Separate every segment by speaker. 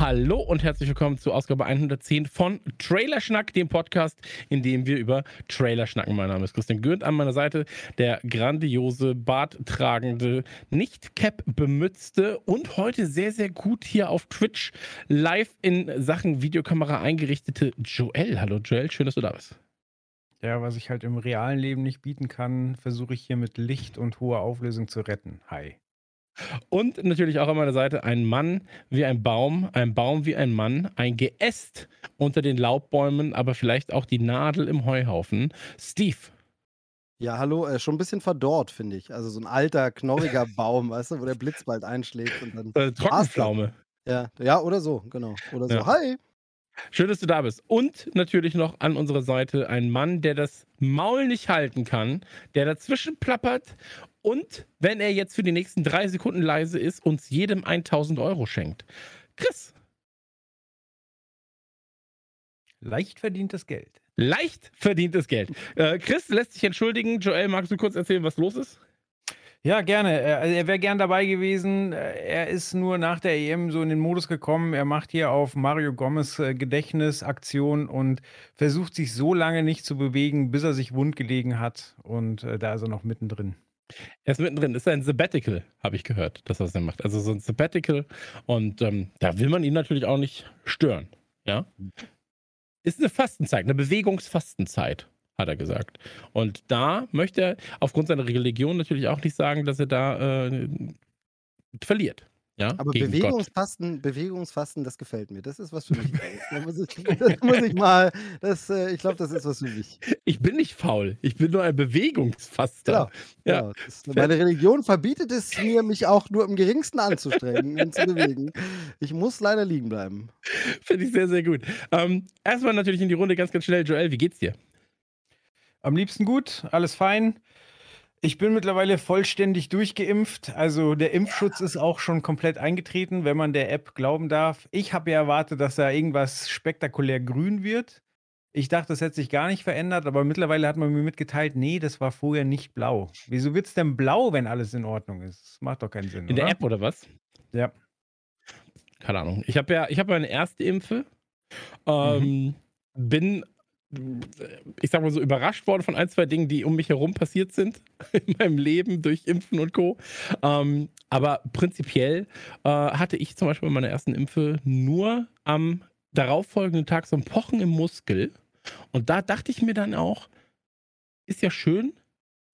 Speaker 1: Hallo und herzlich willkommen zu Ausgabe 110 von Trailerschnack, dem Podcast, in dem wir über Trailer schnacken. Mein Name ist Christian Gürnt, an meiner Seite der grandiose, barttragende, nicht Cap bemützte und heute sehr, sehr gut hier auf Twitch live in Sachen Videokamera eingerichtete Joel. Hallo Joel, schön, dass du da bist.
Speaker 2: Ja, was ich halt im realen Leben nicht bieten kann, versuche ich hier mit Licht und hoher Auflösung zu retten. Hi.
Speaker 1: Und natürlich auch an meiner Seite ein Mann wie ein Baum, ein Baum wie ein Mann, ein Geäst unter den Laubbäumen, aber vielleicht auch die Nadel im Heuhaufen. Steve.
Speaker 3: Ja, hallo, äh, schon ein bisschen verdorrt, finde ich. Also so ein alter, knorriger Baum, weißt du, wo der Blitz bald einschlägt und dann.
Speaker 1: Äh, Trockenpflaume.
Speaker 3: Ja, ja, oder so, genau. Oder so.
Speaker 1: Ja.
Speaker 3: Hi!
Speaker 1: Schön, dass du da bist. Und natürlich noch an unserer Seite ein Mann, der das Maul nicht halten kann, der dazwischen plappert und, wenn er jetzt für die nächsten drei Sekunden leise ist, uns jedem 1000 Euro schenkt. Chris,
Speaker 2: Leicht verdientes Geld.
Speaker 1: leicht verdientes Geld. Äh, Chris lässt sich entschuldigen. Joel, magst du kurz erzählen, was los ist?
Speaker 2: Ja, gerne. Er, also er wäre gern dabei gewesen. Äh, Er ist nur nach der EM so in den Modus gekommen. Er macht hier auf Mario Gomez äh, Gedächtnisaktion und versucht sich so lange nicht zu bewegen, bis er sich wund gelegen hat. Und äh, da ist er noch mittendrin.
Speaker 1: Er ist mittendrin. Ist ein Sabbatical, habe ich gehört, dass er das macht. Also so ein Sabbatical. Und ähm, da will man ihn natürlich auch nicht stören. Ja. Ist eine Fastenzeit, eine Bewegungsfastenzeit, hat er gesagt. Und da möchte er aufgrund seiner Religion natürlich auch nicht sagen, dass er da äh, verliert. Ja,
Speaker 3: Aber
Speaker 1: gegen Gott.
Speaker 3: Bewegungsfasten, Bewegungsfasten, das gefällt mir. Das ist was für mich. da muss ich, das muss ich mal, das, äh, ich glaube, das ist was für mich.
Speaker 1: Ich bin nicht faul. Ich bin nur ein Bewegungsfaster.
Speaker 3: Genau.
Speaker 1: Ja.
Speaker 3: genau. Das, meine Religion verbietet es mir, mich auch nur im geringsten anzustrengen und zu bewegen. Ich muss leider liegen bleiben.
Speaker 1: Finde ich sehr, sehr gut. Ähm, erstmal natürlich in die Runde ganz, ganz schnell. Joel, wie geht's dir?
Speaker 2: Am liebsten gut, alles fein. Ich bin mittlerweile vollständig durchgeimpft. Also der Impfschutz ist auch schon komplett eingetreten, wenn man der App glauben darf. Ich habe ja erwartet, dass da irgendwas spektakulär grün wird. Ich dachte, das hätte sich gar nicht verändert, aber mittlerweile hat man mir mitgeteilt, nee, das war vorher nicht blau. Wieso wird es denn blau, wenn alles in Ordnung ist? Das macht doch keinen Sinn.
Speaker 1: In der
Speaker 2: oder?
Speaker 1: App oder was?
Speaker 2: Ja.
Speaker 1: Keine Ahnung. Ich habe ja, ich habe meine erste Impfe. Ähm, Bin, ich sag mal so, überrascht worden von ein, zwei Dingen, die um mich herum passiert sind in meinem Leben durch Impfen und Co. Ähm, aber prinzipiell äh, hatte ich zum Beispiel bei meiner ersten Impfe nur am darauffolgenden Tag so ein Pochen im Muskel. Und da dachte ich mir dann auch, ist ja schön,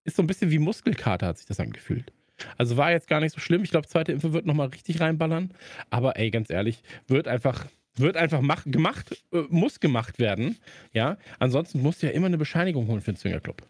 Speaker 1: ist so ein bisschen wie Muskelkater, hat sich das angefühlt. Also war jetzt gar nicht so schlimm. Ich glaube, zweite Impfe wird nochmal richtig reinballern. Aber ey, ganz ehrlich, wird einfach, wird einfach mach, gemacht, äh, muss gemacht werden. Ja, ansonsten musst du ja immer eine Bescheinigung holen für den Zwingerclub.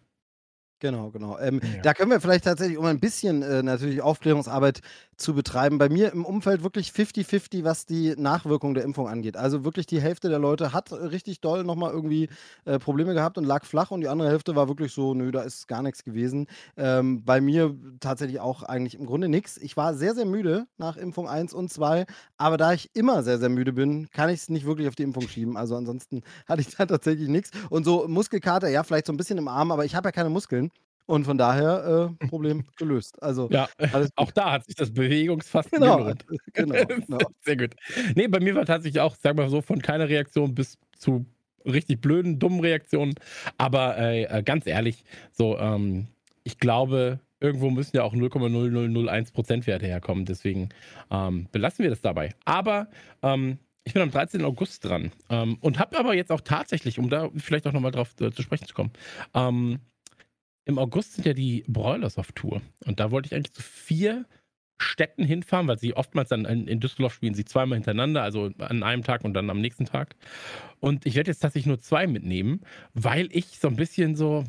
Speaker 3: Genau, genau. Ähm,
Speaker 2: Ja.
Speaker 3: Da können wir vielleicht tatsächlich, um ein bisschen äh, natürlich Aufklärungsarbeit zu betreiben, bei mir im Umfeld wirklich 50-50, was die Nachwirkung der Impfung angeht. Also wirklich die Hälfte der Leute hat richtig doll nochmal irgendwie äh, Probleme gehabt und lag flach und die andere Hälfte war wirklich so, nö, da ist gar nichts gewesen. Ähm, bei mir tatsächlich auch eigentlich im Grunde nichts. Ich war sehr, sehr müde nach Impfung 1 und 2, aber da ich immer sehr, sehr müde bin, kann ich es nicht wirklich auf die Impfung schieben. Also ansonsten hatte ich da tatsächlich nichts. Und so Muskelkater, ja, vielleicht so ein bisschen im Arm, aber ich habe ja keine Muskeln. Und von daher äh, Problem gelöst. Also
Speaker 1: Ja, auch da hat sich das Bewegungsfasten
Speaker 3: genau,
Speaker 1: gelohnt.
Speaker 3: genau, genau.
Speaker 1: Sehr gut. Nee, bei mir war tatsächlich auch, sag mal so, von keiner Reaktion bis zu richtig blöden, dummen Reaktionen. Aber äh, äh, ganz ehrlich, so, ähm, ich glaube, irgendwo müssen ja auch 0,0001 Prozentwerte herkommen. Deswegen ähm, belassen wir das dabei. Aber ähm, ich bin am 13. August dran ähm, und habe aber jetzt auch tatsächlich, um da vielleicht auch nochmal drauf äh, zu sprechen zu kommen, ähm, im August sind ja die Broilers auf Tour. Und da wollte ich eigentlich zu vier Städten hinfahren, weil sie oftmals dann in, in Düsseldorf spielen sie zweimal hintereinander, also an einem Tag und dann am nächsten Tag. Und ich werde jetzt tatsächlich nur zwei mitnehmen, weil ich so ein bisschen so,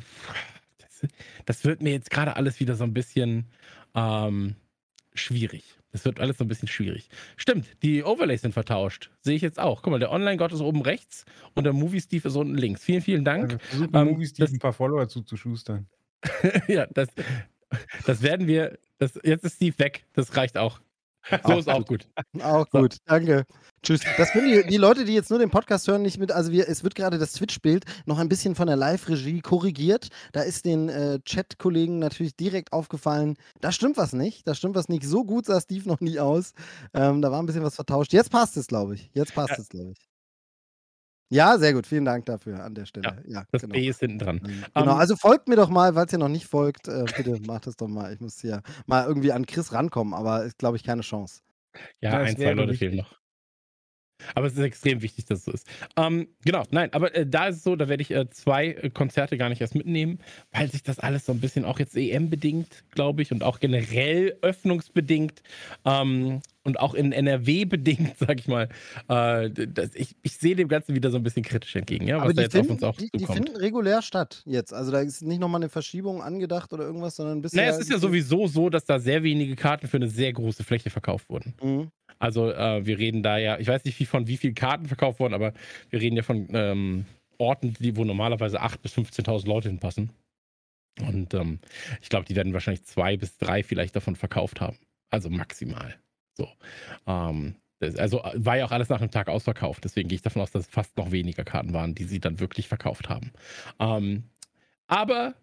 Speaker 1: das, das wird mir jetzt gerade alles wieder so ein bisschen ähm, schwierig. Das wird alles so ein bisschen schwierig. Stimmt, die Overlays sind vertauscht. Sehe ich jetzt auch. Guck mal, der Online-Gott ist oben rechts und der Movie Steve ist unten links. Vielen, vielen Dank.
Speaker 2: Also versuchen
Speaker 1: Ähm,
Speaker 2: Movies, die
Speaker 1: das-
Speaker 2: ein paar Follower zuzuschustern.
Speaker 1: ja, das, das werden wir. Das, jetzt ist Steve weg. Das reicht auch. So
Speaker 3: Auch
Speaker 1: ist auch gut.
Speaker 3: Auch
Speaker 1: So.
Speaker 3: gut, danke. Tschüss. Das können die, die Leute, die jetzt nur den Podcast hören, nicht mit. Also, wir, es wird gerade das Twitch-Bild noch ein bisschen von der Live-Regie korrigiert. Da ist den äh, Chat-Kollegen natürlich direkt aufgefallen, da stimmt was nicht. Da stimmt was nicht. So gut sah Steve noch nie aus. Ähm, da war ein bisschen was vertauscht. Jetzt passt es, glaube ich. Jetzt passt
Speaker 1: Ja.
Speaker 3: es, glaube ich. Ja, sehr gut. Vielen Dank dafür an der Stelle. Ja,
Speaker 1: Das
Speaker 3: genau.
Speaker 1: B ist hinten dran.
Speaker 3: Ähm, Genau,
Speaker 1: Ähm,
Speaker 3: also folgt mir doch mal, falls ihr noch nicht folgt. Äh, bitte macht das doch mal. Ich muss hier mal irgendwie an Chris rankommen, aber ist, glaube ich, keine Chance.
Speaker 1: Ja,
Speaker 2: Das
Speaker 1: ein, zwei Leute fehlen noch. Aber es ist extrem wichtig, dass es so ist. Ähm, genau, nein, aber äh, da ist es so, da werde ich äh, zwei äh, Konzerte gar nicht erst mitnehmen, weil sich das alles so ein bisschen auch jetzt EM-bedingt, glaube ich, und auch generell öffnungsbedingt ähm, und auch in NRW bedingt, sag ich mal. Äh, das, ich, ich sehe dem Ganzen wieder so ein bisschen kritisch entgegen, ja, was
Speaker 3: Aber
Speaker 1: da
Speaker 3: die,
Speaker 1: jetzt auf
Speaker 3: finden,
Speaker 1: uns auch
Speaker 3: die, die
Speaker 1: zukommt.
Speaker 3: finden regulär statt jetzt. Also da ist nicht nochmal eine Verschiebung angedacht oder irgendwas, sondern bisher.
Speaker 1: Naja, es ist ja sowieso so, dass da sehr wenige Karten für eine sehr große Fläche verkauft wurden.
Speaker 3: Mhm.
Speaker 1: Also äh, wir reden da ja, ich weiß nicht, wie von wie vielen Karten verkauft wurden, aber wir reden ja von ähm, Orten, die, wo normalerweise 8.000 bis 15.000 Leute hinpassen. Und ähm, ich glaube, die werden wahrscheinlich zwei bis drei vielleicht davon verkauft haben. Also maximal. So. Ähm, das, also äh, war ja auch alles nach einem Tag ausverkauft. Deswegen gehe ich davon aus, dass es fast noch weniger Karten waren, die sie dann wirklich verkauft haben. Ähm, aber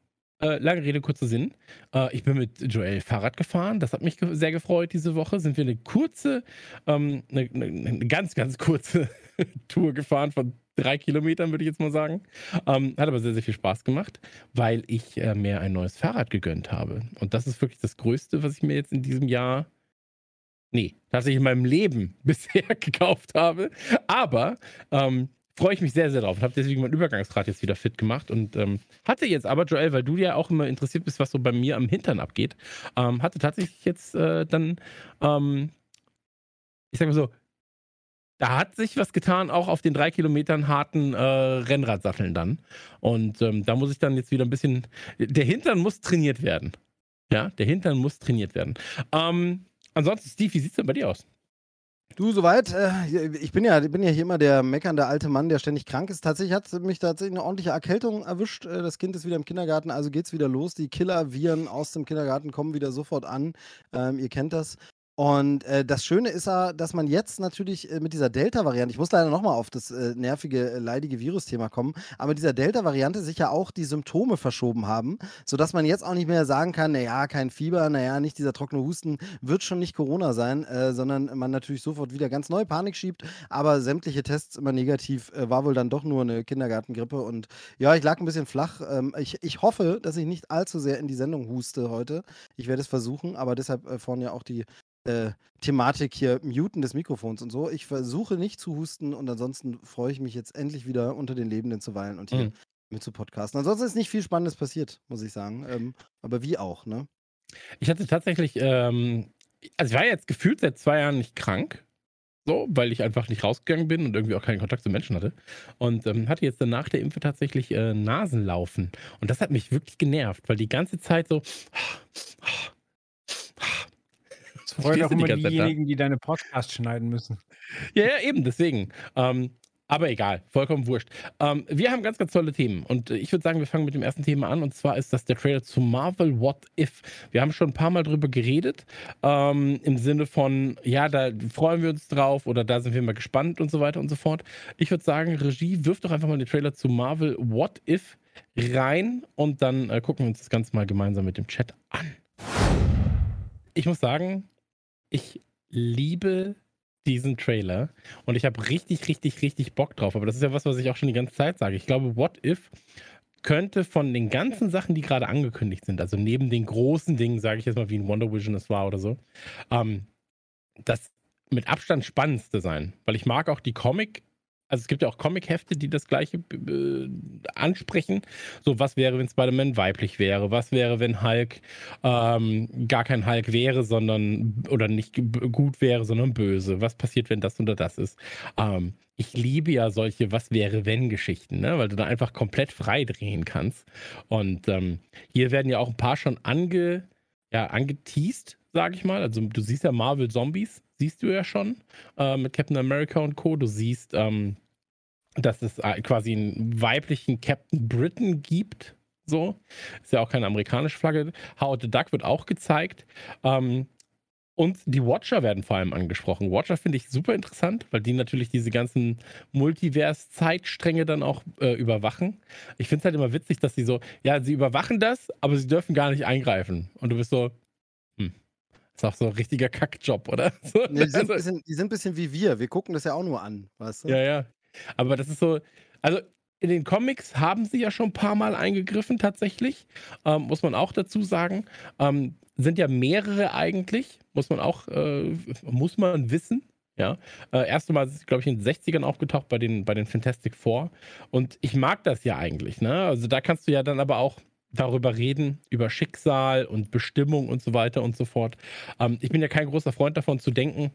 Speaker 1: äh, lange Rede, kurzer Sinn. Äh, ich bin mit Joel Fahrrad gefahren. Das hat mich ge sehr gefreut diese Woche. Sind wir eine kurze, ähm, eine, eine, eine ganz, ganz kurze Tour gefahren von drei Kilometern, würde ich jetzt mal sagen. Ähm, hat aber sehr, sehr viel Spaß gemacht, weil ich äh, mir ein neues Fahrrad gegönnt habe. Und das ist wirklich das Größte, was ich mir jetzt in diesem Jahr, nee, tatsächlich in meinem Leben bisher gekauft habe. Aber ähm, freue ich mich sehr, sehr drauf und habe deswegen mein Übergangsrad jetzt wieder fit gemacht und ähm, hatte jetzt aber, Joel, weil du ja auch immer interessiert bist, was so bei mir am Hintern abgeht, ähm, hatte tatsächlich jetzt äh, dann, ähm, ich sag mal so, da hat sich was getan, auch auf den drei Kilometern harten äh, Rennradsatteln dann. Und ähm, da muss ich dann jetzt wieder ein bisschen, der Hintern muss trainiert werden. Ja, der Hintern muss trainiert werden. Ähm, ansonsten, Steve, wie sieht's denn bei dir aus?
Speaker 3: Du, soweit. Äh, ich bin ja, bin ja hier immer der meckernde alte Mann, der ständig krank ist. Tatsächlich hat mich tatsächlich eine ordentliche Erkältung erwischt. Äh, Das Kind ist wieder im Kindergarten, also geht's wieder los. Die Killer-Viren aus dem Kindergarten kommen wieder sofort an. Ähm, ihr kennt das. Und äh, das Schöne ist ja, dass man jetzt natürlich äh, mit dieser Delta-Variante, ich muss leider nochmal auf das äh, nervige, äh, leidige Virus-Thema kommen, aber mit dieser Delta-Variante sich ja auch die Symptome verschoben haben, sodass man jetzt auch nicht mehr sagen kann, naja, kein Fieber, naja, nicht dieser trockene Husten, wird schon nicht Corona sein, äh, sondern man natürlich sofort wieder ganz neue Panik schiebt, aber sämtliche Tests immer negativ, äh, war wohl dann doch nur eine Kindergartengrippe und ja, ich lag ein bisschen flach. Ähm, ich, ich hoffe, dass ich nicht allzu sehr in die Sendung huste heute. Ich werde es versuchen, aber deshalb vorhin ja auch die äh, Thematik hier, Muten des Mikrofons und so. Ich versuche nicht zu husten und ansonsten freue ich mich jetzt endlich wieder unter den Lebenden zu weilen und hier
Speaker 1: Mhm.
Speaker 3: mit zu podcasten. Ansonsten ist nicht viel Spannendes passiert, muss ich sagen. Ähm, aber wie auch, ne?
Speaker 1: Ich hatte tatsächlich, ähm, also ich war jetzt gefühlt seit zwei Jahren nicht krank. So, weil ich einfach nicht rausgegangen bin und irgendwie auch keinen Kontakt zu Menschen hatte. Und ähm, hatte jetzt dann nach der Impfe tatsächlich äh, Nasenlaufen. Und das hat mich wirklich genervt, weil die ganze Zeit so.
Speaker 2: Das freut
Speaker 1: Stehst
Speaker 2: auch
Speaker 1: die
Speaker 2: immer
Speaker 1: da?
Speaker 2: diejenigen, die deine Podcasts schneiden müssen.
Speaker 1: Ja, ja, eben, deswegen. Ähm, aber egal, vollkommen wurscht. Ähm, wir haben ganz, ganz tolle Themen. Und ich würde sagen, wir fangen mit dem ersten Thema an. Und zwar ist das der Trailer zu Marvel What If. Wir haben schon ein paar Mal drüber geredet. Ähm, Im Sinne von, ja, da freuen wir uns drauf oder da sind wir mal gespannt und so weiter und so fort. Ich würde sagen, Regie, wirft doch einfach mal den Trailer zu Marvel What If rein. Und dann äh, gucken wir uns das Ganze mal gemeinsam mit dem Chat an. Ich muss sagen, ich liebe diesen Trailer und ich habe richtig, richtig, richtig Bock drauf. Aber das ist ja was, was ich auch schon die ganze Zeit sage. Ich glaube, What If könnte von den ganzen Sachen, die gerade angekündigt sind, also neben den großen Dingen, sage ich jetzt mal, wie in Wonder Vision es war oder so, ähm, das mit Abstand spannendste sein. Weil ich mag auch die Comic, also es gibt ja auch Comic-Hefte, die das gleiche äh, ansprechen. So, was wäre, wenn Spider-Man weiblich wäre? Was wäre, wenn Hulk ähm, gar kein Hulk wäre, sondern oder nicht gut wäre, sondern böse? Was passiert, wenn das oder das ist? Ähm, ich liebe ja solche Was wäre, wenn Geschichten, ne? weil du da einfach komplett frei drehen kannst. Und ähm, hier werden ja auch ein paar schon ange, ja, angeteased, sage ich mal. Also du siehst ja Marvel Zombies, siehst du ja schon äh, mit Captain America und Co. Du siehst, ähm, dass es äh, quasi einen weiblichen Captain Britain gibt, So. Ist ja auch keine amerikanische Flagge. Howard the Duck wird auch gezeigt. Ähm, und die Watcher werden vor allem angesprochen. Watcher finde ich super interessant, weil die natürlich diese ganzen Multivers-Zeitstränge dann auch äh, überwachen. Ich finde es halt immer witzig, dass sie so, ja, sie überwachen das, aber sie dürfen gar nicht eingreifen. Und du bist so, ist auch so ein richtiger Kackjob, oder? So,
Speaker 3: Ja, die, sind ein
Speaker 1: also-
Speaker 3: bisschen, die sind ein bisschen wie wir. Wir gucken das ja auch nur an, weißt du?
Speaker 1: ja, ja. Aber das ist so, also in den Comics haben sie ja schon ein paar Mal eingegriffen, tatsächlich. Ähm, muss man auch dazu sagen. Ähm, sind ja mehrere eigentlich, muss man auch, äh, muss man wissen. Ja, äh, erste Mal, glaube ich, in den 60ern aufgetaucht bei den, bei den Fantastic Four. Und ich mag das ja eigentlich, ne? Also da kannst du ja dann aber auch darüber reden, über Schicksal und Bestimmung und so weiter und so fort. Ähm, ich bin ja kein großer Freund davon zu denken,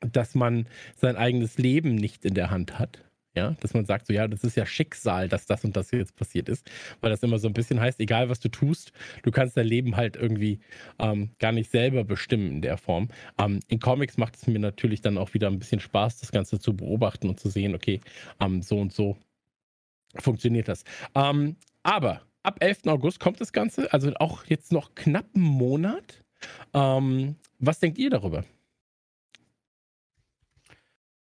Speaker 1: dass man sein eigenes Leben nicht in der Hand hat. Ja, dass man sagt, so ja, das ist ja Schicksal, dass das und das jetzt passiert ist, weil das immer so ein bisschen heißt, egal was du tust, du kannst dein Leben halt irgendwie ähm, gar nicht selber bestimmen in der Form. Ähm, in Comics macht es mir natürlich dann auch wieder ein bisschen Spaß, das Ganze zu beobachten und zu sehen, okay, ähm, so und so funktioniert das. Ähm, aber ab 11. August kommt das Ganze, also auch jetzt noch knapp einen Monat. Ähm, was denkt ihr darüber?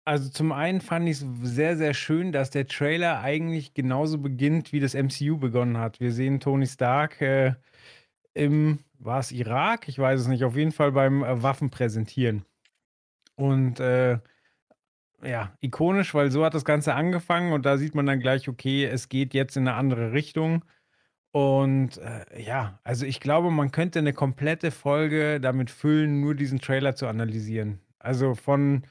Speaker 2: Also zum einen fand ich es sehr, sehr schön, dass der Trailer eigentlich genauso beginnt, wie das MCU begonnen hat. Wir sehen Tony Stark äh, im, war es Irak? Ich weiß es nicht, auf jeden Fall beim äh, Waffen präsentieren. Und äh, ja, ikonisch, weil so hat das Ganze angefangen und da sieht man dann gleich, okay, es geht jetzt in eine andere Richtung. Und äh, ja, also ich glaube, man könnte eine komplette Folge damit füllen, nur diesen Trailer zu analysieren. Also von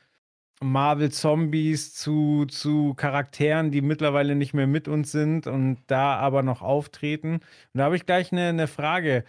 Speaker 2: Marvel Zombies zu, zu Charakteren, die mittlerweile nicht mehr mit uns sind und da aber noch auftreten. Und da habe ich gleich eine, eine Frage.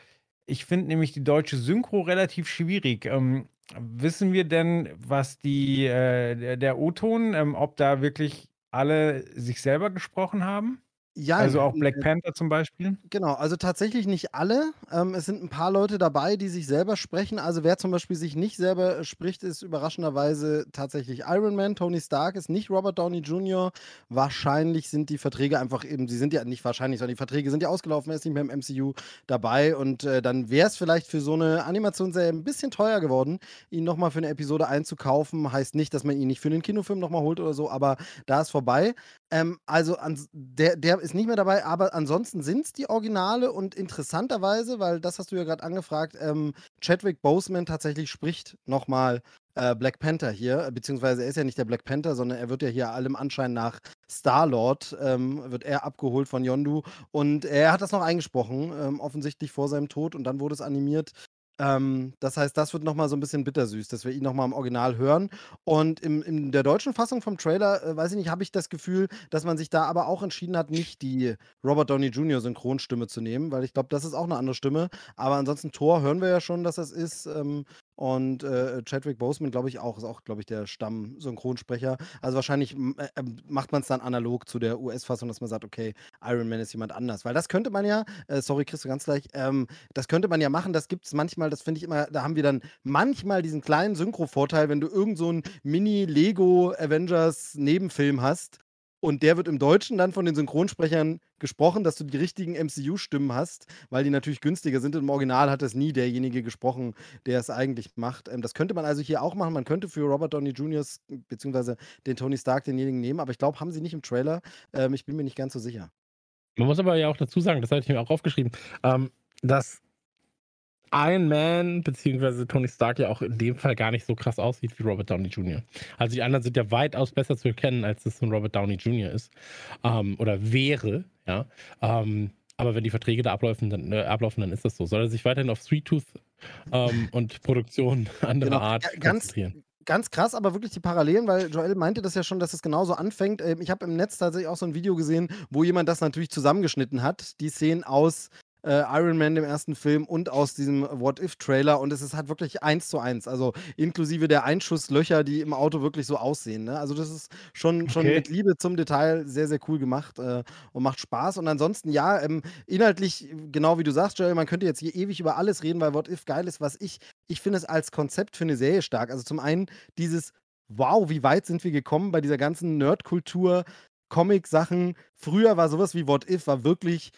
Speaker 2: Ich finde nämlich die deutsche Synchro relativ schwierig. Ähm, wissen wir denn, was die, äh, der, O-Ton, ähm, ob da wirklich alle sich selber gesprochen haben?
Speaker 3: Ja,
Speaker 2: Also auch Black Panther zum Beispiel?
Speaker 3: Genau, also tatsächlich nicht alle. Ähm, es sind ein paar Leute dabei, die sich selber sprechen. Also wer zum Beispiel sich nicht selber äh, spricht, ist überraschenderweise tatsächlich Iron Man. Tony Stark ist nicht Robert Downey Jr. Wahrscheinlich sind die Verträge einfach eben, sie sind ja nicht wahrscheinlich, sondern die Verträge sind ja ausgelaufen, er ist nicht mehr im MCU dabei. Und äh, dann wäre es vielleicht für so eine Animationsserie ein bisschen teuer geworden, ihn nochmal für eine Episode einzukaufen. Heißt nicht, dass man ihn nicht für einen Kinofilm nochmal holt oder so, aber da ist vorbei. Ähm, also an, der, der ist nicht mehr dabei, aber ansonsten sind es die Originale und interessanterweise, weil das hast du ja gerade angefragt, ähm, Chadwick Boseman tatsächlich spricht nochmal äh, Black Panther hier, beziehungsweise er ist ja nicht der Black Panther, sondern er wird ja hier allem Anschein nach Star-Lord, ähm, wird er abgeholt von Yondu und er hat das noch eingesprochen, ähm, offensichtlich vor seinem Tod und dann wurde es animiert. Ähm, das heißt, das wird nochmal so ein bisschen bittersüß, dass wir ihn nochmal im Original hören. Und im, in der deutschen Fassung vom Trailer, äh, weiß ich nicht, habe ich das Gefühl, dass man sich da aber auch entschieden hat, nicht die Robert Downey Jr. Synchronstimme zu nehmen, weil ich glaube, das ist auch eine andere Stimme. Aber ansonsten Thor hören wir ja schon, dass das ist. Ähm, und äh, Chadwick Boseman, glaube ich, auch, ist auch, glaube ich, der Stamm-Synchronsprecher. Also wahrscheinlich äh, äh, macht man es dann analog zu der US-Fassung, dass man sagt, okay, Iron Man ist jemand anders. Weil das könnte man ja, äh, sorry, du ganz gleich, ähm, das könnte man ja machen, das gibt es manchmal, das finde ich immer, da haben wir dann manchmal diesen kleinen Synchro-Vorteil, wenn du irgend so Mini-Lego-Avengers-Nebenfilm hast und der wird im Deutschen dann von den Synchronsprechern gesprochen, dass du die richtigen MCU-Stimmen hast, weil die natürlich günstiger sind. Im Original hat das nie derjenige gesprochen, der es eigentlich macht. Ähm, das könnte man also hier auch machen. Man könnte für Robert Downey Jr. beziehungsweise den Tony Stark denjenigen nehmen, aber ich glaube, haben sie nicht im Trailer. Ähm, ich bin mir nicht ganz so sicher.
Speaker 1: Man muss aber ja auch dazu sagen, das hatte ich mir auch aufgeschrieben, ähm, dass Iron Man bzw. Tony Stark ja auch in dem Fall gar nicht so krass aussieht wie Robert Downey Jr. Also die anderen sind ja weitaus besser zu erkennen, als es ein Robert Downey Jr. ist. Ähm, oder wäre, ja. Ähm, aber wenn die Verträge da ablaufen, dann, äh, ablaufen, dann ist das so. Soll er sich weiterhin auf Sweet Tooth ähm, und Produktion anderer
Speaker 3: Genau.
Speaker 1: Art
Speaker 3: ganz-
Speaker 1: konzentrieren?
Speaker 3: Ganz krass, aber wirklich die Parallelen, weil Joel meinte das ja schon, dass es genauso anfängt. Ähm, Ich habe im Netz tatsächlich auch so ein Video gesehen, wo jemand das natürlich zusammengeschnitten hat, die Szenen aus äh, Iron Man, dem ersten Film, und aus diesem What-If-Trailer. Und es ist halt wirklich eins zu eins. Also inklusive der Einschusslöcher, die im Auto wirklich so aussehen. Ne? Also das ist schon, schon
Speaker 2: Okay.
Speaker 3: mit Liebe zum Detail sehr, sehr cool gemacht äh, und macht Spaß. Und ansonsten, ja, ähm, inhaltlich, genau wie du sagst, Joel, man könnte jetzt hier ewig über alles reden, weil What If geil ist. Was ich, ich finde es als Konzept für eine Serie stark. Also zum einen dieses, wow, wie weit sind wir gekommen bei dieser ganzen Nerdkultur, Comic-Sachen. Früher war sowas wie What If, war wirklich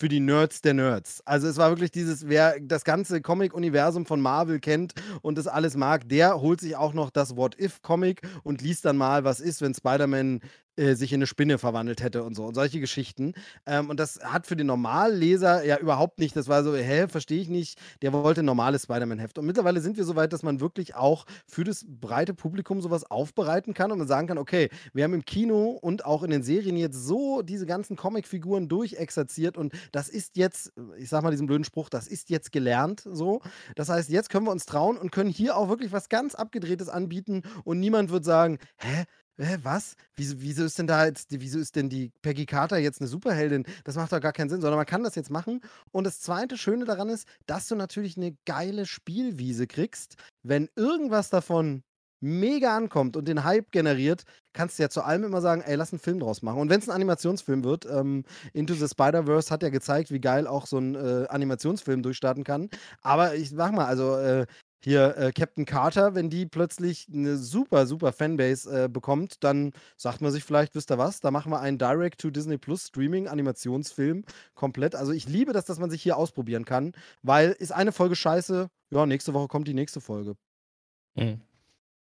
Speaker 3: für die Nerds der Nerds. Also es war wirklich dieses, wer das ganze Comic-Universum von Marvel kennt und das alles mag, der holt sich auch noch das What-If-Comic und liest dann mal, was ist, wenn Spider-Man äh, sich in eine Spinne verwandelt hätte und so und solche Geschichten. Ähm, und das hat für den Normalleser ja überhaupt nicht, das war so, hä, verstehe ich nicht, der wollte ein normales Spider-Man-Heft. Und mittlerweile sind wir so weit, dass man wirklich auch für das breite Publikum sowas aufbereiten kann und man sagen kann, okay, wir haben im Kino und auch in den Serien jetzt so diese ganzen Comicfiguren durchexerziert und das ist jetzt, ich sag mal diesen blöden Spruch, das ist jetzt gelernt so. Das heißt, jetzt können wir uns trauen und können hier auch wirklich was ganz Abgedrehtes anbieten und niemand wird sagen, hä, Hä, was? Wieso, wieso ist denn da jetzt, wieso ist denn die Peggy Carter jetzt eine Superheldin? Das macht doch gar keinen Sinn, sondern man kann das jetzt machen. Und das zweite Schöne daran ist, dass du natürlich eine geile Spielwiese kriegst. Wenn irgendwas davon mega ankommt und den Hype generiert, kannst du ja zu allem immer sagen, ey, lass einen Film draus machen. Und wenn es ein Animationsfilm wird, ähm, Into the Spider-Verse hat ja gezeigt, wie geil auch so ein äh, Animationsfilm durchstarten kann. Aber ich sag mal, also äh, hier äh, Captain Carter, wenn die plötzlich eine super, super Fanbase äh, bekommt, dann sagt man sich vielleicht, wisst ihr was, da machen wir einen Direct to Disney Plus Streaming Animationsfilm komplett. Also ich liebe das, dass man sich hier ausprobieren kann, weil ist eine Folge scheiße, ja, nächste Woche kommt die nächste Folge.
Speaker 2: Mhm.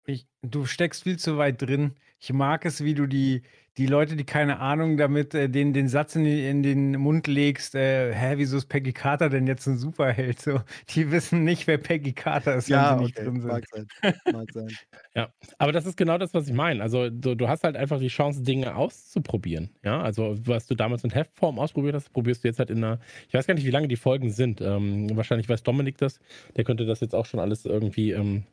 Speaker 2: Ich, du steckst viel zu weit drin. Ich mag es, wie du die, die Leute, die keine Ahnung damit, äh, den, den Satz in, in den Mund legst, äh, hä, wieso ist Peggy Carter denn jetzt ein Superheld? So, die wissen nicht, wer Peggy Carter ist,
Speaker 3: ja,
Speaker 2: wenn sie
Speaker 3: nicht okay. drin sind. Mag sein.
Speaker 1: Mag sein. ja, aber das ist genau das, was ich meine. Also du, du, hast halt einfach die Chance, Dinge auszuprobieren. Ja, also was du damals in Heftform ausprobiert hast, probierst du jetzt halt in einer, ich weiß gar nicht, wie lange die Folgen sind. Ähm, wahrscheinlich weiß Dominik das. Der könnte das jetzt auch schon alles irgendwie ähm,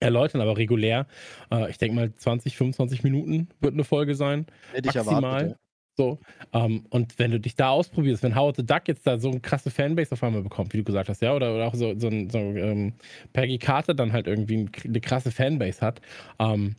Speaker 1: erläutern, aber regulär. Äh, ich denke mal 20, 25 Minuten wird eine Folge sein.
Speaker 3: Hätte ich maximal. erwartet.
Speaker 1: So, ähm, und wenn du dich da ausprobierst, wenn Howard the Duck jetzt da so eine krasse Fanbase auf einmal bekommt, wie du gesagt hast, ja, oder, oder auch so, so, so ähm, Peggy Carter dann halt irgendwie eine krasse Fanbase hat, ähm,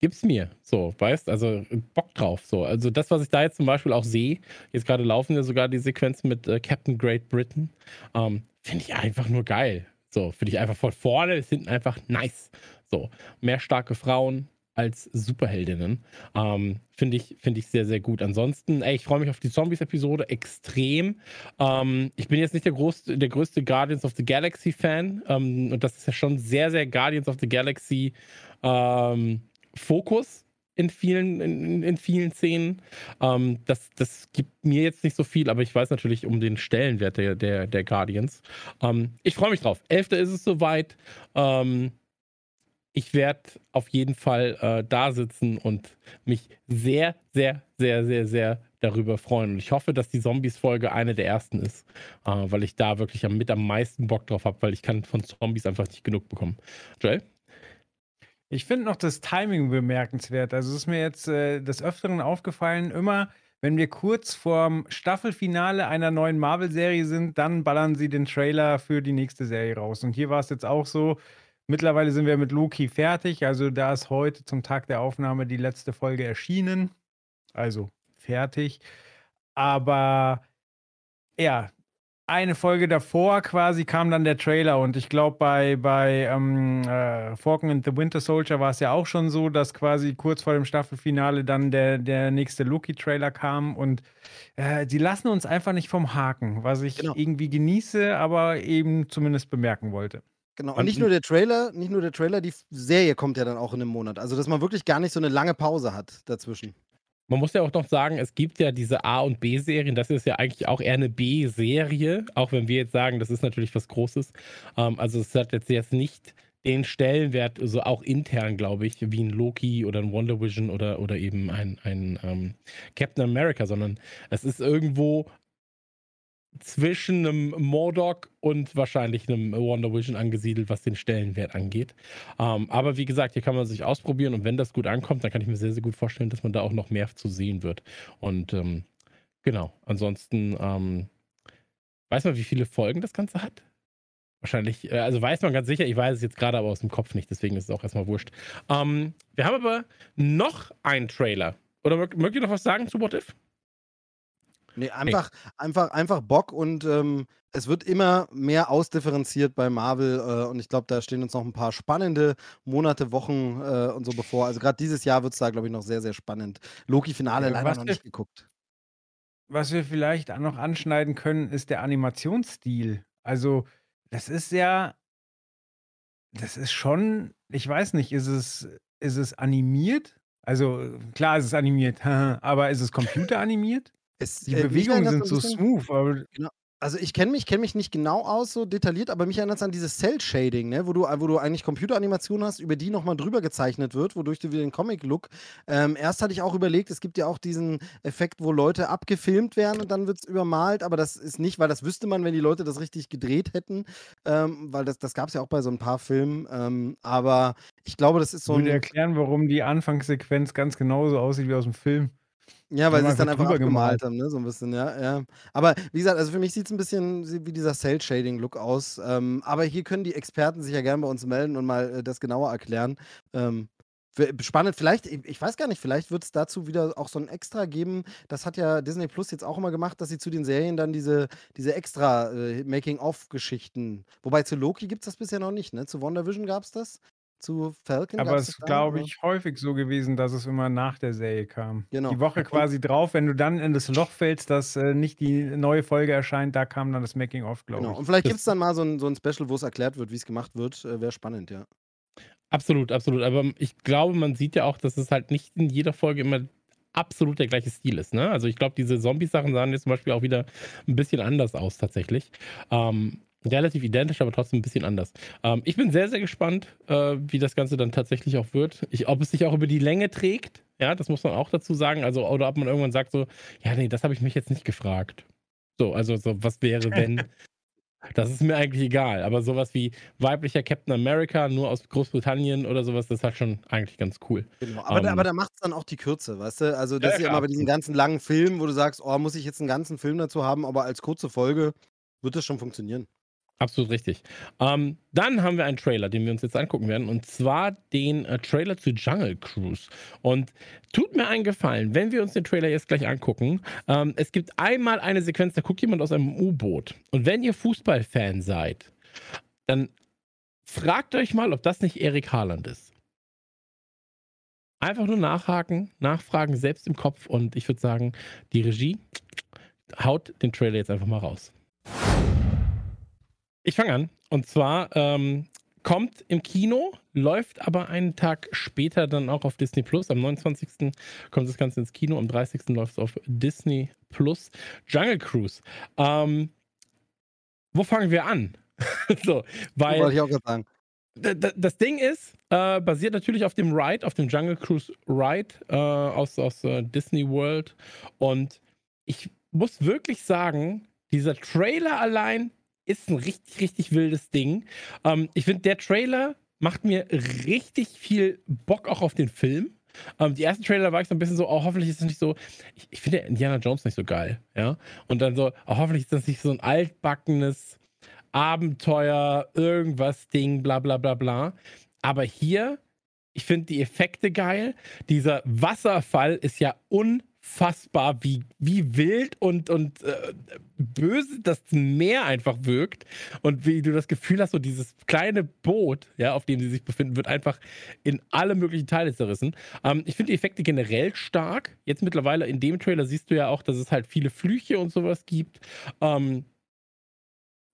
Speaker 1: gib's mir, so, weißt, also Bock drauf, so. Also das, was ich da jetzt zum Beispiel auch sehe, jetzt gerade laufen ja sogar die Sequenzen mit äh, Captain Great Britain, ähm, finde ich einfach nur geil. So, finde ich einfach von vorne bis hinten einfach nice. So, mehr starke Frauen als Superheldinnen. Ähm, finde ich, find ich sehr, sehr gut. Ansonsten, ey, ich freue mich auf die Zombies-Episode extrem. Ähm, ich bin jetzt nicht der, groß, der größte Guardians of the Galaxy-Fan. Ähm, und das ist ja schon sehr, sehr Guardians of the Galaxy ähm, in vielen, in, in vielen Szenen. Ähm, das, das gibt mir jetzt nicht so viel, aber ich weiß natürlich um den Stellenwert der, der, der Guardians. Ähm, ich freue mich drauf. Elfter ist es soweit. Ähm, ich werde auf jeden Fall äh, da sitzen und mich sehr, sehr, sehr, sehr, sehr darüber freuen. Und ich hoffe, dass die Zombies-Folge eine der ersten ist, äh, weil ich da wirklich mit am meisten Bock drauf habe, weil ich kann von Zombies einfach nicht genug bekommen. Joel?
Speaker 2: Ich finde noch das Timing bemerkenswert. Also es ist mir jetzt äh, des Öfteren aufgefallen, immer wenn wir kurz vorm Staffelfinale einer neuen Marvel-Serie sind, dann ballern sie den Trailer für die nächste Serie raus. Und hier war es jetzt auch so. Mittlerweile sind wir mit Loki fertig. Also da ist heute zum Tag der Aufnahme die letzte Folge erschienen. Also fertig. Aber ja, eine Folge davor quasi kam dann der Trailer und ich glaube bei, bei ähm, äh, Falcon and the Winter Soldier war es ja auch schon so, dass quasi kurz vor dem Staffelfinale dann der, der nächste Loki-Trailer kam und äh, die lassen uns einfach nicht vom Haken, was ich genau. irgendwie genieße, aber eben zumindest bemerken wollte.
Speaker 3: Genau, und nicht nur der Trailer, nicht nur der Trailer, die Serie kommt ja dann auch in einem Monat. Also, dass man wirklich gar nicht so eine lange Pause hat dazwischen.
Speaker 1: Man muss ja auch noch sagen, es gibt ja diese A- und B-Serien. Das ist ja eigentlich auch eher eine B-Serie, auch wenn wir jetzt sagen, das ist natürlich was Großes. Ähm, also es hat jetzt, jetzt nicht den Stellenwert, also auch intern, glaube ich, wie ein Loki oder ein Wonder Vision oder, oder eben ein, ein ähm, Captain America, sondern es ist irgendwo zwischen einem Mordok und wahrscheinlich einem Wonder Vision angesiedelt, was den Stellenwert angeht. Ähm, aber wie gesagt, hier kann man sich ausprobieren und wenn das gut ankommt, dann kann ich mir sehr, sehr gut vorstellen, dass man da auch noch mehr zu sehen wird. Und ähm, genau, ansonsten ähm, weiß man, wie viele Folgen das Ganze hat? Wahrscheinlich, äh, also weiß man ganz sicher, ich weiß es jetzt gerade aber aus dem Kopf nicht, deswegen ist es auch erstmal wurscht. Ähm, wir haben aber noch einen Trailer. Oder mögt ihr noch was sagen zu What If?
Speaker 3: Nee, einfach, einfach, einfach Bock und ähm, es wird immer mehr ausdifferenziert bei Marvel äh, und ich glaube, da stehen uns noch ein paar spannende Monate, Wochen äh, und so bevor. Also gerade dieses Jahr wird es da, glaube ich, noch sehr, sehr spannend. Loki-Finale äh, leider noch nicht geguckt.
Speaker 2: was wir vielleicht auch noch anschneiden können, ist der Animationsstil. Also, das ist ja das ist schon ich weiß nicht, ist es ist es animiert? Also, klar, ist es animiert, aber ist es computeranimiert?
Speaker 3: Es,
Speaker 2: Die
Speaker 3: äh,
Speaker 2: Bewegungen sind
Speaker 3: so
Speaker 2: smooth,
Speaker 3: Genau. Also ich kenne mich, kenn mich nicht genau aus, so detailliert, aber mich erinnert es an dieses Cell-Shading, ne? wo, du, wo du eigentlich Computeranimationen hast, über die nochmal drüber gezeichnet wird, wodurch du wieder den Comic-Look. Ähm, erst hatte ich auch überlegt, es gibt ja auch diesen Effekt, wo Leute abgefilmt werden und dann wird es übermalt, aber das ist nicht, weil das wüsste man, wenn die Leute das richtig gedreht hätten, ähm, weil das, das gab es ja auch bei so ein paar Filmen. Ähm, aber ich glaube, das ist so
Speaker 2: würde
Speaker 3: ein.
Speaker 2: erklären, warum die Anfangssequenz ganz genauso aussieht wie aus dem Film.
Speaker 3: Ja, weil sie es dann
Speaker 2: einfach gemalt.
Speaker 3: haben, ne? So ein bisschen, ja, ja. Aber wie gesagt, also für mich sieht es ein bisschen wie dieser Cell-Shading-Look aus. Ähm, aber hier können die Experten sich ja gerne bei uns melden und mal äh, das genauer erklären. Ähm, spannend, vielleicht, ich ich weiß gar nicht, vielleicht wird es dazu wieder auch so ein Extra geben. Das hat ja Disney Plus jetzt auch immer gemacht, dass sie zu den Serien dann diese, diese extra äh, Making-of-Geschichten. Wobei zu Loki gibt es das bisher noch nicht, ne? Zu WandaVision gab es das. Zu Falcon
Speaker 2: Aber es ist, glaube
Speaker 3: aber-
Speaker 2: ich, häufig so gewesen, dass es immer nach der Serie kam.
Speaker 3: Genau.
Speaker 2: Die Woche
Speaker 3: Und-
Speaker 2: quasi drauf, wenn du dann in das Loch fällst, dass äh, nicht die neue Folge erscheint, da kam dann das Making-of, glaube
Speaker 3: Genau.
Speaker 2: ich.
Speaker 3: Und vielleicht gibt es dann mal so ein, so ein Special, wo es erklärt wird, wie es gemacht wird. Äh, Wäre spannend, ja.
Speaker 1: Absolut, absolut. Aber ich glaube, man sieht ja auch, dass es halt nicht in jeder Folge immer absolut der gleiche Stil ist. Ne? Also ich glaube, diese Zombie-Sachen sahen jetzt zum Beispiel auch wieder ein bisschen anders aus tatsächlich. Ähm, relativ identisch, aber trotzdem ein bisschen anders. Ähm, ich bin sehr, sehr gespannt, äh, wie das Ganze dann tatsächlich auch wird. Ich, ob es sich auch über die Länge trägt. Ja, das muss man auch dazu sagen. Also, oder ob man irgendwann sagt so, ja, nee, das habe ich mich jetzt nicht gefragt. So, also so, was wäre, wenn. Das ist mir eigentlich egal, aber sowas wie weiblicher Captain America nur aus Großbritannien oder sowas, das ist halt schon eigentlich ganz cool.
Speaker 3: Genau. Aber, da,
Speaker 1: Ähm.
Speaker 3: aber da macht es dann auch die Kürze, weißt du? Also, das
Speaker 1: Ja,
Speaker 3: ist ja immer bei diesen ganzen langen Filmen, wo du sagst, oh, muss ich jetzt einen ganzen Film dazu haben, aber als kurze Folge wird das schon funktionieren.
Speaker 1: Absolut richtig. Ähm, dann haben wir einen Trailer, den wir uns jetzt angucken werden, und zwar den äh, Trailer zu Jungle Cruise. Und tut mir einen Gefallen, wenn wir uns den Trailer jetzt gleich angucken. Ähm, es gibt einmal eine Sequenz, da guckt jemand aus einem U-Boot. Und wenn ihr Fußballfan seid, dann fragt euch mal, ob das nicht Erik Haaland ist. Einfach nur nachhaken, nachfragen, selbst im Kopf. Und ich würde sagen, die Regie haut den Trailer jetzt einfach mal raus. Ich fange an. Und zwar ähm, kommt im Kino, läuft aber einen Tag später dann auch auf Disney Plus. Am 29. kommt das Ganze ins Kino, am 30. läuft es auf Disney Plus. Jungle Cruise. Ähm, wo fangen wir an? so, weil
Speaker 3: Wollte ich auch sagen.
Speaker 1: Das Ding ist, äh, basiert natürlich auf dem Ride, auf dem Jungle Cruise Ride äh, aus, aus äh, Disney World. Und ich muss wirklich sagen, dieser Trailer allein ist ein richtig, richtig wildes Ding. Ähm, ich finde, der Trailer macht mir richtig viel Bock auch auf den Film. Ähm, die ersten Trailer war ich so ein bisschen so, oh, hoffentlich ist es nicht so. Ich, ich finde Indiana Jones nicht so geil, ja. Und dann so, oh, hoffentlich ist das nicht so ein altbackenes Abenteuer, irgendwas Ding, bla bla bla bla. Aber hier, ich finde die Effekte geil. Dieser Wasserfall ist ja unfassbar, wie, wie wild und, und äh, böse das Meer einfach wirkt. Und wie du das Gefühl hast, so dieses kleine Boot, ja, auf dem sie sich befinden, wird einfach in alle möglichen Teile zerrissen. Ähm, ich finde die Effekte generell stark. Jetzt mittlerweile in dem Trailer siehst du ja auch, dass es halt viele Flüche und sowas gibt. Ähm,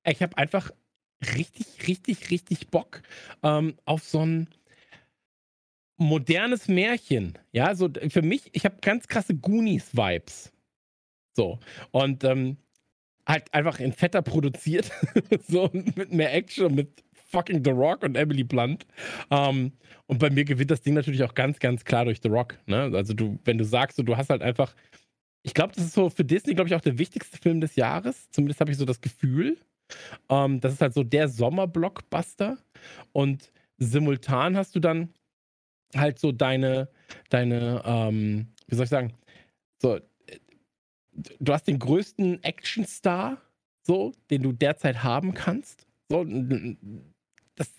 Speaker 1: ich habe einfach richtig, richtig, richtig Bock ähm, auf so ein modernes Märchen. Ja, so für mich, ich habe ganz krasse Goonies-Vibes. So. Und ähm, halt einfach in fetter produziert. so mit mehr Action mit fucking The Rock und Emily Blunt. Ähm, und bei mir gewinnt das Ding natürlich auch ganz, ganz klar durch The Rock. Ne? Also du, wenn du sagst, so, du hast halt einfach. Ich glaube, das ist so für Disney, glaube ich, auch der wichtigste Film des Jahres. Zumindest habe ich so das Gefühl. Ähm, das ist halt so der Sommerblockbuster. Und simultan hast du dann halt so deine, deine, ähm, wie soll ich sagen, so, äh, du hast den größten Actionstar, so, den du derzeit haben kannst. So, das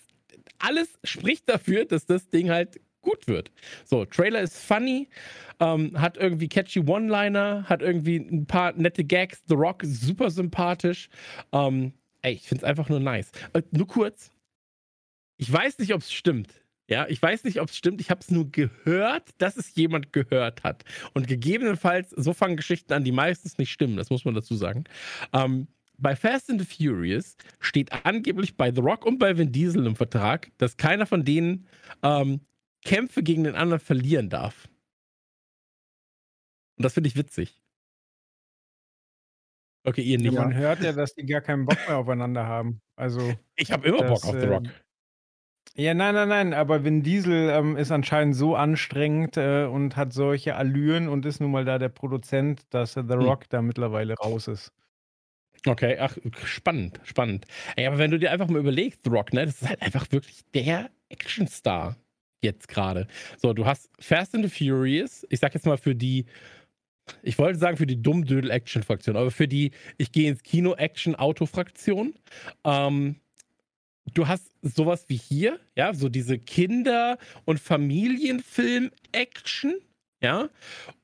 Speaker 1: alles spricht dafür, dass das Ding halt gut wird. So, Trailer ist funny, ähm, hat irgendwie catchy One-Liner, hat irgendwie ein paar nette Gags. The Rock ist super sympathisch. Ähm, ey, ich finde es einfach nur nice. Äh, nur kurz. Ich weiß nicht, ob es stimmt. Ja, ich weiß nicht, ob es stimmt. Ich habe es nur gehört, dass es jemand gehört hat. Und gegebenenfalls, so fangen Geschichten an, die meistens nicht stimmen. Das muss man dazu sagen. Ähm, bei Fast and the Furious steht angeblich bei The Rock und bei Vin Diesel im Vertrag, dass keiner von denen ähm, Kämpfe gegen den anderen verlieren darf. Und das finde ich witzig. Okay, ihr nicht.
Speaker 2: Ja, man hört ja, dass die gar keinen Bock mehr aufeinander haben. Also.
Speaker 1: Ich habe immer
Speaker 2: das,
Speaker 1: Bock auf The Rock.
Speaker 2: Ja, nein, nein, nein, aber Vin Diesel ähm, ist anscheinend so anstrengend äh, und hat solche Allüren und ist nun mal da der Produzent, dass äh, The
Speaker 1: Hm.
Speaker 2: Rock da mittlerweile raus ist.
Speaker 1: Okay, ach, spannend, spannend. Ey, aber wenn du dir einfach mal überlegst, The Rock, ne, das ist halt einfach wirklich der Actionstar jetzt gerade. So, du hast Fast and the Furious, ich sag jetzt mal für die, ich wollte sagen für die Dummdödel-Action-Fraktion, aber für die, ich gehe ins Kino-Action-Auto-Fraktion. Ähm, du hast sowas wie hier, ja, so diese Kinder- und Familienfilm-Action, ja.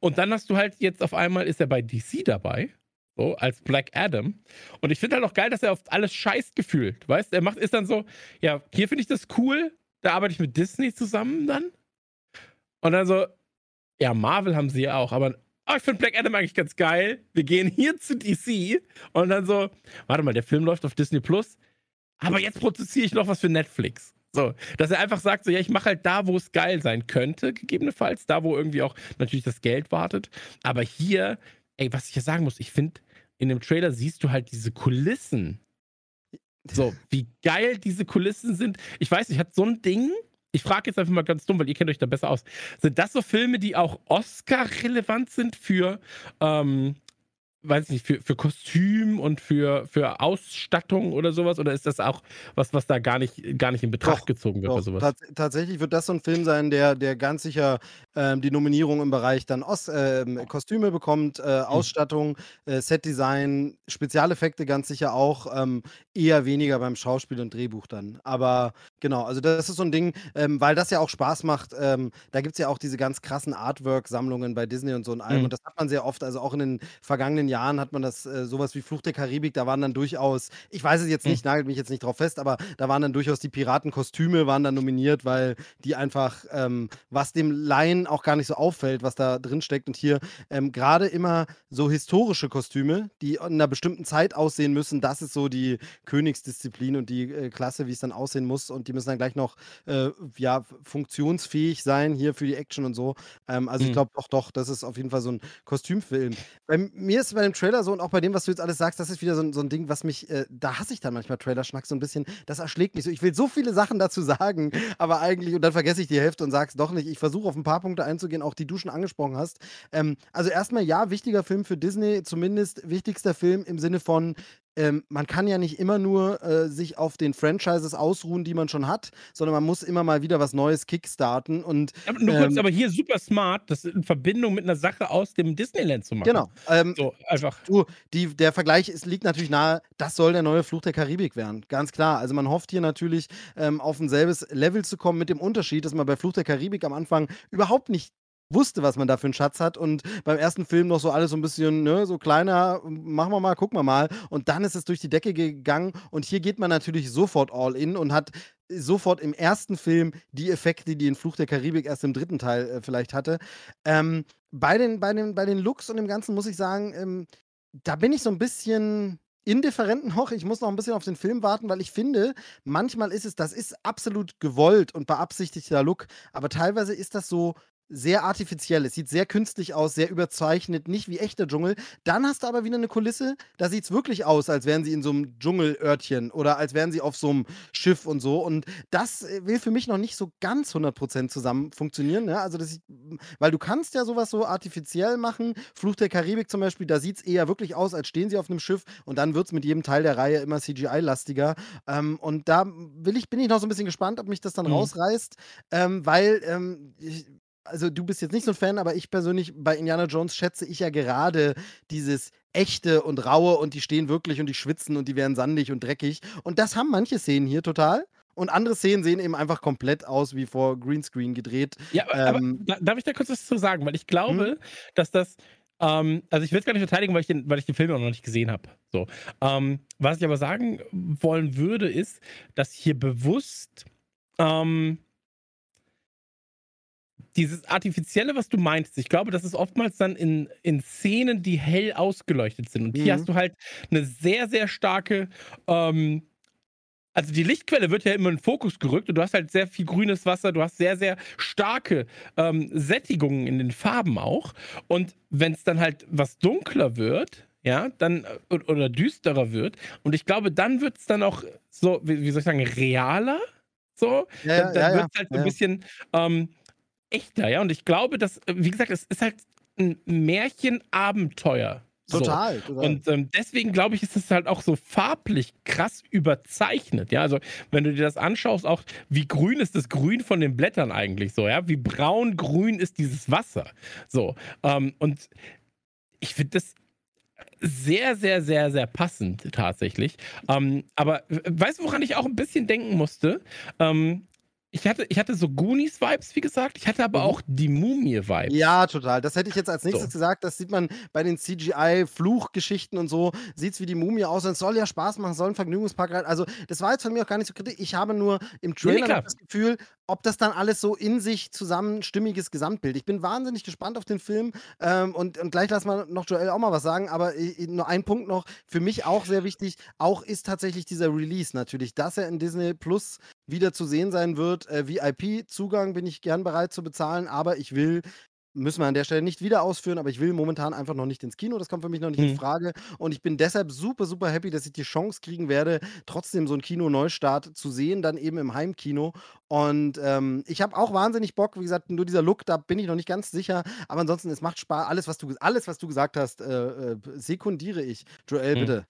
Speaker 1: Und dann hast du halt jetzt auf einmal ist er bei DC dabei. So, als Black Adam. Und ich finde halt auch geil, dass er auf alles scheißt gefühlt. Weißt er macht, ist dann so, ja, hier finde ich das cool, da arbeite ich mit Disney zusammen dann. Und dann so, ja, Marvel haben sie ja auch, aber oh, ich finde Black Adam eigentlich ganz geil. Wir gehen hier zu DC und dann so, warte mal, der Film läuft auf Disney Plus, aber jetzt produziere ich noch was für Netflix. So, dass er einfach sagt, so, ja, ich mache halt da, wo es geil sein könnte, gegebenenfalls, da, wo irgendwie auch natürlich das Geld wartet. Aber hier, ey, was ich ja sagen muss, ich finde, in dem Trailer siehst du halt diese Kulissen. So, wie geil diese Kulissen sind. Ich weiß nicht, hat so ein Ding, ich frage jetzt einfach mal ganz dumm, weil ihr kennt euch da besser aus. Sind das so Filme, die auch Oscar-relevant sind für, ähm, weiß ich nicht, für, für Kostüm und für, für Ausstattung oder sowas? Oder ist das auch was, was da gar nicht, gar nicht in Betracht
Speaker 3: Doch,
Speaker 1: gezogen wird
Speaker 3: Doch,
Speaker 1: oder sowas?
Speaker 3: tats tatsächlich wird das so ein Film sein, der, der ganz sicher ähm, die Nominierung im Bereich dann Os ähm, Kostüme bekommt, äh, Ausstattung, äh, Setdesign, Spezialeffekte ganz sicher auch, ähm, eher weniger beim Schauspiel und Drehbuch dann. Aber genau, also das ist so ein Ding, ähm, weil das ja auch Spaß macht. Ähm, da gibt es ja auch diese ganz krassen Artwork-Sammlungen bei Disney und so und allem.
Speaker 1: Mhm.
Speaker 3: Und das hat man sehr oft, also auch in den vergangenen Jahren hat man das äh, sowas wie Fluch der Karibik, da waren dann durchaus, ich weiß es jetzt
Speaker 1: Mhm.
Speaker 3: nicht, nagelt mich jetzt nicht drauf fest, aber da waren dann durchaus die Piratenkostüme waren dann nominiert, weil die einfach, ähm, was dem Laien auch gar nicht so auffällt, was da drin steckt. Und hier ähm, gerade immer so historische Kostüme, die in einer bestimmten Zeit aussehen müssen, das ist so die Königsdisziplin und die äh, Klasse, wie es dann aussehen muss. Und die müssen dann gleich noch äh, ja, funktionsfähig sein hier für die Action und so. Ähm, also ich
Speaker 1: Mhm.
Speaker 3: glaube doch, doch, das ist auf jeden Fall so ein Kostümfilm. Bei mir ist bei dem Trailer so und auch bei dem, was du jetzt alles sagst, das ist wieder so ein, so ein Ding, was mich, äh, da hasse ich dann manchmal Trailerschnack so ein bisschen, das erschlägt mich so. Ich will so viele Sachen dazu sagen, aber eigentlich, und dann vergesse ich die Hälfte und sag's doch nicht. Ich versuche auf ein paar Punkte einzugehen, auch die du schon angesprochen hast. Ähm, also erstmal, ja, wichtiger Film für Disney, zumindest wichtigster Film im Sinne von, ähm, man kann ja nicht immer nur äh, sich auf den Franchises ausruhen, die man schon hat, sondern man muss immer mal wieder was Neues kickstarten und
Speaker 1: Aber nur kurz,
Speaker 3: ähm,
Speaker 1: aber hier super smart, das in Verbindung mit einer Sache aus dem Disneyland zu machen.
Speaker 3: genau. Ähm,
Speaker 1: So, einfach.
Speaker 3: Du, die, der Vergleich ist, liegt natürlich nahe, das soll der neue Fluch der Karibik werden. Ganz klar. Also man hofft hier natürlich ähm, auf ein selbes Level zu kommen, mit dem Unterschied, dass man bei Fluch der Karibik am Anfang überhaupt nicht wusste, was man da für einen Schatz hat und beim ersten Film noch so alles so ein bisschen, ne, so kleiner, machen wir mal, gucken wir mal und dann ist es durch die Decke gegangen und hier geht man natürlich sofort all in und hat sofort im ersten Film die Effekte, die in Fluch der Karibik erst im dritten Teil äh, vielleicht hatte. Ähm, bei, den, bei, den, bei den Looks und dem Ganzen muss ich sagen, ähm, da bin ich so ein bisschen indifferent noch. Ich muss noch ein bisschen auf den Film warten, weil ich finde, manchmal ist es, das ist absolut gewollt und beabsichtigter Look, aber teilweise ist das so sehr artifiziell. Es sieht sehr künstlich aus, sehr überzeichnet, nicht wie echter Dschungel. Dann hast du aber wieder eine Kulisse, da sieht es wirklich aus, als wären sie in so einem Dschungelörtchen oder als wären sie auf so einem Schiff und so. Und das äh, will für mich noch nicht so ganz 100% zusammen funktionieren. Ja? Also, das ich, weil du kannst ja sowas so artifiziell machen. Fluch der Karibik zum Beispiel, da sieht es eher wirklich aus, als stehen sie auf einem Schiff und dann wird es mit jedem Teil der Reihe immer CGI-lastiger. Ähm, und da will ich, bin ich noch so ein bisschen gespannt, ob mich das dann
Speaker 1: Mhm.
Speaker 3: rausreißt, ähm, weil ähm, ich, also du bist jetzt nicht so ein Fan, aber ich persönlich bei Indiana Jones schätze ich ja gerade dieses echte und raue und die stehen wirklich und die schwitzen und die werden sandig und dreckig. Und das haben manche Szenen hier total. Und andere Szenen sehen eben einfach komplett aus wie vor Greenscreen gedreht.
Speaker 1: Ja, aber,
Speaker 3: Ähm,
Speaker 1: aber da, darf ich da kurz was zu sagen? Weil ich glaube, dass das, ähm, also ich will es gar nicht verteidigen, weil ich den, weil ich den Film auch noch nicht gesehen habe. So. Ähm, was ich aber sagen wollen würde, ist, dass hier bewusst ähm, dieses Artifizielle, was du meintest, ich glaube, das ist oftmals dann in, in Szenen, die hell ausgeleuchtet sind. Und hier
Speaker 3: Mhm.
Speaker 1: hast du halt eine sehr, sehr starke, ähm, also die Lichtquelle wird ja immer in den Fokus gerückt und du hast halt sehr viel grünes Wasser, du hast sehr, sehr starke ähm, Sättigungen in den Farben auch. Und wenn es dann halt was dunkler wird, ja, dann äh, oder düsterer wird, und ich glaube, dann wird es dann auch so, wie, wie soll ich sagen, realer. So,
Speaker 3: Ja,
Speaker 1: dann, dann
Speaker 3: ja,
Speaker 1: wird es halt so
Speaker 3: ja.
Speaker 1: ein bisschen ähm, echter, ja. Und ich glaube, dass, äh, wie gesagt, es ist halt ein Märchenabenteuer. So.
Speaker 3: Total, total.
Speaker 1: Und ähm, deswegen glaube ich, ist es halt auch so farblich krass überzeichnet. Ja, also wenn du dir das anschaust, auch wie grün ist das Grün von den Blättern eigentlich so, ja, wie braun-grün ist dieses Wasser. So. Ähm, und ich finde das sehr, sehr, sehr, sehr passend tatsächlich. Ähm, aber weißt du, woran ich auch ein bisschen denken musste? Ähm, ich hatte, ich hatte so Goonies-Vibes, wie gesagt. Ich hatte aber
Speaker 3: Mhm.
Speaker 1: auch die Mumie-Vibes.
Speaker 3: Ja, total. Das hätte ich jetzt als nächstes
Speaker 1: So.
Speaker 3: gesagt. Das sieht man bei den CGI-Fluchgeschichten und so. Sieht es wie die Mumie aus. Und es soll ja Spaß machen, soll ein Vergnügungspark rein. Also, das war jetzt von mir auch gar nicht so kritisch. Ich habe nur im Trailer noch das Gefühl, ob das dann alles so in sich zusammen stimmiges Gesamtbild. Ich bin wahnsinnig gespannt auf den Film. Ähm, und, und gleich lass mal noch Joel auch mal was sagen. Aber äh, nur ein Punkt noch. Für mich auch sehr wichtig. Auch ist tatsächlich dieser Release natürlich, dass er in Disney Plus wieder zu sehen sein wird. Äh, VIP-Zugang bin ich gern bereit zu bezahlen. Aber ich will müssen wir an der Stelle nicht wieder ausführen, aber ich will momentan einfach noch nicht ins Kino. Das kommt für mich noch nicht in
Speaker 1: Mhm.
Speaker 3: Frage. Und ich bin deshalb super, super happy, dass ich die Chance kriegen werde, trotzdem so einen Kino-Neustart zu sehen, dann eben im Heimkino. Und ähm, ich habe auch wahnsinnig Bock. Wie gesagt, nur dieser Look, da bin ich noch nicht ganz sicher. Aber ansonsten, es macht Spaß. Alles, was du, alles, was du gesagt hast, äh, äh, sekundiere ich. Joel,
Speaker 1: Mhm.
Speaker 3: bitte.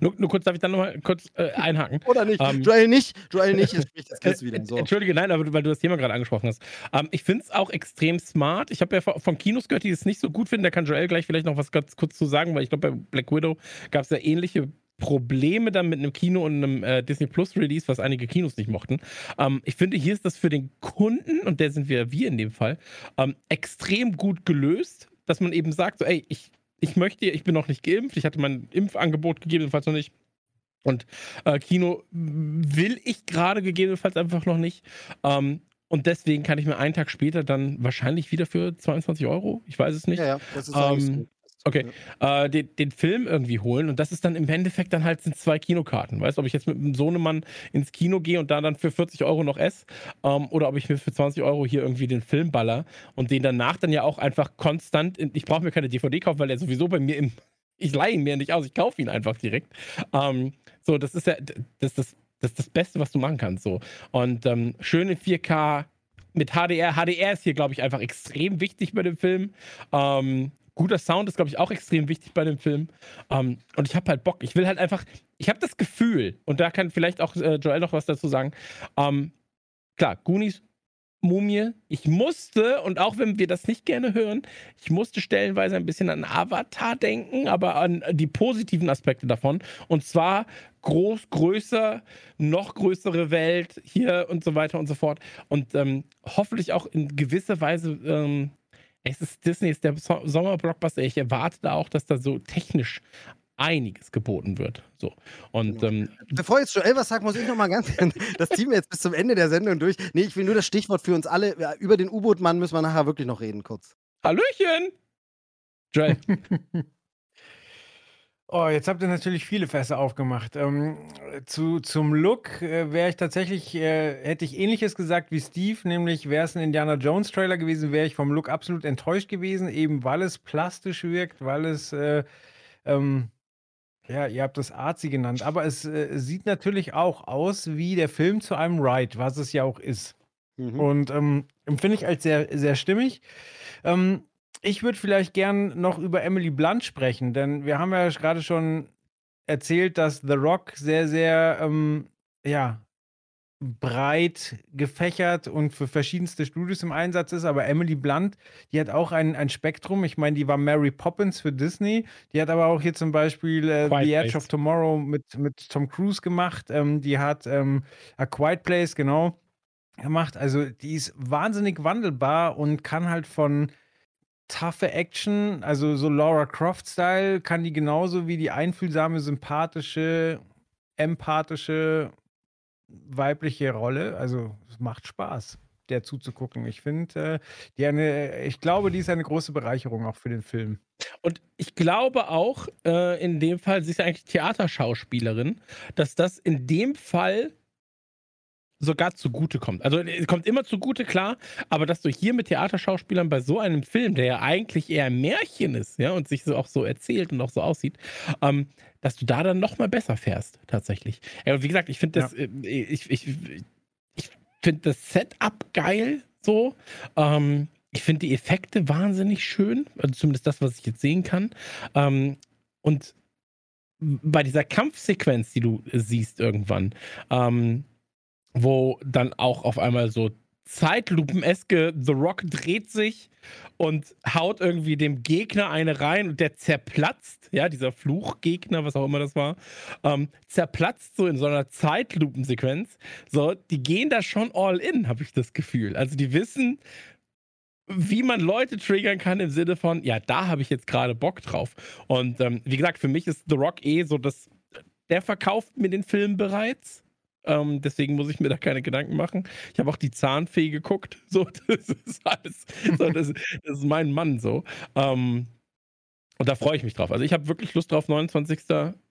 Speaker 1: Nur, nur kurz, darf ich dann nochmal kurz äh, einhaken?
Speaker 3: Oder nicht?
Speaker 1: Ähm,
Speaker 3: Joel nicht. Joel nicht. Jetzt spricht das Chris
Speaker 1: Äh,
Speaker 3: wieder. So.
Speaker 1: Entschuldige, nein, aber weil du das Thema gerade angesprochen hast. Ähm, ich finde es auch extrem smart. Ich habe ja von, von Kinos gehört, die es nicht so gut finden. Da kann Joel gleich vielleicht noch was ganz kurz zu sagen, weil ich glaube, bei Black Widow gab es ja ähnliche Probleme dann mit einem Kino und einem äh, Disney Plus Release, was einige Kinos nicht mochten. Ähm, ich finde, hier ist das für den Kunden, und der sind wir, wir in dem Fall, ähm, extrem gut gelöst, dass man eben sagt, so, ey, ich, ich möchte, ich bin noch nicht geimpft, ich hatte mein Impfangebot gegebenenfalls noch nicht. Und äh, Kino will ich gerade gegebenenfalls einfach noch nicht. Ähm, und deswegen kann ich mir einen Tag später dann wahrscheinlich wieder für 22 Euro, ich weiß es nicht,
Speaker 3: Ja, ja, das ist
Speaker 1: Ähm, okay. äh, den, den Film irgendwie holen. Und das ist dann im Endeffekt dann halt sind zwei Kinokarten. Weißt du, ob ich jetzt mit einem Sohnemann ins Kino gehe und da dann für 40 Euro noch esse ähm, oder ob ich mir für 20 Euro hier irgendwie den Film baller und den danach dann ja auch einfach konstant, in, ich brauche mir keine DVD kaufen, weil der sowieso bei mir im, ich leihe ihn mir nicht aus, ich kaufe ihn einfach direkt. Ähm, so, das ist ja, das, das, das ist das Beste, was du machen kannst. So. Und ähm, schön in 4K mit HDR. HDR ist hier, glaube ich, einfach extrem wichtig bei dem Film. Ähm, guter Sound ist, glaube ich, auch extrem wichtig bei dem Film. Ähm, und ich habe halt Bock. Ich will halt einfach, ich habe das Gefühl, und da kann vielleicht auch äh, Joel noch was dazu sagen. Ähm, klar, Goonies, Mumie. Ich musste, und auch wenn wir das nicht gerne hören, ich musste stellenweise ein bisschen an Avatar denken, aber an die positiven Aspekte davon. Und zwar groß, größer, noch größere Welt hier und so weiter und so fort. Und ähm, hoffentlich auch in gewisser Weise, ähm, es ist Disney, ist der so Sommerblockbuster. Ich erwarte da auch, dass da so technisch einiges geboten wird. So. Und
Speaker 3: Genau.
Speaker 1: ähm,
Speaker 3: Bevor jetzt Joel was sagt, muss ich noch mal ganz. Das ziehen wir jetzt bis zum Ende der Sendung durch. Nee, ich will nur das Stichwort für uns alle. Über den U-Boot-Mann müssen wir nachher wirklich noch reden, kurz.
Speaker 1: Hallöchen! Joel,
Speaker 2: Oh, jetzt habt ihr natürlich viele Fässer aufgemacht. Ähm, zu, zum Look äh, wäre ich tatsächlich, äh, hätte ich ähnliches gesagt wie Steve, nämlich wäre es ein Indiana Jones Trailer gewesen, wäre ich vom Look absolut enttäuscht gewesen, eben weil es plastisch wirkt, weil es, äh, ähm, ja, ihr habt das artsy genannt, aber es äh, sieht natürlich auch aus wie der Film zu einem Ride, was es ja auch ist.
Speaker 3: Mhm.
Speaker 2: Und ähm, empfinde ich als sehr, sehr stimmig. Ähm, ich würde vielleicht gern noch über Emily Blunt sprechen, denn wir haben ja gerade schon erzählt, dass The Rock sehr, sehr, ähm, ja, breit gefächert und für verschiedenste Studios im Einsatz ist, aber Emily Blunt, die hat auch ein, ein Spektrum. Ich meine, die war Mary Poppins für Disney, die hat aber auch hier zum Beispiel äh, The Edge
Speaker 1: Place.
Speaker 2: of Tomorrow mit, mit Tom Cruise gemacht. Ähm, die hat ähm, A Quiet Place, genau, gemacht. Also die ist wahnsinnig wandelbar und kann halt von taffe Action, also so Laura Croft-Style, kann die genauso wie die einfühlsame, sympathische, empathische weibliche Rolle. Also es macht Spaß. der zuzugucken. Ich finde, äh, ich glaube, die ist eine große Bereicherung auch für den Film.
Speaker 1: Und ich glaube auch, äh, in dem Fall, sie ist eigentlich Theaterschauspielerin, dass das in dem Fall sogar zugute kommt. Also es kommt immer zugute, klar, aber dass du hier mit Theaterschauspielern bei so einem Film, der ja eigentlich eher ein Märchen ist, ja, und sich so auch so erzählt und auch so aussieht, ähm, dass du da dann noch mal besser fährst, tatsächlich. Ja, und wie gesagt, ich finde das, ja. äh, ich, ich, ich finde das Setup geil, so. Ähm, ich finde die Effekte wahnsinnig schön, also zumindest das, was ich jetzt sehen kann. Ähm, und bei dieser Kampfsequenz, die du siehst irgendwann, ähm, wo dann auch auf einmal so Zeitlupeneske The Rock dreht sich und haut irgendwie dem Gegner eine rein und der zerplatzt, ja, dieser Fluchgegner, was auch immer das war, ähm, zerplatzt so in so einer Zeitlupensequenz. So, die gehen da schon all in, habe ich das Gefühl. Also die wissen, wie man Leute triggern kann im Sinne von, ja, da habe ich jetzt gerade Bock drauf. Und ähm, wie gesagt, für mich ist The Rock eh so, dass der verkauft mir den Film bereits. Ähm, deswegen muss ich mir da keine Gedanken machen. Ich habe auch die Zahnfee geguckt. So, das ist alles. So, das, das, ist mein Mann so. Ähm, und da freue ich mich drauf. Also ich habe wirklich Lust drauf, 29.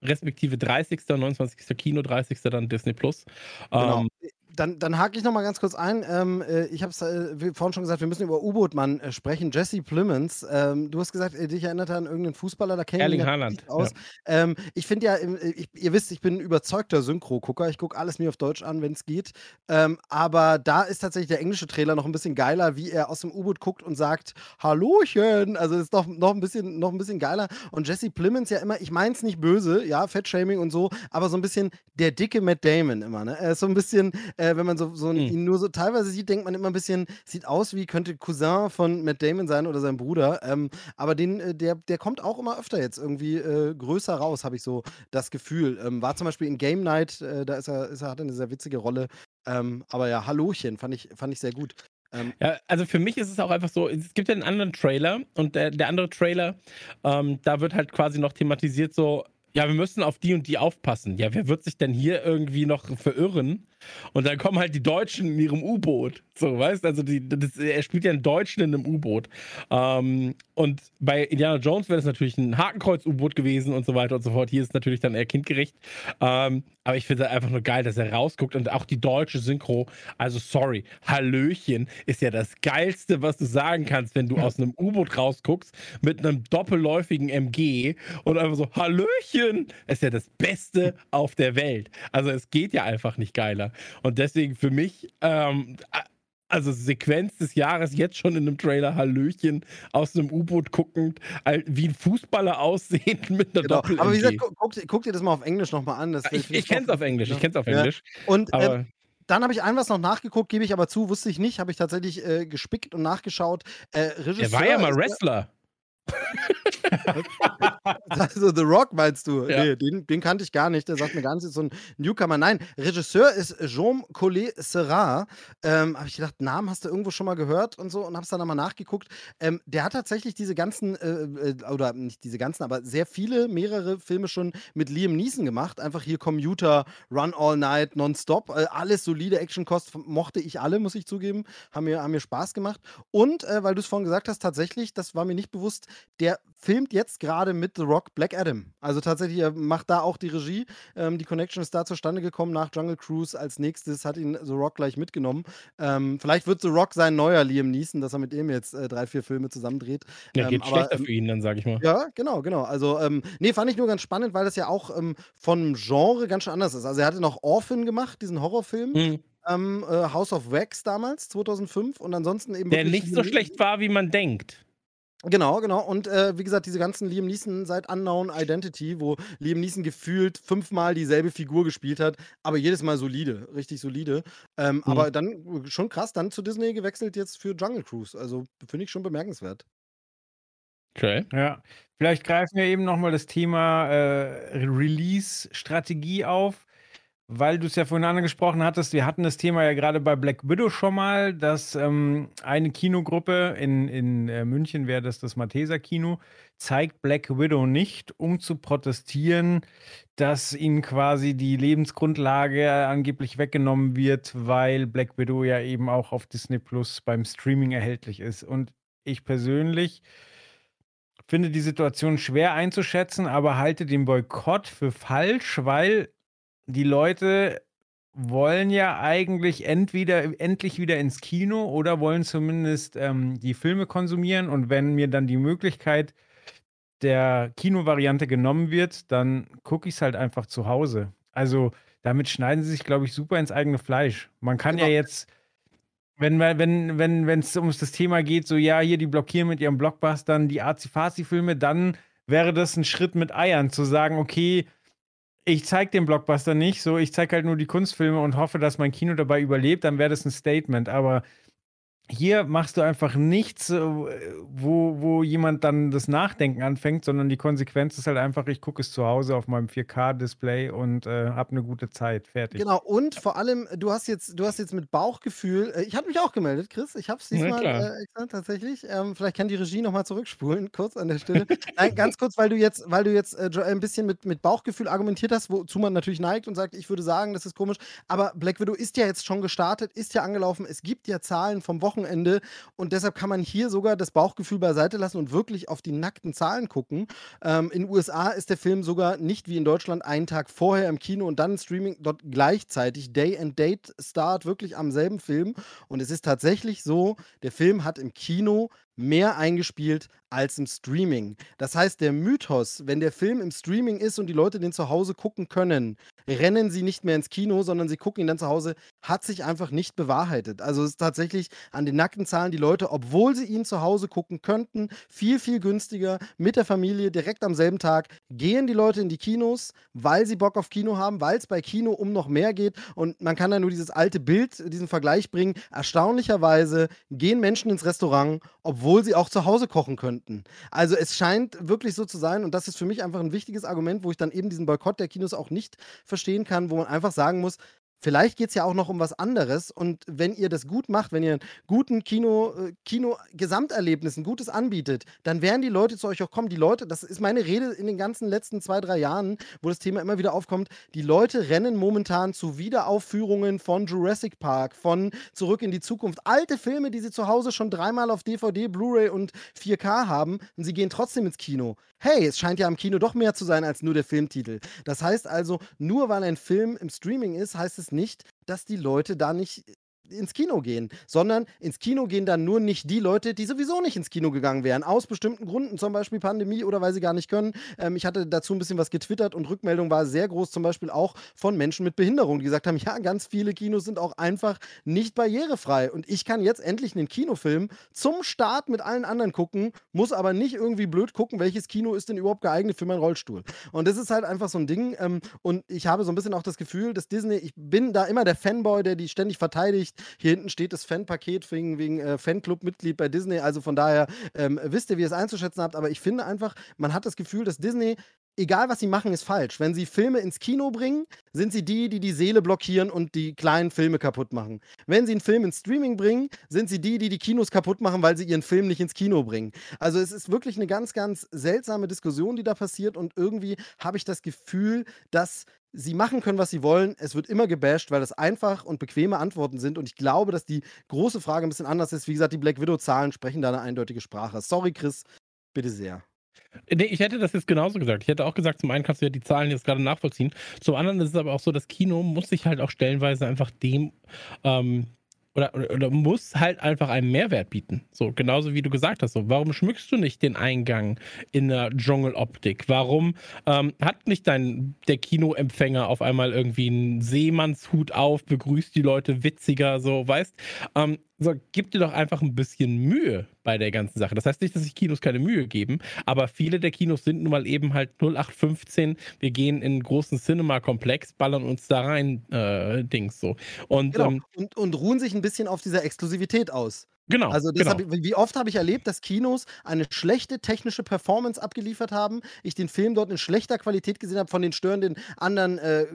Speaker 1: respektive 30. 29. Kino, 30. dann Disney Plus.
Speaker 3: Genau. Ähm, dann, dann hake ich noch mal ganz kurz ein. Ähm, äh, ich habe es äh, vorhin schon gesagt, wir müssen über U-Boot-Mann äh, sprechen. Jesse Plemons. Ähm, du hast gesagt, äh, dich erinnert an irgendeinen Fußballer, da kenne
Speaker 1: ich mich
Speaker 3: aus. Ja. Ähm, ich finde ja, äh, ich, ihr wisst, ich bin ein überzeugter Synchro-Gucker. Ich gucke alles mir auf Deutsch an, wenn es geht. Ähm, aber da ist tatsächlich der englische Trailer noch ein bisschen geiler, wie er aus dem U-Boot guckt und sagt, Hallöchen. Also ist doch noch ein bisschen, noch ein bisschen geiler. Und Jesse Plemons ja immer, ich meine es nicht böse, ja, Fettshaming und so, aber so ein bisschen der dicke Matt Damon immer. Ne? Er ist so ein bisschen äh, wenn man so, so mhm. ihn nur so teilweise sieht, denkt man immer ein bisschen, sieht aus wie könnte Cousin von Matt Damon sein oder sein Bruder. Ähm, aber den, äh, der, der kommt auch immer öfter jetzt irgendwie äh, größer raus, habe ich so das Gefühl. Ähm, war zum Beispiel in Game Night, äh, da ist er, ist er, hat eine sehr witzige Rolle. Ähm, aber ja, Hallochen, fand ich, fand ich sehr gut.
Speaker 1: Ähm, ja, also für mich ist es auch einfach so, es gibt ja einen anderen Trailer und der, der andere Trailer, ähm, da wird halt quasi noch thematisiert so, ja, wir müssen auf die und die aufpassen. Ja, wer wird sich denn hier irgendwie noch verirren? Und dann kommen halt die Deutschen in ihrem U-Boot. So, weißt du? Also, die, das, er spielt ja einen Deutschen in einem U-Boot. Ähm, und bei Indiana Jones wäre das natürlich ein Hakenkreuz-U-Boot gewesen und so weiter und so fort. Hier ist es natürlich dann eher kindgerecht. Ähm, aber ich finde es einfach nur geil, dass er rausguckt und auch die deutsche Synchro. Also, sorry, Hallöchen ist ja das Geilste, was du sagen kannst, wenn du aus einem U-Boot rausguckst mit einem doppelläufigen MG und einfach so, Hallöchen ist ja das Beste auf der Welt. Also, es geht ja einfach nicht geiler. Und deswegen für mich, ähm, also Sequenz des Jahres jetzt schon in einem Trailer, Hallöchen, aus einem U-Boot guckend, wie ein Fußballer aussehend mit einer genau. doppel -MG.
Speaker 3: Aber wie gesagt, guck, guck, dir das mal auf Englisch nochmal an. Das,
Speaker 1: ich ich kenne es auf Englisch, ich kenne es auf Englisch.
Speaker 3: Ja. Und ähm, dann habe ich ein was noch nachgeguckt, gebe ich aber zu, wusste ich nicht, habe ich tatsächlich äh, gespickt und nachgeschaut. Äh,
Speaker 1: Regisseur, er war ja mal Wrestler.
Speaker 3: also The Rock meinst du? Ja. Nee, den, den, kannte ich gar nicht. Der sagt mir gar nicht, ist so ein Newcomer. Nein, Regisseur ist Jean Collet Serra. Ähm, habe ich gedacht, Namen hast du irgendwo schon mal gehört und so und habe es dann nochmal nachgeguckt. Ähm, der hat tatsächlich diese ganzen, äh, äh, oder nicht diese ganzen, aber sehr viele, mehrere Filme schon mit Liam Neeson gemacht. Einfach hier Commuter, Run All Night, Nonstop. Äh, alles solide Actionkost, mochte ich alle, muss ich zugeben. Haben mir, haben mir Spaß gemacht. Und, äh, weil du es vorhin gesagt hast, tatsächlich, das war mir nicht bewusst, der filmt jetzt gerade mit The Rock Black Adam. Also tatsächlich, er macht da auch die Regie. Ähm, die Connection ist da zustande gekommen nach Jungle Cruise. Als nächstes hat ihn The Rock gleich mitgenommen. Ähm, vielleicht wird The Rock sein neuer Liam Neeson, dass er mit ihm jetzt äh, drei, vier Filme zusammendreht.
Speaker 1: Ja, geht
Speaker 3: ähm,
Speaker 1: schlechter für ihn, dann sage ich mal.
Speaker 3: Ja, genau, genau. Also, ähm, nee, fand ich nur ganz spannend, weil das ja auch ähm, vom Genre ganz schön anders ist. Also, er hatte noch Orphan gemacht, diesen Horrorfilm. Mhm. Ähm, äh, House of Wax damals, 2005 und ansonsten eben.
Speaker 1: Der nicht so schlecht war, wie man denkt.
Speaker 3: Genau, genau. Und äh, wie gesagt, diese ganzen Liam Neeson seit Unknown Identity, wo Liam Neeson gefühlt fünfmal dieselbe Figur gespielt hat, aber jedes Mal solide, richtig solide. Ähm, mhm. Aber dann schon krass, dann zu Disney gewechselt jetzt für Jungle Cruise. Also finde ich schon bemerkenswert.
Speaker 2: Okay. Ja, vielleicht greifen wir eben nochmal das Thema äh, Release-Strategie auf. Weil du es ja vorhin angesprochen hattest, wir hatten das Thema ja gerade bei Black Widow schon mal, dass ähm, eine Kinogruppe in, in äh, München wäre das das Malteser Kino, zeigt Black Widow nicht, um zu protestieren, dass ihnen quasi die Lebensgrundlage angeblich weggenommen wird, weil Black Widow ja eben auch auf Disney Plus beim Streaming erhältlich ist. Und ich persönlich finde die Situation schwer einzuschätzen, aber halte den Boykott für falsch, weil die Leute wollen ja eigentlich entweder endlich wieder ins Kino oder wollen zumindest ähm, die Filme konsumieren. Und wenn mir dann die Möglichkeit der Kinovariante genommen wird, dann gucke ich es halt einfach zu Hause. Also damit schneiden sie sich, glaube ich, super ins eigene Fleisch. Man kann genau. ja jetzt, wenn es wenn, wenn, wenn's um das Thema geht, so ja, hier die blockieren mit ihren Blockbustern die Azi-Fazi-Filme, dann wäre das ein Schritt mit Eiern, zu sagen, okay, ich zeige den Blockbuster nicht, so ich zeige halt nur die Kunstfilme und hoffe, dass mein Kino dabei überlebt, dann wäre das ein Statement. Aber hier machst du einfach nichts, äh, wo, wo jemand dann das Nachdenken anfängt, sondern die Konsequenz ist halt einfach, ich gucke es zu Hause auf meinem 4K-Display und äh, habe eine gute Zeit. Fertig.
Speaker 3: Genau, und vor allem, du hast jetzt, du hast jetzt mit Bauchgefühl, äh, ich hatte mich auch gemeldet, Chris, ich habe es diesmal äh, extra, tatsächlich. Ähm, vielleicht kann die Regie nochmal zurückspulen, kurz an der Stelle. Nein, ganz kurz, weil du jetzt, weil du jetzt äh, ein bisschen mit, mit Bauchgefühl argumentiert hast, wozu man natürlich neigt und sagt, ich würde sagen, das ist komisch, aber Black Widow ist ja jetzt schon gestartet, ist ja angelaufen, es gibt ja Zahlen vom Wochenende Wochenende. Und deshalb kann man hier sogar das Bauchgefühl beiseite lassen und wirklich auf die nackten Zahlen gucken. Ähm, in den USA ist der Film sogar nicht wie in Deutschland einen Tag vorher im Kino und dann Streaming dort gleichzeitig. Day and Date Start wirklich am selben Film. Und es ist tatsächlich so, der Film hat im Kino mehr eingespielt als im Streaming. Das heißt, der Mythos, wenn der Film im Streaming ist und die Leute den zu Hause gucken können, rennen sie nicht mehr ins Kino, sondern sie gucken ihn dann zu Hause, hat sich einfach nicht bewahrheitet. Also es ist tatsächlich an den nackten Zahlen die Leute, obwohl sie ihn zu Hause gucken könnten, viel, viel günstiger mit der Familie direkt am selben Tag, gehen die Leute in die Kinos, weil sie Bock auf Kino haben, weil es bei Kino um noch mehr geht. Und man kann da nur dieses alte Bild, diesen Vergleich bringen. Erstaunlicherweise gehen Menschen ins Restaurant, obwohl sie auch zu Hause kochen könnten. Also es scheint wirklich so zu sein und das ist für mich einfach ein wichtiges Argument, wo ich dann eben diesen Boykott der Kinos auch nicht verstehen kann, wo man einfach sagen muss, Vielleicht geht es ja auch noch um was anderes. Und wenn ihr das gut macht, wenn ihr einen guten Kino, äh, Kino-Gesamterlebnis, ein gutes anbietet, dann werden die Leute zu euch auch kommen. Die Leute, das ist meine Rede in den ganzen letzten zwei, drei Jahren, wo das Thema immer wieder aufkommt. Die Leute rennen momentan zu Wiederaufführungen von Jurassic Park, von Zurück in die Zukunft. Alte Filme, die sie zu Hause schon dreimal auf DVD, Blu-ray und 4K haben. Und sie gehen trotzdem ins Kino. Hey, es scheint ja im Kino doch mehr zu sein als nur der Filmtitel. Das heißt also, nur weil ein Film im Streaming ist, heißt es nicht, dass die Leute da nicht ins Kino gehen, sondern ins Kino gehen dann nur nicht die Leute, die sowieso nicht ins Kino gegangen wären, aus bestimmten Gründen, zum Beispiel Pandemie oder weil sie gar nicht können. Ähm, ich hatte dazu ein bisschen was getwittert und Rückmeldung war sehr groß, zum Beispiel auch von Menschen mit Behinderung, die gesagt haben, ja, ganz viele Kinos sind auch einfach nicht barrierefrei und ich kann jetzt endlich einen Kinofilm zum Start mit allen anderen gucken, muss aber nicht irgendwie blöd gucken, welches Kino ist denn überhaupt geeignet für meinen Rollstuhl. Und das ist halt einfach so ein Ding ähm, und ich habe so ein bisschen auch das Gefühl, dass Disney, ich bin da immer der Fanboy, der die ständig verteidigt, hier hinten steht das Fanpaket wegen, wegen äh, Fanclub-Mitglied bei Disney. Also von daher ähm, wisst ihr, wie ihr es einzuschätzen habt. Aber ich finde einfach, man hat das Gefühl, dass Disney egal was sie machen, ist falsch. Wenn sie Filme ins Kino bringen, sind sie die, die die Seele blockieren und die kleinen Filme kaputt machen. Wenn sie einen Film ins Streaming bringen, sind sie die, die die Kinos kaputt machen, weil sie ihren Film nicht ins Kino bringen. Also es ist wirklich eine ganz, ganz seltsame Diskussion, die da passiert und irgendwie habe ich das Gefühl, dass sie machen können, was sie wollen. Es wird immer gebasht, weil das einfach und bequeme Antworten sind. Und ich glaube, dass die große Frage ein bisschen anders ist. Wie gesagt, die Black Widow-Zahlen sprechen da eine eindeutige Sprache. Sorry, Chris, bitte sehr.
Speaker 1: Nee, ich hätte das jetzt genauso gesagt. Ich hätte auch gesagt, zum einen kannst du ja die Zahlen jetzt gerade nachvollziehen. Zum anderen ist es aber auch so, das Kino muss sich halt auch stellenweise einfach dem ähm, oder, oder, oder, muss halt einfach einen Mehrwert bieten. So, genauso wie du gesagt hast. So, warum schmückst du nicht den Eingang in der Dschungeloptik? Warum ähm, hat nicht dein, der Kinoempfänger auf einmal irgendwie einen Seemannshut auf, begrüßt die Leute witziger, so, weißt? Ähm, so, gib dir doch einfach ein bisschen Mühe bei der ganzen Sache. Das heißt nicht, dass sich Kinos keine Mühe geben, aber viele der Kinos sind nun mal eben halt 0815. Wir gehen in einen großen Cinema-Komplex, ballern uns da rein, äh, Dings so.
Speaker 3: Und, genau. ähm, und, und ruhen sich ein bisschen auf dieser Exklusivität aus.
Speaker 1: Genau.
Speaker 3: Also
Speaker 1: genau.
Speaker 3: hab wie oft habe ich erlebt, dass Kinos eine schlechte technische Performance abgeliefert haben, ich den Film dort in schlechter Qualität gesehen habe, von den störenden anderen äh,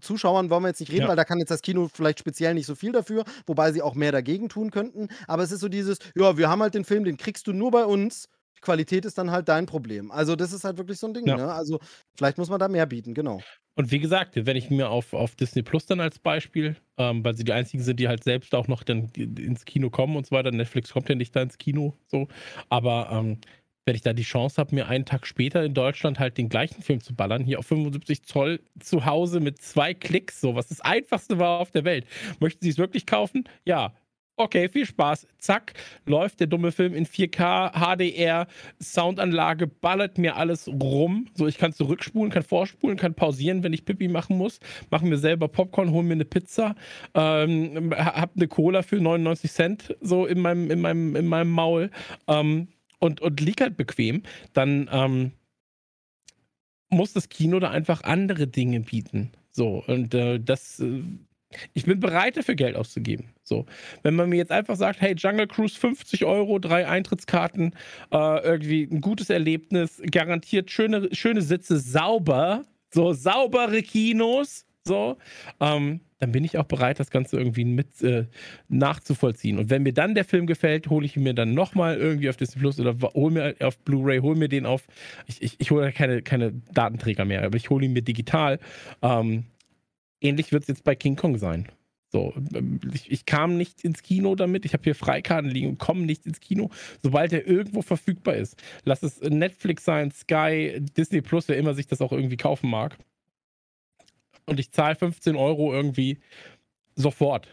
Speaker 3: Zuschauern wollen wir jetzt nicht reden,
Speaker 1: Ja.
Speaker 3: weil da kann jetzt das Kino vielleicht speziell nicht so viel dafür, wobei sie auch mehr dagegen tun könnten. Aber es ist so dieses, ja, wir haben halt den Film, den kriegst du nur bei uns. Die Qualität ist dann halt dein Problem. Also das ist halt wirklich so ein Ding.
Speaker 1: Ja.
Speaker 3: Ne? Also vielleicht muss man da mehr bieten, genau.
Speaker 1: Und wie gesagt, wenn ich mir auf, auf Disney Plus dann als Beispiel, ähm, weil sie die einzigen sind, die halt selbst auch noch dann ins Kino kommen und so weiter. Netflix kommt ja nicht da ins Kino, so. Aber ähm, wenn ich da die Chance habe, mir einen Tag später in Deutschland halt den gleichen Film zu ballern, hier auf 75 Zoll zu Hause mit zwei Klicks, so was das einfachste war auf der Welt. Möchten Sie es wirklich kaufen? Ja. Okay, viel Spaß. Zack, läuft der dumme Film in 4K, HDR, Soundanlage, ballert mir alles rum. So, ich kann zurückspulen, kann vorspulen, kann pausieren, wenn ich Pipi machen muss. Machen mir selber Popcorn, holen mir eine Pizza, ähm, hab eine Cola für 99 Cent so in meinem, in meinem, in meinem Maul ähm, und, und lieg halt bequem. Dann ähm, muss das Kino da einfach andere Dinge bieten. So, und äh, das. Äh, ich bin bereit dafür Geld auszugeben. So, wenn man mir jetzt einfach sagt, hey, Jungle Cruise 50 Euro, drei Eintrittskarten, äh, irgendwie ein gutes Erlebnis, garantiert schöne, schöne Sitze, sauber, so saubere Kinos, so, ähm, dann bin ich auch bereit, das Ganze irgendwie mit äh, nachzuvollziehen. Und wenn mir dann der Film gefällt, hole ich ihn mir dann nochmal irgendwie auf Disney Plus oder hole mir auf Blu-ray, hole mir den auf. Ich, ich, ich hole keine, keine Datenträger mehr, aber ich hole ihn mir digital. Ähm, ähnlich wird es jetzt bei King Kong sein. So, ähm, ich, ich, kam nicht ins Kino damit, ich habe hier Freikarten liegen und komme nicht ins Kino, sobald er irgendwo verfügbar ist. Lass es Netflix sein, Sky, Disney Plus, wer immer sich das auch irgendwie kaufen mag. Und ich zahle 15 Euro irgendwie sofort.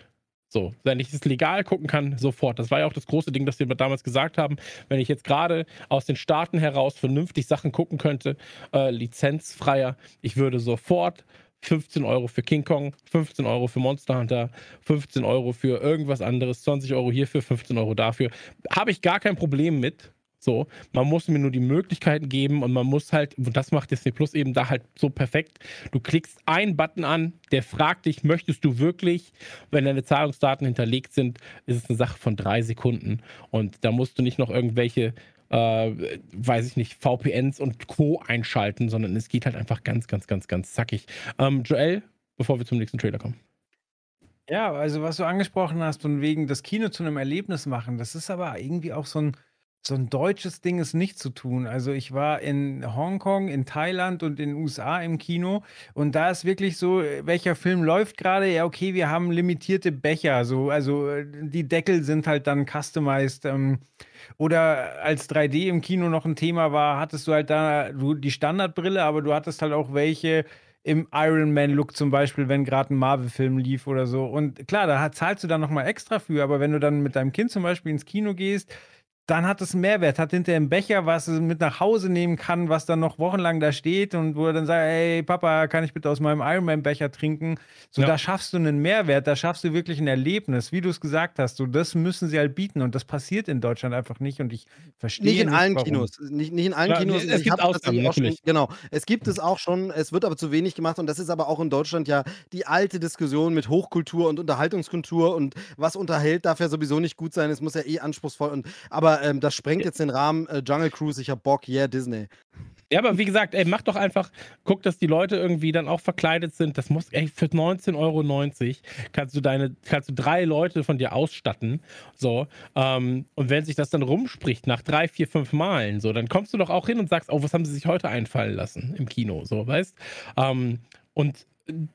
Speaker 1: So, wenn ich es legal gucken kann, sofort. Das war ja auch das große Ding, das wir damals gesagt haben. Wenn ich jetzt gerade aus den Staaten heraus vernünftig Sachen gucken könnte, äh, lizenzfreier, ich würde sofort 15 Euro für King Kong, 15 Euro für Monster Hunter, 15 Euro für irgendwas anderes, 20 Euro hierfür, 15 Euro dafür. Habe ich gar kein Problem mit. So, man muss mir nur die Möglichkeiten geben und man muss halt, und das macht Disney Plus eben da halt so perfekt. Du klickst einen Button an, der fragt dich, möchtest du wirklich, wenn deine Zahlungsdaten hinterlegt sind, ist es eine Sache von drei Sekunden. Und da musst du nicht noch irgendwelche äh, weiß ich nicht, VPNs und Co. einschalten, sondern es geht halt einfach ganz, ganz, ganz, ganz zackig. Ähm, Joel, bevor wir zum nächsten Trailer kommen.
Speaker 2: Ja, also was du angesprochen hast, von wegen das Kino zu einem Erlebnis machen, das ist aber irgendwie auch so ein, so ein deutsches Ding, es nicht zu tun. Also ich war in Hongkong, in Thailand und in den USA im Kino und da ist wirklich so, welcher Film läuft gerade? Ja, okay, wir haben limitierte Becher, so, also äh, die Deckel sind halt dann customized. Ähm, oder als 3D im Kino noch ein Thema war, hattest du halt da du, die Standardbrille, aber du hattest halt auch welche im Iron Man-Look zum Beispiel, wenn gerade ein Marvel-Film lief oder so. Und klar, da zahlst du dann nochmal extra für, aber wenn du dann mit deinem Kind zum Beispiel ins Kino gehst, dann hat es einen Mehrwert, hat hinterher einen Becher, was es mit nach Hause nehmen kann, was dann noch wochenlang da steht und wo er dann sagt, hey Papa, kann ich bitte aus meinem Ironman-Becher trinken? So,
Speaker 1: Ja.
Speaker 2: da schaffst du einen Mehrwert, da schaffst du wirklich ein Erlebnis, wie du es gesagt hast. So, das müssen sie halt bieten und das passiert in Deutschland einfach nicht und ich verstehe
Speaker 3: Nicht in allen
Speaker 2: warum.
Speaker 3: Kinos. Nicht, nicht in allen
Speaker 1: Ja,
Speaker 3: Kinos.
Speaker 1: es
Speaker 3: Ich
Speaker 1: gibt Ausnahmen,
Speaker 3: auch schon, genau. Es gibt es auch schon. Es wird aber zu wenig gemacht. Und das ist aber auch in Deutschland ja die alte Diskussion mit Hochkultur und Unterhaltungskultur. Und was unterhält, darf ja sowieso nicht gut sein. Es muss ja eh anspruchsvoll. Und, aber ähm, das sprengt jetzt den Rahmen. Äh, Jungle Cruise, ich hab Bock. Yeah, Disney.
Speaker 1: Ja, aber wie gesagt, ey, mach doch einfach, guck, dass die Leute irgendwie dann auch verkleidet sind. Das muss, ey, für 19,90 Euro kannst du deine, kannst du drei Leute von dir ausstatten. So. Ähm, und wenn sich das dann rumspricht nach drei, vier, fünf Malen, so, dann kommst du doch auch hin und sagst, oh, was haben sie sich heute einfallen lassen im Kino, so, weißt? Ähm, und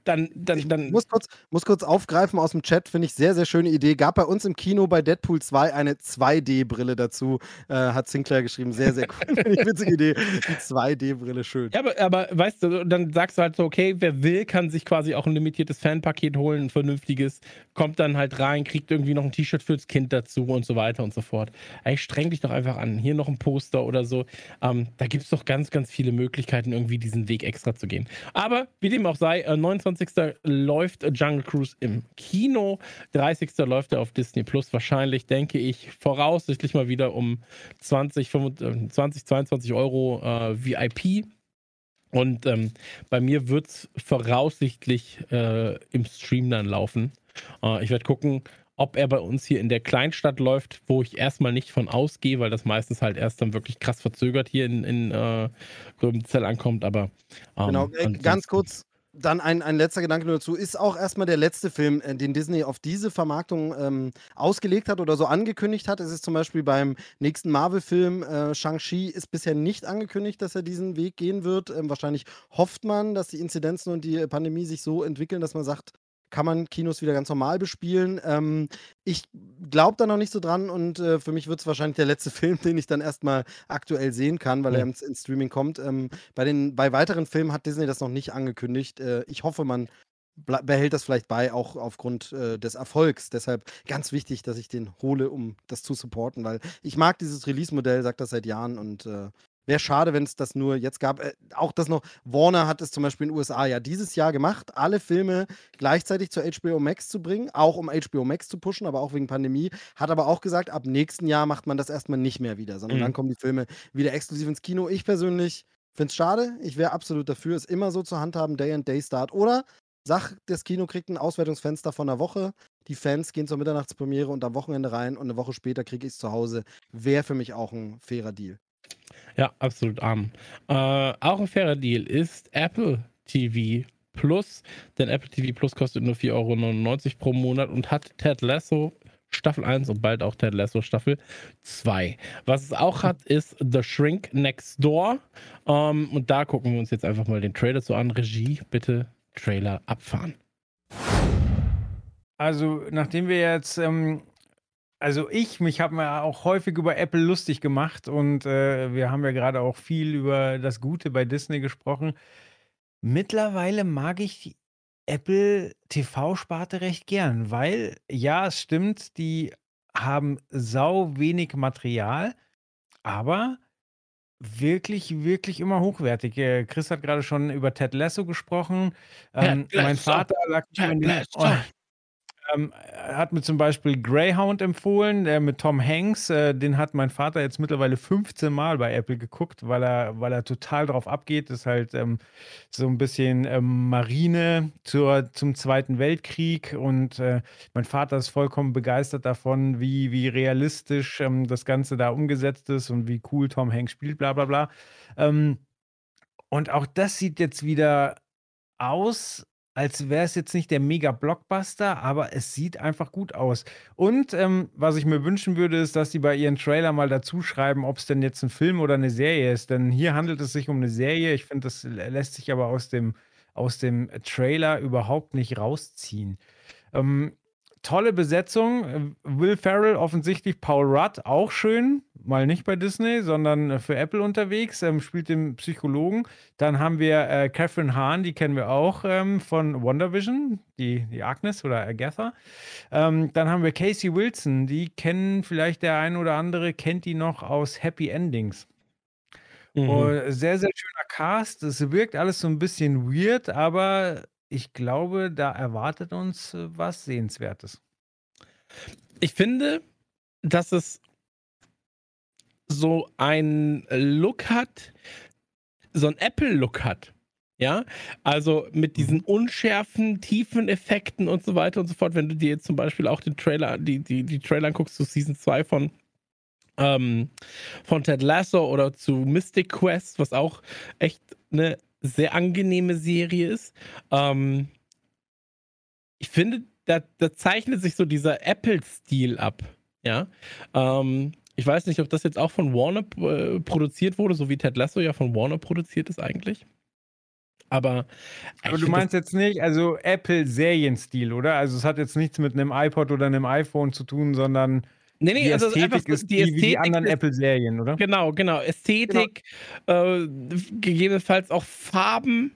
Speaker 1: dann, dann, dann.
Speaker 3: Muss kurz, muss kurz aufgreifen aus dem Chat, finde ich sehr, sehr schöne Idee. Gab bei uns im Kino bei Deadpool 2 eine 2D-Brille dazu, äh, hat Sinclair geschrieben. Sehr, sehr cool. Finde ich witzige Idee. Die 2D-Brille, schön.
Speaker 1: Ja, aber, aber weißt du, dann sagst du halt so, okay, wer will, kann sich quasi auch ein limitiertes Fanpaket holen, ein vernünftiges, kommt dann halt rein, kriegt irgendwie noch ein T-Shirt fürs Kind dazu und so weiter und so fort. Ey, streng dich doch einfach an. Hier noch ein Poster oder so. Ähm, da gibt es doch ganz, ganz viele Möglichkeiten, irgendwie diesen Weg extra zu gehen. Aber wie dem auch sei, äh, 29. läuft Jungle Cruise im Kino, 30. läuft er auf Disney Plus. Wahrscheinlich, denke ich, voraussichtlich mal wieder um 20, 25, 20 22 Euro äh, VIP. Und ähm, bei mir wird es voraussichtlich äh, im Stream dann laufen. Äh, ich werde gucken, ob er bei uns hier in der Kleinstadt läuft, wo ich erstmal nicht von ausgehe, weil das meistens halt erst dann wirklich krass verzögert hier in, in äh, Gröbenzell ankommt. Aber
Speaker 3: ähm, genau, äh, ganz kurz, dann ein, ein letzter Gedanke nur dazu. Ist auch erstmal der letzte Film, äh, den Disney auf diese Vermarktung ähm, ausgelegt hat oder so angekündigt hat. Es ist zum Beispiel beim nächsten Marvel-Film äh, Shang-Chi ist bisher nicht angekündigt, dass er diesen Weg gehen wird. Ähm, wahrscheinlich hofft man, dass die Inzidenzen und die Pandemie sich so entwickeln, dass man sagt, kann man Kinos wieder ganz normal bespielen. Ähm, ich glaube da noch nicht so dran und äh, für mich wird es wahrscheinlich der letzte Film, den ich dann erstmal aktuell sehen kann, weil ja. er ins, ins, Streaming kommt. Ähm, bei, den, bei weiteren Filmen hat Disney das noch nicht angekündigt. Äh, ich hoffe, man behält das vielleicht bei, auch aufgrund äh, des Erfolgs. Deshalb ganz wichtig, dass ich den hole, um das zu supporten, weil ich mag dieses Release-Modell, sagt das seit Jahren und äh, Wäre schade, wenn es das nur jetzt gab. Äh, auch das noch, Warner hat es zum Beispiel in den USA ja dieses Jahr gemacht, alle Filme gleichzeitig zur HBO Max zu bringen, auch um HBO Max zu pushen, aber auch wegen Pandemie. Hat aber auch gesagt, ab nächsten Jahr macht man das erstmal nicht mehr wieder, sondern mhm. dann kommen die Filme wieder exklusiv ins Kino. Ich persönlich finde es schade. Ich wäre absolut dafür, es immer so zu handhaben, Day and Day Start. Oder sag, das Kino kriegt ein Auswertungsfenster von einer Woche. Die Fans gehen zur Mitternachtspremiere und am Wochenende rein und eine Woche später kriege ich es zu Hause. Wäre für mich auch ein fairer Deal.
Speaker 1: Ja, absolut arm. Äh, auch ein fairer Deal ist Apple TV Plus, denn Apple TV Plus kostet nur 4,99 Euro pro Monat und hat Ted Lasso Staffel 1 und bald auch Ted Lasso Staffel 2. Was es auch hat, ist The Shrink Next Door. Ähm, und da gucken wir uns jetzt einfach mal den Trailer so an. Regie, bitte Trailer abfahren.
Speaker 2: Also, nachdem wir jetzt ähm, also ich, mich habe mir auch häufig über Apple lustig gemacht und äh, wir haben ja gerade auch viel über das Gute bei Disney gesprochen. Mittlerweile mag ich die Apple TV-Sparte recht gern, weil ja, es stimmt, die haben sau wenig Material, aber wirklich, wirklich immer hochwertig. Äh, Chris hat gerade schon über Ted Lasso gesprochen. Ähm, mein Vater lag in den, ähm, hat mir zum Beispiel Greyhound empfohlen, der mit Tom Hanks. Äh, den hat mein Vater jetzt mittlerweile 15 Mal bei Apple geguckt, weil er, weil er total drauf abgeht. Das ist halt ähm, so ein bisschen ähm, Marine zur, zum Zweiten Weltkrieg. Und äh, mein Vater ist vollkommen begeistert davon, wie, wie realistisch ähm, das Ganze da umgesetzt ist und wie cool Tom Hanks spielt, bla bla bla. Ähm, und auch das sieht jetzt wieder aus, als wäre es jetzt nicht der Mega-Blockbuster, aber es sieht einfach gut aus. Und ähm, was ich mir wünschen würde, ist, dass die bei ihren Trailer mal dazu schreiben, ob es denn jetzt ein Film oder eine Serie ist. Denn hier handelt es sich um eine Serie. Ich finde, das lässt sich aber aus dem, aus dem Trailer überhaupt nicht rausziehen. Ähm, tolle Besetzung. Will Ferrell offensichtlich, Paul Rudd auch schön. Mal nicht bei Disney, sondern für Apple unterwegs, ähm, spielt den Psychologen. Dann haben wir äh, Catherine Hahn, die kennen wir auch ähm, von WandaVision, die, die Agnes oder Agatha. Ähm, dann haben wir Casey Wilson, die kennen vielleicht der ein oder andere, kennt die noch aus Happy Endings. Mhm. sehr, sehr schöner Cast. Es wirkt alles so ein bisschen weird, aber ich glaube, da erwartet uns äh, was Sehenswertes.
Speaker 1: Ich finde, dass es so einen Look hat, so einen Apple-Look hat. Ja, also mit diesen mhm. unschärfen, tiefen Effekten und so weiter und so fort. Wenn du dir jetzt zum Beispiel auch den Trailer, die, die, die Trailer anguckst zu Season 2 von, ähm, von Ted Lasso oder zu Mystic Quest, was auch echt eine sehr angenehme Serie ist. Ähm, ich finde, da, da, zeichnet sich so dieser Apple-Stil ab. Ja. Ähm, ich weiß nicht, ob das jetzt auch von Warner äh, produziert wurde, so wie Ted Lasso ja von Warner produziert ist eigentlich. Aber,
Speaker 2: Aber du meinst jetzt nicht, also Apple-Serienstil, oder? Also es hat jetzt nichts mit einem iPod oder einem iPhone zu tun, sondern
Speaker 1: Nee, nee, die also Ästhetik
Speaker 2: ist die, Ästhetik die anderen Apple-Serien, oder?
Speaker 1: Genau, genau. Ästhetik, genau. Äh, gegebenenfalls auch Farben.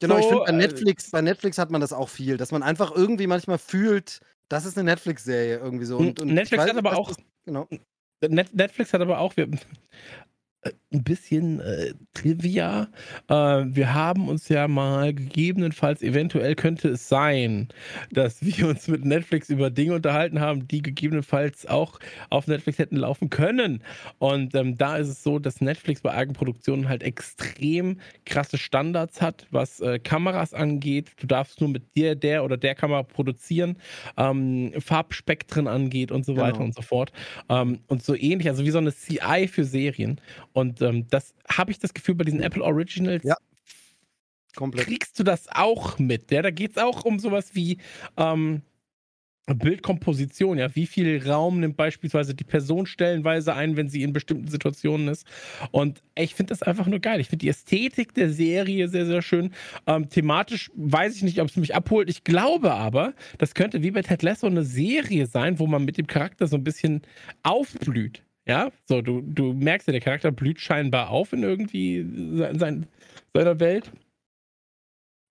Speaker 3: Genau, so, ich finde bei äh, Netflix, bei Netflix hat man das auch viel, dass man einfach irgendwie manchmal fühlt, das ist eine Netflix-Serie irgendwie so. Und,
Speaker 1: und Netflix weiß, hat aber auch. Ist, genau. Netflix hat aber auch. Wir, ein bisschen äh, Trivia. Äh, wir haben uns ja mal gegebenenfalls, eventuell könnte es sein, dass wir uns mit Netflix über Dinge unterhalten haben, die gegebenenfalls auch auf Netflix hätten laufen können. Und ähm, da ist es so, dass Netflix bei Eigenproduktionen halt extrem krasse Standards hat, was äh, Kameras angeht. Du darfst nur mit dir, der oder der Kamera produzieren, ähm, Farbspektren angeht und so weiter
Speaker 3: Genau.
Speaker 1: und so fort. Ähm, und so ähnlich, also wie so eine CI für Serien. Und ähm, das habe ich das Gefühl bei diesen Apple Originals.
Speaker 3: Ja. Komplett.
Speaker 1: Kriegst du das auch mit? Ja, da geht es auch um sowas wie ähm, Bildkomposition, ja. Wie viel Raum nimmt beispielsweise die Person stellenweise ein, wenn sie in bestimmten Situationen ist? Und ich finde das einfach nur geil. Ich finde die Ästhetik der Serie sehr, sehr schön. Ähm, thematisch weiß ich nicht, ob es mich abholt. Ich glaube aber, das könnte wie bei Ted Lasso eine Serie sein, wo man mit dem Charakter so ein bisschen aufblüht. Ja, so, du, du merkst ja, der Charakter blüht scheinbar auf in irgendwie se- sein, seiner Welt.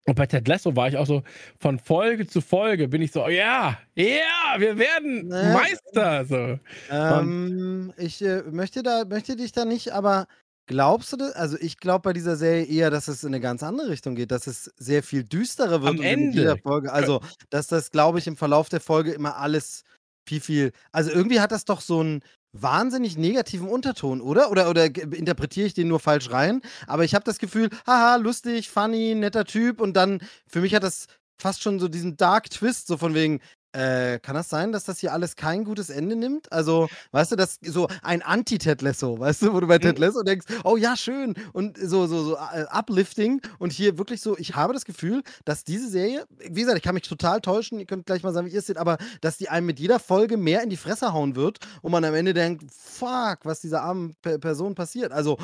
Speaker 1: Und bei Ted Lasso war ich auch so, von Folge zu Folge bin ich so, ja, ja, wir werden
Speaker 3: Ne.
Speaker 1: Meister. So.
Speaker 3: Ähm, ich äh, möchte, da, möchte dich da nicht, aber glaubst du das? Also, ich glaube bei dieser Serie eher, dass es in eine ganz andere Richtung geht, dass es sehr viel düsterer wird
Speaker 1: Am Ende.
Speaker 3: jeder Folge. Also, dass das, glaube ich, im Verlauf der Folge immer alles viel, viel. Also, irgendwie hat das doch so einen wahnsinnig negativen Unterton, oder? Oder, oder interpretiere ich den nur falsch rein? Aber ich habe das Gefühl, haha, lustig, funny, netter Typ und dann, für mich hat das fast schon so diesen Dark Twist, so von wegen, äh, kann das sein, dass das hier alles kein gutes Ende nimmt? Also, weißt du, das so ein Anti-Ted Lasso, weißt du, wo du bei Ted Lasso denkst, oh ja, schön und so, so, so äh, uplifting und hier wirklich so, ich habe das Gefühl, dass diese Serie, wie gesagt, ich kann mich total täuschen, ihr könnt gleich mal sagen, wie ihr es seht, aber dass die einem mit jeder Folge mehr in die Fresse hauen wird und man am Ende denkt, fuck, was dieser armen Pe Person passiert. Also,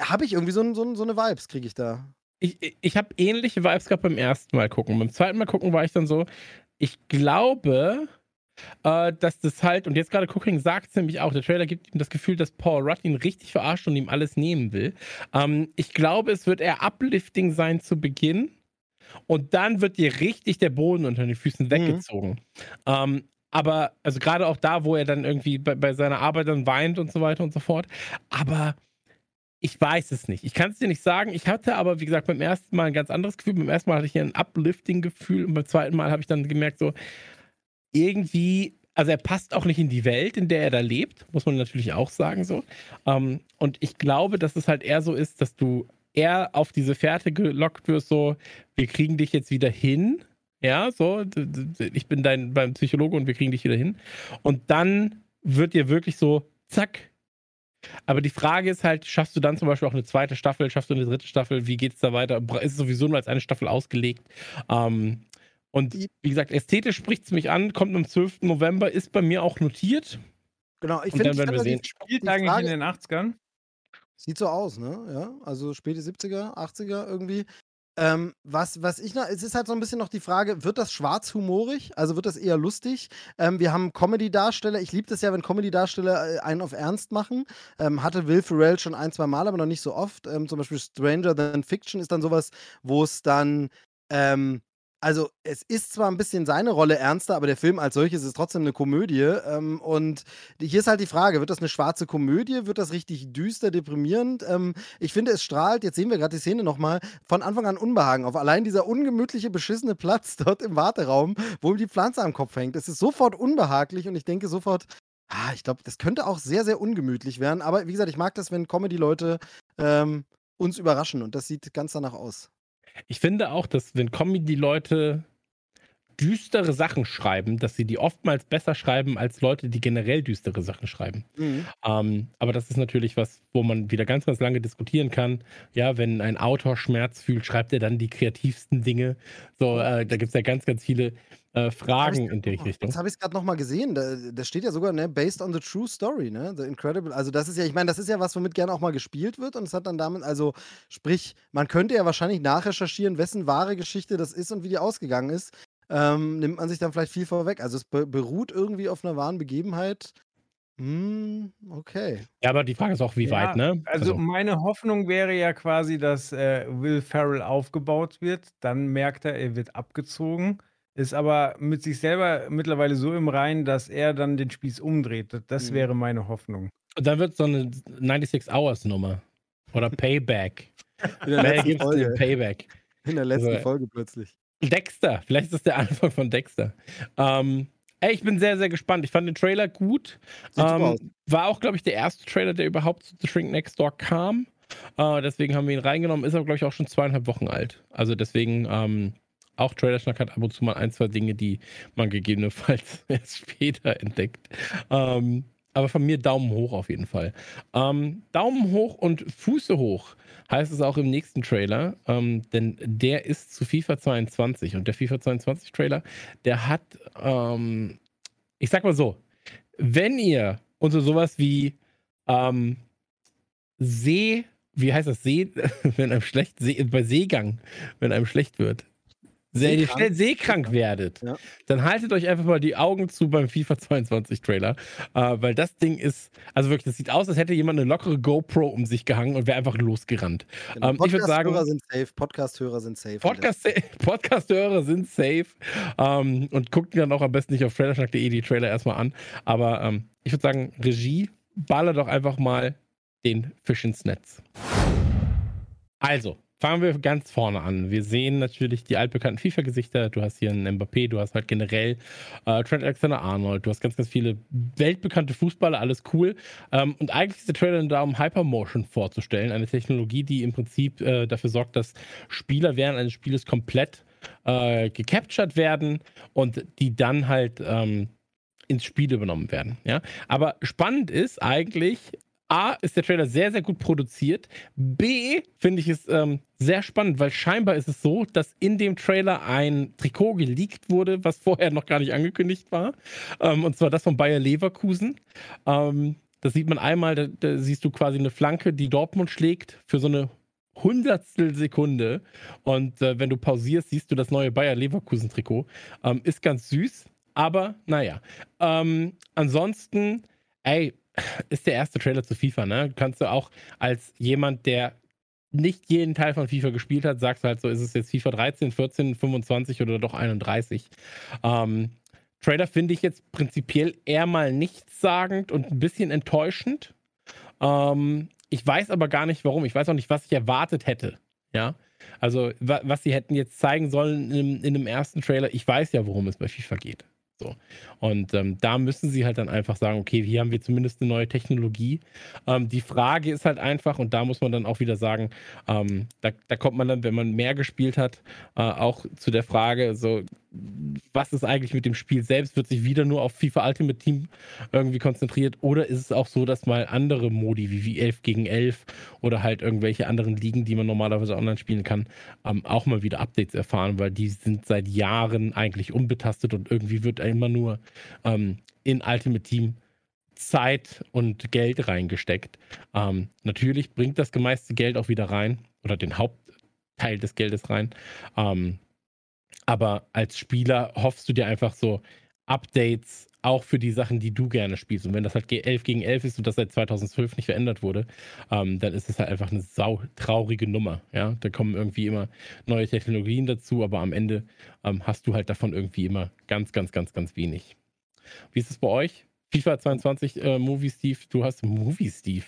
Speaker 3: habe ich irgendwie so, so, so eine Vibes, kriege ich da.
Speaker 1: Ich, ich- ich habe ähnliche Vibes gehabt beim ersten Mal gucken. Beim zweiten Mal gucken war ich dann so, ich glaube, äh, dass das halt, und jetzt gerade Cooking sagt es nämlich auch, der Trailer gibt ihm das Gefühl, dass Paul Rudd ihn richtig verarscht und ihm alles nehmen will. Ähm, ich glaube, es wird eher uplifting sein zu Beginn und dann wird dir richtig der Boden unter den Füßen
Speaker 3: Mhm.
Speaker 1: weggezogen. Ähm, aber, also gerade auch da, wo er dann irgendwie bei, bei seiner Arbeit dann weint und so weiter und so fort. Aber ich weiß es nicht. Ich kann es dir nicht sagen. Ich hatte aber, wie gesagt, beim ersten Mal ein ganz anderes Gefühl. Beim ersten Mal hatte ich ein Uplifting-Gefühl und beim zweiten Mal habe ich dann gemerkt, so irgendwie, also er passt auch nicht in die Welt, in der er da lebt, muss man natürlich auch sagen so. Ähm, und ich glaube, dass es halt eher so ist, dass du eher auf diese Fährte gelockt wirst, so, wir kriegen dich jetzt wieder hin. Ja, so, ich bin dein beim Psychologe und wir kriegen dich wieder hin. Und dann wird dir wirklich so, zack, aber die Frage ist halt, schaffst du dann zum Beispiel auch eine zweite Staffel, schaffst du eine dritte Staffel, wie geht es da weiter? Ist es sowieso nur als eine Staffel ausgelegt? Ähm, und wie gesagt, ästhetisch spricht es mich an, kommt am 12. November, ist bei mir auch notiert.
Speaker 3: Genau, ich
Speaker 1: Und dann
Speaker 3: finde,
Speaker 1: werden wir sehen.
Speaker 2: Spielt
Speaker 3: Die
Speaker 2: eigentlich
Speaker 3: Frage-
Speaker 2: in den 80ern?
Speaker 3: Sieht so aus, ne? Ja, also späte 70er, 80er irgendwie. Ähm, was, was ich noch, es ist halt so ein bisschen noch die Frage, wird das schwarzhumorig? Also wird das eher lustig? Ähm, wir haben Comedy-Darsteller, ich liebe das ja, wenn Comedy-Darsteller äh, einen auf Ernst machen. Ähm, hatte Will Ferrell schon ein, zwei Mal, aber noch nicht so oft. Ähm, zum Beispiel Stranger Than Fiction ist dann sowas, wo es dann, ähm, also es ist zwar ein bisschen seine Rolle ernster, aber der Film als solches ist trotzdem eine Komödie. Ähm, und hier ist halt die Frage, wird das eine schwarze Komödie? Wird das richtig düster, deprimierend? Ähm, ich finde, es strahlt, jetzt sehen wir gerade die Szene nochmal, von Anfang an Unbehagen auf. Allein dieser ungemütliche, beschissene Platz dort im Warteraum, wo ihm die Pflanze am Kopf hängt. Es ist sofort unbehaglich und ich denke sofort, ah, ich glaube, das könnte auch sehr, sehr ungemütlich werden. Aber wie gesagt, ich mag das, wenn Comedy-Leute ähm, uns überraschen und das sieht ganz danach aus.
Speaker 1: Ich finde auch, dass wenn Comedy-Leute düstere Sachen schreiben, dass sie die oftmals besser schreiben als Leute, die generell düstere Sachen schreiben.
Speaker 3: Mhm.
Speaker 1: Ähm, aber das ist natürlich was, wo man wieder ganz, ganz lange diskutieren kann. Ja, wenn ein Autor Schmerz fühlt, schreibt er dann die kreativsten Dinge. So, äh, da gibt es ja ganz, ganz viele äh, Fragen in die Richtung.
Speaker 3: Jetzt habe ich es gerade nochmal gesehen. Da, da steht ja sogar, ne, based on the true story, ne? The Incredible. Also, das ist ja, ich meine, das ist ja was, womit gerne auch mal gespielt wird. Und es hat dann damit, also, sprich, man könnte ja wahrscheinlich nachrecherchieren, wessen wahre Geschichte das ist und wie die ausgegangen ist. Ähm, nimmt man sich dann vielleicht viel vorweg. Also, es be beruht irgendwie auf einer wahren Begebenheit. Hm, okay.
Speaker 1: Ja, aber die Frage ist auch, wie
Speaker 2: Ja,
Speaker 1: weit, ne?
Speaker 2: Also, meine Hoffnung wäre ja quasi, dass äh, Will Ferrell aufgebaut wird. Dann merkt er, er wird abgezogen. Ist aber mit sich selber mittlerweile so im Reinen, dass er dann den Spieß umdreht. Das-
Speaker 3: Mhm.
Speaker 2: wäre meine Hoffnung.
Speaker 1: Und dann wird so eine 96 Hours Nummer. Oder Payback.
Speaker 3: In der letzten Folge.
Speaker 1: Payback.
Speaker 3: In der letzten
Speaker 1: Also,
Speaker 3: Folge plötzlich.
Speaker 1: Dexter, vielleicht ist das der Anfang von Dexter. Ähm, ey, ich bin sehr, sehr gespannt. Ich fand den Trailer gut. Ähm, war auch, glaube ich, der erste Trailer, der überhaupt zu The Shrink Next Door kam. Äh, deswegen haben wir ihn reingenommen. Ist aber, glaube ich, auch schon zweieinhalb Wochen alt. Also deswegen, ähm, auch Trailerschnack hat ab und zu mal ein, zwei Dinge, die man gegebenenfalls erst später entdeckt. Ähm, aber von mir Daumen hoch auf jeden Fall. Ähm, Daumen hoch und Füße hoch heißt es auch im nächsten Trailer, ähm, denn der ist zu FIFA 22 und der FIFA 22 Trailer, der hat, ähm, ich sag mal so, wenn ihr unter sowas wie ähm, See, wie heißt das, See, wenn einem schlecht, See, bei Seegang, wenn einem schlecht wird, sehr
Speaker 3: Seekrank?
Speaker 1: schnell seekrank werdet,
Speaker 3: Ja.
Speaker 1: dann haltet euch einfach mal die Augen zu beim FIFA 22 Trailer, äh, weil das Ding ist, also wirklich, das sieht aus, als hätte jemand eine lockere GoPro um sich gehangen und wäre einfach losgerannt.
Speaker 3: Genau.
Speaker 1: Ähm, ich würd sagen-
Speaker 3: Podcast-Hörer sind safe. Podcast-Hörer sind safe.
Speaker 1: Podcast Podcast-Hörer sind safe ähm, und guckt dann auch am besten nicht auf trailerschnack.de die Trailer erstmal an. Aber ähm, ich würde sagen, Regie, baller doch einfach mal den Fisch ins Netz. Also, fangen wir ganz vorne an. Wir sehen natürlich die altbekannten FIFA-Gesichter. Du hast hier einen Mbappé, du hast halt generell äh, Trent Alexander-Arnold, du hast ganz, ganz viele weltbekannte Fußballer, alles cool. Ähm, und eigentlich ist der Trailer da, um Hypermotion vorzustellen, eine Technologie, die im Prinzip äh, dafür sorgt, dass Spieler während eines Spieles komplett äh, gecaptured werden und die dann halt ähm, ins Spiel übernommen werden. Ja? Aber spannend ist eigentlich, A, ist der Trailer sehr, sehr gut produziert. B, finde ich es ähm, sehr spannend, weil scheinbar ist es so, dass in dem Trailer ein Trikot geleakt wurde, was vorher noch gar nicht angekündigt war. Ähm, und zwar das von Bayer Leverkusen. Ähm, das sieht man einmal, da, da siehst du quasi eine Flanke, die Dortmund schlägt für so eine Hundertstel Sekunde. Und äh, wenn du pausierst, siehst du das neue Bayer Leverkusen-Trikot. Ähm, ist ganz süß, aber naja. Ähm, ansonsten, ey, ist der erste Trailer zu FIFA, ne? Kannst du auch als jemand, der nicht jeden Teil von FIFA gespielt hat, sagst du halt so, ist es jetzt FIFA 13, 14, 25 oder doch 31. Ähm, Trailer finde ich jetzt prinzipiell eher mal nichtssagend und ein bisschen enttäuschend. Ähm, ich weiß aber gar nicht warum. Ich weiß auch nicht, was ich erwartet hätte. Ja. Also, wa was sie hätten jetzt zeigen sollen in, in dem ersten Trailer. Ich weiß ja, worum es bei FIFA geht. So. Und ähm, da müssen sie halt dann einfach sagen, okay, hier haben wir zumindest eine neue Technologie. Ähm, die Frage ist halt einfach, und da muss man dann auch wieder sagen, ähm, da, da kommt man dann, wenn man mehr gespielt hat, äh, auch zu der Frage, so, was ist eigentlich mit dem Spiel selbst? Wird sich wieder nur auf FIFA Ultimate Team irgendwie konzentriert? Oder ist es auch so, dass mal andere Modi wie, wie 11 gegen 11 oder halt irgendwelche anderen Ligen, die man normalerweise online spielen kann, ähm, auch mal wieder Updates erfahren, weil die sind seit Jahren eigentlich unbetastet und irgendwie wird immer nur ähm, in Ultimate Team Zeit und Geld reingesteckt. Ähm, natürlich bringt das gemeiste Geld auch wieder rein oder den Hauptteil des Geldes rein. Ähm, aber als Spieler hoffst du dir einfach so Updates auch für die Sachen, die du gerne spielst. Und wenn das halt 11 gegen 11 ist und das seit 2012 nicht verändert wurde, ähm, dann ist es halt einfach eine sau traurige Nummer. Ja, da kommen irgendwie immer neue Technologien dazu, aber am Ende ähm, hast du halt davon irgendwie immer ganz, ganz, ganz, ganz wenig. Wie ist es bei euch? FIFA 22 äh, Movie Steve, du hast Movie Steve.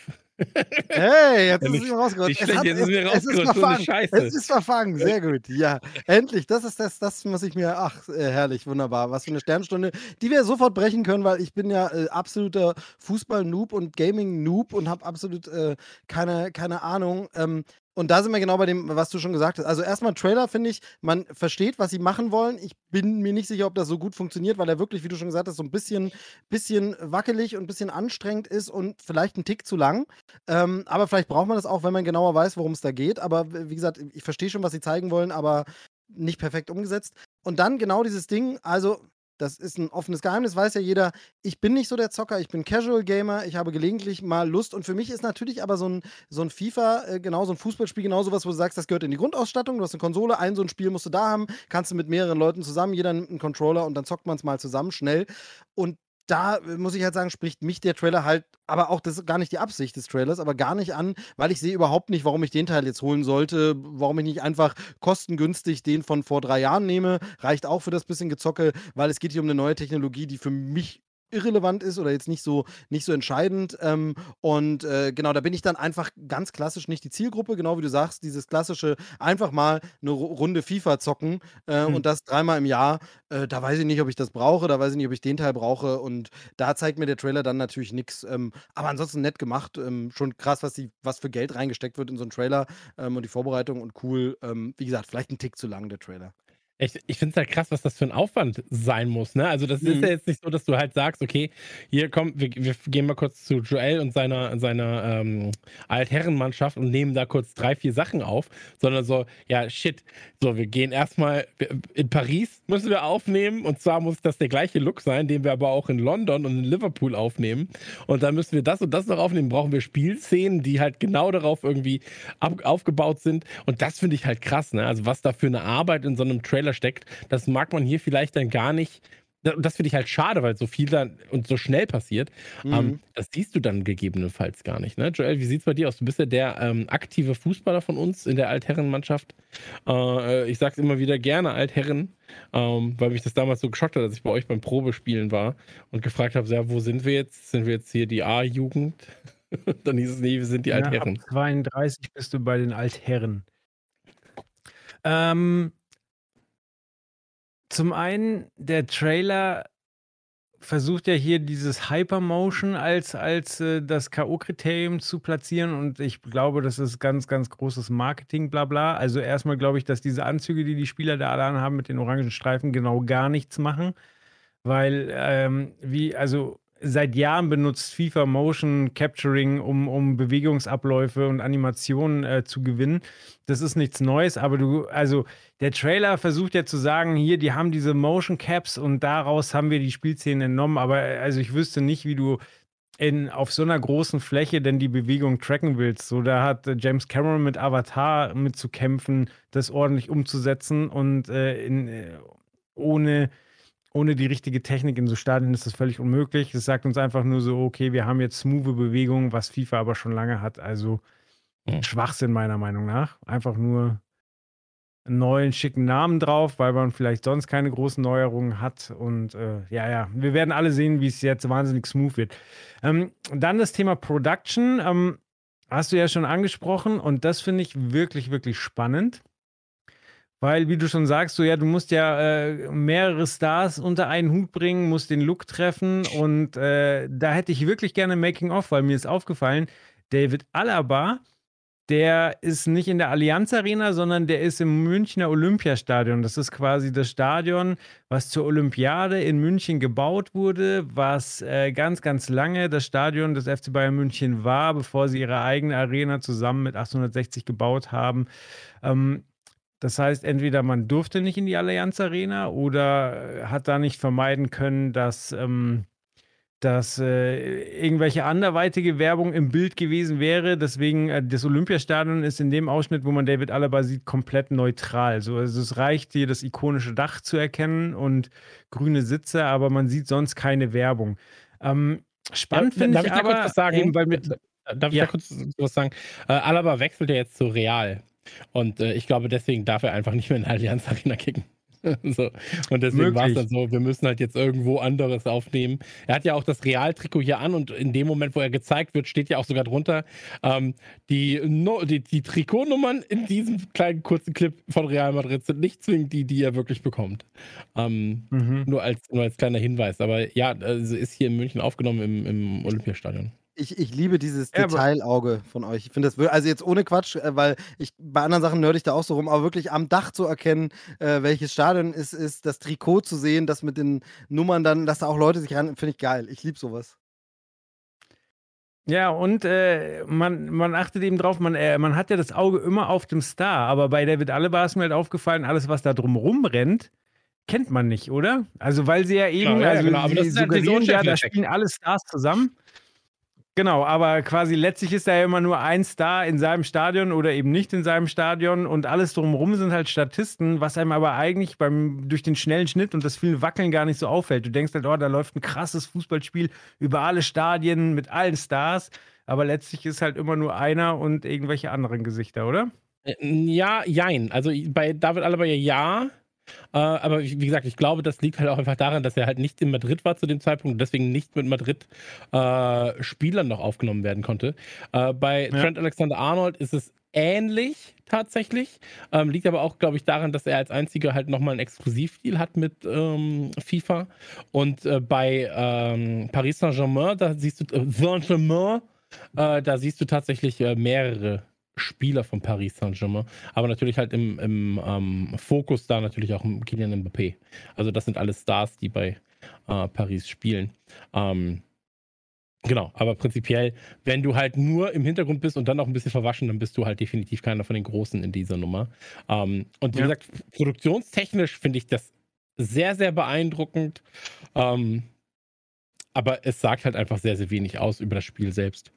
Speaker 3: Hey, jetzt
Speaker 1: Ja,
Speaker 3: ist es mir rausgerutscht. Es hat-
Speaker 1: jetzt ist mir
Speaker 3: es verfangen.
Speaker 1: Scheiße.
Speaker 3: Es ist verfangen, sehr gut. Ja, endlich. Das ist das, das muss ich mir, ach, äh, herrlich, wunderbar. Was für eine Sternstunde, die wir sofort brechen können, weil ich bin ja äh, absoluter Fußball-Noob und Gaming-Noob und habe absolut äh, keine, keine Ahnung. Ähm, und da sind wir genau bei dem, was du schon gesagt hast. Also erstmal Trailer finde ich, man versteht, was sie machen wollen. Ich bin mir nicht sicher, ob das so gut funktioniert, weil er wirklich, wie du schon gesagt hast, so ein bisschen, bisschen wackelig und ein bisschen anstrengend ist und vielleicht ein Tick zu lang. Ähm, aber vielleicht braucht man das auch, wenn man genauer weiß, worum es da geht. Aber wie gesagt, ich verstehe schon, was sie zeigen wollen, aber nicht perfekt umgesetzt. Und dann genau dieses Ding, also das ist ein offenes Geheimnis, weiß ja jeder. Ich bin nicht so der Zocker, ich bin Casual Gamer, ich habe gelegentlich mal Lust. Und für mich ist natürlich aber so ein, so ein FIFA, äh, genau so ein Fußballspiel, genau sowas, wo du sagst, das gehört in die Grundausstattung. Du hast eine Konsole, ein so ein Spiel musst du da haben, kannst du mit mehreren Leuten zusammen, jeder nimmt einen Controller und dann zockt man es mal zusammen schnell. Und da äh, muss ich halt sagen, spricht mich der Trailer halt, aber auch das ist gar nicht die Absicht des Trailers, aber gar nicht an, weil ich sehe überhaupt nicht, warum ich den Teil jetzt holen sollte, warum ich nicht einfach kostengünstig den von vor drei Jahren nehme. Reicht auch für das bisschen Gezocke, weil es geht hier um eine neue Technologie, die für mich irrelevant ist oder jetzt nicht so, nicht so entscheidend. Ähm, und äh, genau, da bin ich dann einfach ganz klassisch nicht die Zielgruppe, genau wie du sagst, dieses klassische einfach mal eine Runde FIFA zocken äh, hm. und das dreimal im Jahr. Äh, da weiß ich nicht, ob ich das brauche, da weiß ich nicht, ob ich den Teil brauche und da zeigt mir der Trailer dann natürlich nichts. Ähm, aber ansonsten nett gemacht, ähm, schon krass, was, die, was für Geld reingesteckt wird in so einen Trailer ähm, und die Vorbereitung und cool. Ähm, wie gesagt, vielleicht ein Tick zu lang, der Trailer.
Speaker 1: Ich, ich finde es halt krass, was das für ein Aufwand sein muss. Ne? Also, das mhm. ist ja jetzt nicht so, dass du halt sagst, okay, hier komm, wir, wir gehen mal kurz zu Joel und seiner, seiner ähm, Altherrenmannschaft und nehmen da kurz drei, vier Sachen auf, sondern so, ja, shit. So, wir gehen erstmal in Paris müssen wir aufnehmen und zwar muss das der gleiche Look sein, den wir aber auch in London und in Liverpool aufnehmen. Und dann müssen wir das und das noch aufnehmen. Brauchen wir Spielszenen, die halt genau darauf irgendwie ab, aufgebaut sind. Und das finde ich halt krass, ne? Also, was da für eine Arbeit in so einem Trailer dahinter steckt. Das mag man hier vielleicht dann gar nicht. Das finde ich halt schade, weil so viel dann und so schnell passiert. Mhm. Ähm, das siehst du dann gegebenenfalls gar nicht. Ne? Joel, wie sieht es bei dir aus? Du bist ja der ähm, aktive Fußballer von uns in der Altherrenmannschaft. Äh, ich sage es immer wieder gerne Altherren, ähm, weil mich das damals so geschockt hat, als ich bei euch beim Probespielen war und gefragt habe, ja, wo sind wir jetzt? Sind wir jetzt hier die A-Jugend? dann hieß es, nee, wir sind die Altherren. Ja,
Speaker 2: ab 32 bist du bei den Altherren. Ähm, zum einen, der Trailer versucht ja hier dieses Hypermotion als, als äh, das K.O.-Kriterium zu platzieren und ich glaube, das ist ganz, ganz großes Marketing, bla bla. Also erstmal glaube ich, dass diese Anzüge, die die Spieler da alle haben mit den orangen Streifen, genau gar nichts machen, weil ähm, wie, also seit Jahren benutzt FIFA Motion Capturing, um, um Bewegungsabläufe und Animationen äh, zu gewinnen. Das ist nichts Neues, aber du, also der Trailer versucht ja zu sagen, hier, die haben diese Motion Caps und daraus haben wir die Spielszenen entnommen, aber also ich wüsste nicht, wie du in, auf so einer großen Fläche denn die Bewegung tracken willst. So, da hat äh, James Cameron mit Avatar mitzukämpfen, das ordentlich umzusetzen und äh, in, äh, ohne ohne die richtige Technik in so Stadien ist das völlig unmöglich. Es sagt uns einfach nur so, okay, wir haben jetzt smooth Bewegungen, was FIFA aber schon lange hat. Also hm. Schwachsinn meiner Meinung nach. Einfach nur einen neuen, schicken Namen drauf, weil man vielleicht sonst keine großen Neuerungen hat. Und äh, ja, ja, wir werden alle sehen, wie es jetzt wahnsinnig smooth wird. Ähm, dann das Thema Production. Ähm, hast du ja schon angesprochen und das finde ich wirklich, wirklich spannend. Weil, wie du schon sagst, so ja, du musst ja äh, mehrere Stars unter einen Hut bringen, musst den Look treffen und äh, da hätte ich wirklich gerne Making-of, weil mir ist aufgefallen, David Alaba, der ist nicht in der Allianz Arena, sondern der ist im Münchner Olympiastadion. Das ist quasi das Stadion, was zur Olympiade in München gebaut wurde, was äh, ganz, ganz lange das Stadion des FC Bayern München war, bevor sie ihre eigene Arena zusammen mit 860 gebaut haben. Ähm, das heißt, entweder man durfte nicht in die Allianz Arena oder äh, hat da nicht vermeiden können, dass, ähm, dass äh, irgendwelche anderweitige Werbung im Bild gewesen wäre. Deswegen, äh, das Olympiastadion ist in dem Ausschnitt, wo man David Alaba sieht, komplett neutral. So, also es reicht hier, das ikonische Dach zu erkennen und grüne Sitze, aber man sieht sonst keine Werbung. Ähm, spannend ja, finde ich, ich aber, kurz was
Speaker 1: sagen, weil mit, Darf ich ja. da kurz was sagen? Äh, Alaba wechselt ja jetzt zu Real. Und äh, ich glaube, deswegen darf er einfach nicht mehr in der Allianz Arena kicken. so. Und deswegen war es dann so, wir müssen halt jetzt irgendwo anderes aufnehmen. Er hat ja auch das Realtrikot hier an und in dem Moment, wo er gezeigt wird, steht ja auch sogar drunter, ähm, die, no, die, die Trikotnummern in diesem kleinen kurzen Clip von Real Madrid sind nicht zwingend die, die er wirklich bekommt. Ähm, mhm. nur, als, nur als kleiner Hinweis. Aber ja, also ist hier in München aufgenommen im, im Olympiastadion.
Speaker 3: Ich, ich liebe dieses Ja, Detailauge von euch. Ich finde das, also jetzt ohne Quatsch, äh, weil ich bei anderen Sachen nörde ich da auch so rum, aber wirklich am Dach zu erkennen, äh, welches Stadion es ist, das Trikot zu sehen, das mit den Nummern dann, dass da auch Leute sich ran, finde ich geil. Ich liebe sowas.
Speaker 2: Ja, und äh, man, man achtet eben drauf, man, äh, man hat ja das Auge immer auf dem Star, aber bei David Alaba ist mir halt aufgefallen, alles, was da drumrum rennt, kennt man nicht, oder? Also, weil sie ja eben, Klar, ja, also genau, aber das ist halt ja, da spielen alle Stars zusammen. Genau, aber quasi letztlich ist da ja immer nur ein Star in seinem Stadion oder eben nicht in seinem Stadion und alles drumherum sind halt Statisten, was einem aber eigentlich beim, durch den schnellen Schnitt und das vielen Wackeln gar nicht so auffällt. Du denkst halt, oh, da läuft ein krasses Fußballspiel über alle Stadien mit allen Stars, aber letztlich ist halt immer nur einer und irgendwelche anderen Gesichter, oder?
Speaker 1: Äh, ja, jein. Also bei David Alaba ja ja, Äh, aber wie gesagt, ich glaube, das liegt halt auch einfach daran, dass er halt nicht in Madrid war zu dem Zeitpunkt und deswegen nicht mit Madrid-Spielern äh, noch aufgenommen werden konnte. Äh, bei ja. Trent Alexander Arnold ist es ähnlich tatsächlich. Ähm, liegt aber auch, glaube ich, daran, dass er als einziger halt nochmal einen Exklusivdeal hat mit ähm, FIFA. Und äh, bei ähm, Paris Saint-Germain, da siehst du, äh, Saint-Germain, äh, da siehst du tatsächlich mehrere Spieler von Paris Saint-Germain, aber natürlich halt im, im ähm, Fokus da natürlich auch Kylian Mbappé. Also das sind alles Stars, die bei äh, Paris spielen. Ähm, genau, aber prinzipiell, wenn du halt nur im Hintergrund bist und dann auch ein bisschen verwaschen, dann bist du halt definitiv keiner von den Großen in dieser Nummer. Ähm, und wie ja. gesagt, produktionstechnisch finde ich das sehr, sehr beeindruckend. Ähm, aber es sagt halt einfach sehr, sehr wenig aus über das Spiel selbst.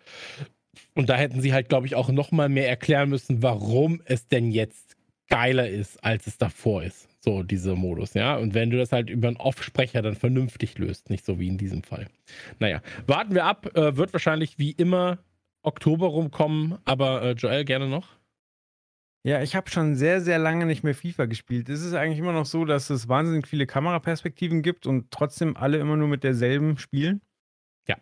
Speaker 1: Und da hätten sie halt, glaube ich, auch noch mal mehr erklären müssen, warum es denn jetzt geiler ist, als es davor ist. So, dieser Modus, ja. Und wenn du das halt über einen Off-Sprecher dann vernünftig löst, nicht so wie in diesem Fall. Naja, warten wir ab. Äh, wird wahrscheinlich wie immer Oktober rumkommen, aber äh, Joel, gerne noch.
Speaker 2: Ja, ich habe schon sehr, sehr lange nicht mehr FIFA gespielt. Ist es eigentlich immer noch so, dass es wahnsinnig viele Kameraperspektiven gibt und trotzdem alle immer nur mit derselben spielen?
Speaker 1: Ja,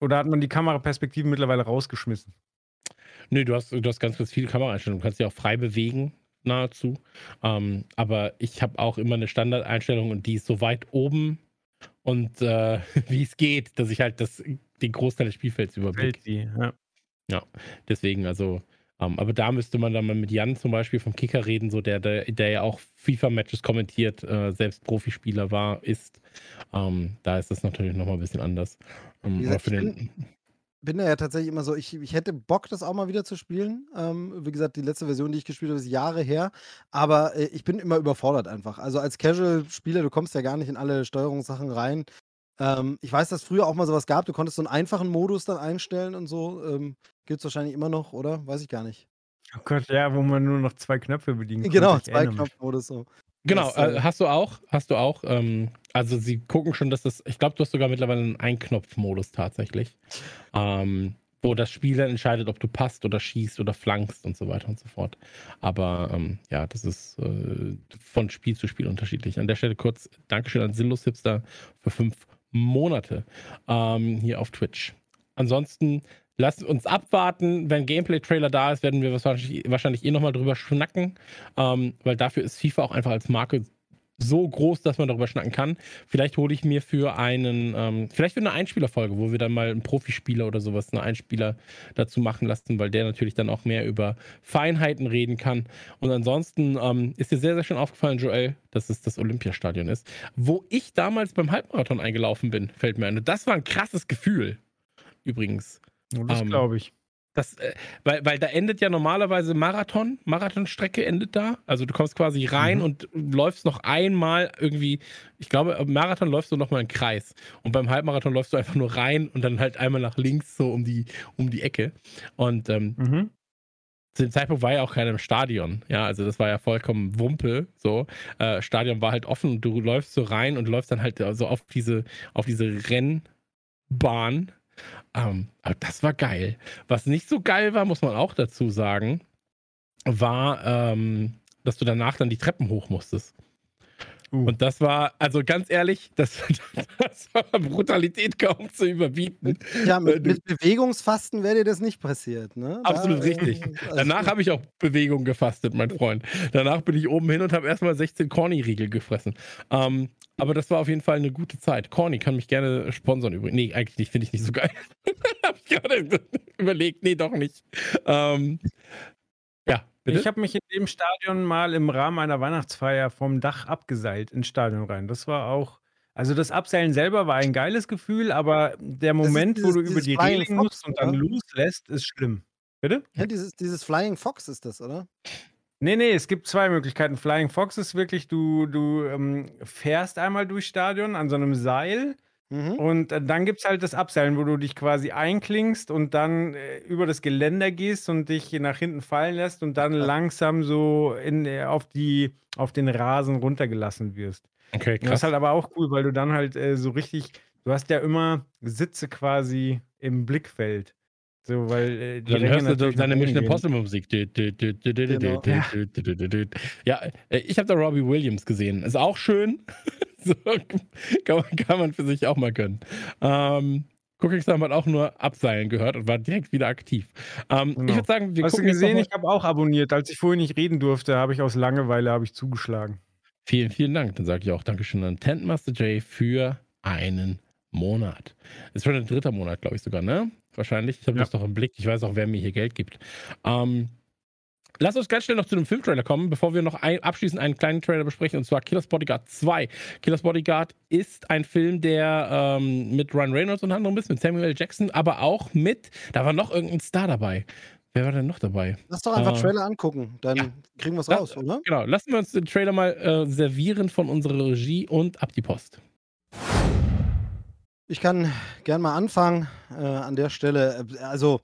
Speaker 2: oder hat man die Kameraperspektiven mittlerweile rausgeschmissen?
Speaker 1: Nö, du hast, du hast ganz, ganz viele Kameraeinstellungen. Du kannst dich auch frei bewegen, nahezu. Ähm, aber ich habe auch immer eine Standardeinstellung und die ist so weit oben und äh, wie es geht, dass ich halt das, den Großteil des Spielfelds überblicke. Ja. ja, deswegen, also um, ähm, aber da müsste man dann mal mit Jan zum Beispiel vom Kicker reden, so der, der, der ja auch FIFA-Matches kommentiert, äh, selbst Profispieler war, ist. Um, ähm, da ist das natürlich nochmal ein bisschen anders.
Speaker 3: Um, ähm, gesagt, ich bin, bin, da ja tatsächlich immer so, ich, ich hätte Bock, das auch mal wieder zu spielen. wie gesagt, die letzte Version, die ich gespielt habe, ist Jahre her. Aber äh, ich bin immer überfordert einfach. Also als Casual-Spieler, du kommst ja gar nicht in alle Steuerungssachen rein. Ich weiß, dass früher auch mal sowas gab. Du konntest so einen einfachen Modus dann einstellen und so. Gibt es wahrscheinlich immer noch, oder? Weiß ich gar nicht.
Speaker 2: Oh Gott, ja, wo man nur noch zwei Knöpfe bedienen kann.
Speaker 3: Genau, zwei Knopfmodus so.
Speaker 1: Genau, das, äh, hast du auch, hast du auch. Ähm, also sie gucken schon, dass das, ich glaube, du hast sogar mittlerweile einen Einknopfmodus tatsächlich. Ähm, wo das Spiel dann entscheidet, ob du passt oder schießt oder flankst und so weiter und so fort. Aber ähm, ja, das ist äh, von Spiel zu Spiel unterschiedlich. An der Stelle kurz Dankeschön an Sinnlos Hipster für fünf Monate ähm, hier auf Twitch. Ansonsten lasst uns abwarten. Wenn Gameplay-Trailer da ist, werden wir wahrscheinlich, wahrscheinlich eh nochmal drüber schnacken, ähm, weil dafür ist FIFA auch einfach als Marke so groß, dass man darüber schnacken kann. Vielleicht hole ich mir für einen, ähm, vielleicht für eine Einspielerfolge, wo wir dann mal einen Profispieler oder sowas, einen Einspieler dazu machen lassen, weil der natürlich dann auch mehr über Feinheiten reden kann. Und ansonsten ähm, ist dir sehr, sehr schön aufgefallen, Joel, dass es das Olympiastadion ist, wo ich damals beim Halbmarathon eingelaufen bin, fällt mir ein. Und das war ein krasses Gefühl, übrigens.
Speaker 2: Das ähm, glaube ich.
Speaker 1: Das, äh, weil, weil da endet ja normalerweise Marathon, Marathonstrecke endet da. Also du kommst quasi rein mhm. und läufst noch einmal irgendwie, ich glaube, Marathon läufst du nochmal einen Kreis. Und beim Halbmarathon läufst du einfach nur rein und dann halt einmal nach links so um die, um die Ecke. Und ähm, mhm. zu dem Zeitpunkt war ja auch keiner im Stadion. Ja, also das war ja vollkommen Wumpe. So. Äh, Stadion war halt offen und du läufst so rein und läufst dann halt so auf diese, auf diese Rennbahn ähm, aber das war geil. Was nicht so geil war, muss man auch dazu sagen, war, ähm, dass du danach dann die Treppen hoch musstest. Uh. Und das war, also ganz ehrlich, das, das war Brutalität kaum zu überbieten.
Speaker 3: Ja, mit, mit Bewegungsfasten wäre dir das nicht passiert, ne?
Speaker 1: Absolut da, richtig. Also Danach habe ich auch Bewegung gefastet, mein Freund. Danach bin ich oben hin und habe erstmal 16 Corny-Riegel gefressen. Ähm, aber das war auf jeden Fall eine gute Zeit. Corny kann mich gerne sponsern übrigens. Nee, eigentlich nicht, finde ich nicht so geil. habe ich gerade überlegt. Nee, doch nicht. Ähm,
Speaker 2: bitte? Ich habe mich in dem Stadion mal im Rahmen einer Weihnachtsfeier vom Dach abgeseilt ins Stadion rein. Das war auch. Also das Abseilen selber war ein geiles Gefühl, aber der Moment, dieses, wo du über die Reling musst und dann loslässt, ist schlimm. Bitte?
Speaker 3: Ja, dieses, dieses Flying Fox ist das, oder?
Speaker 2: Nee, nee, es gibt zwei Möglichkeiten. Flying Fox ist wirklich, du, du ähm, fährst einmal durchs Stadion an so einem Seil mhm. und äh, dann gibt es halt das Abseilen, wo du dich quasi einklingst und dann äh, über das Geländer gehst und dich nach hinten fallen lässt und dann ja. langsam so in, äh, auf, die, auf den Rasen runtergelassen wirst. Okay, krass. Das ist halt aber auch cool, weil du dann halt äh, so richtig, du hast ja immer Sitze quasi im Blickfeld. So, weil äh, die
Speaker 1: Dann hörst du
Speaker 2: nach
Speaker 1: Mission. Impossible Musik.
Speaker 3: Genau.
Speaker 1: Ja, äh, ich habe da Robbie Williams gesehen. Ist auch schön. so, kann, man, kann man für sich auch mal gönnen. Ähm, Cooking Star hat auch nur Abseilen gehört und war direkt wieder aktiv. Ähm,
Speaker 2: Genau.
Speaker 1: Ich würde sagen, wir
Speaker 2: Hast du
Speaker 1: gucken noch
Speaker 2: gesehen? Ich habe auch abonniert. Als ich vorhin nicht reden durfte, habe ich aus Langeweile habe ich zugeschlagen.
Speaker 1: Vielen, vielen Dank. Dann sage ich auch Dankeschön an Tentmaster J für einen Monat. Ist schon ein dritter Monat, glaube ich sogar, ne? Wahrscheinlich. Ich habe
Speaker 2: Ja.
Speaker 1: das doch im Blick. Ich weiß auch, wer mir hier Geld gibt. Ähm, lass uns ganz schnell noch zu einem Filmtrailer kommen, bevor wir noch ein, abschließend einen kleinen Trailer besprechen, und zwar Killer's Bodyguard 2. Killer's Bodyguard ist ein Film, der ähm, mit Ryan Reynolds unter anderem ist, mit Samuel L. Jackson, aber auch mit, da war noch irgendein Star dabei. Wer war denn noch dabei?
Speaker 3: Lass doch einfach
Speaker 1: Äh,
Speaker 3: Trailer angucken, dann
Speaker 1: ja.
Speaker 3: kriegen wir es raus, oder?
Speaker 1: Genau, lassen wir uns den Trailer mal äh, servieren von unserer Regie und ab die Post.
Speaker 3: Ich kann gern mal anfangen äh, an der Stelle. Äh, Also,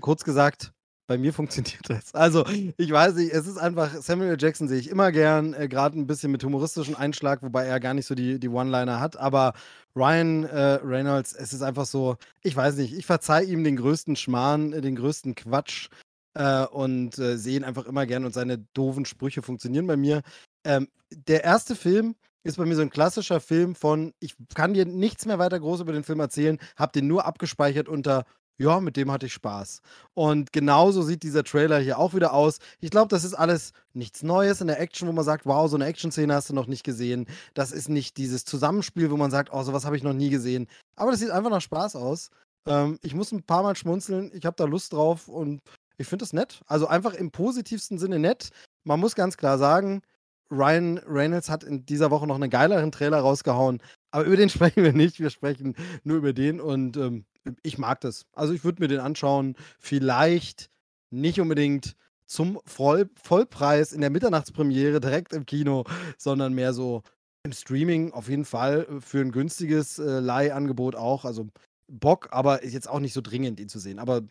Speaker 3: kurz gesagt, bei mir funktioniert das. Also, ich weiß nicht, es ist einfach, Samuel. Jackson sehe ich immer gern, äh, gerade ein bisschen mit humoristischem Einschlag, wobei er gar nicht so die, die One-Liner hat. Aber Ryan äh, Reynolds, es ist einfach so, ich weiß nicht, ich verzeihe ihm den größten Schmarrn, äh, den größten Quatsch äh, und äh, sehe ihn einfach immer gern und seine doofen Sprüche funktionieren bei mir. Ähm, der erste Film ist bei mir so ein klassischer Film von, ich kann dir nichts mehr weiter groß über den Film erzählen, hab den nur abgespeichert unter, ja, mit dem hatte ich Spaß. Und genauso sieht dieser Trailer hier auch wieder aus. Ich glaube, das ist alles nichts Neues in der Action, wo man sagt, wow, so eine Action-Szene hast du noch nicht gesehen. Das ist nicht dieses Zusammenspiel, wo man sagt, oh, sowas habe ich noch nie gesehen. Aber das sieht einfach nach Spaß aus. Ähm, ich muss ein paar Mal schmunzeln, ich habe da Lust drauf und ich finde das nett. Also einfach im positivsten Sinne nett. Man muss ganz klar sagen, Ryan Reynolds hat in dieser Woche noch einen geileren Trailer rausgehauen, aber über den sprechen wir nicht. Wir sprechen nur über den und ähm, ich mag das. Also ich würde mir den anschauen. Vielleicht nicht unbedingt zum Voll Vollpreis in der Mitternachtspremiere direkt im Kino, sondern mehr so im Streaming auf jeden Fall äh, für ein günstiges äh, Leihangebot auch. Also Bock, aber ist jetzt auch nicht so dringend, ihn zu sehen. Aber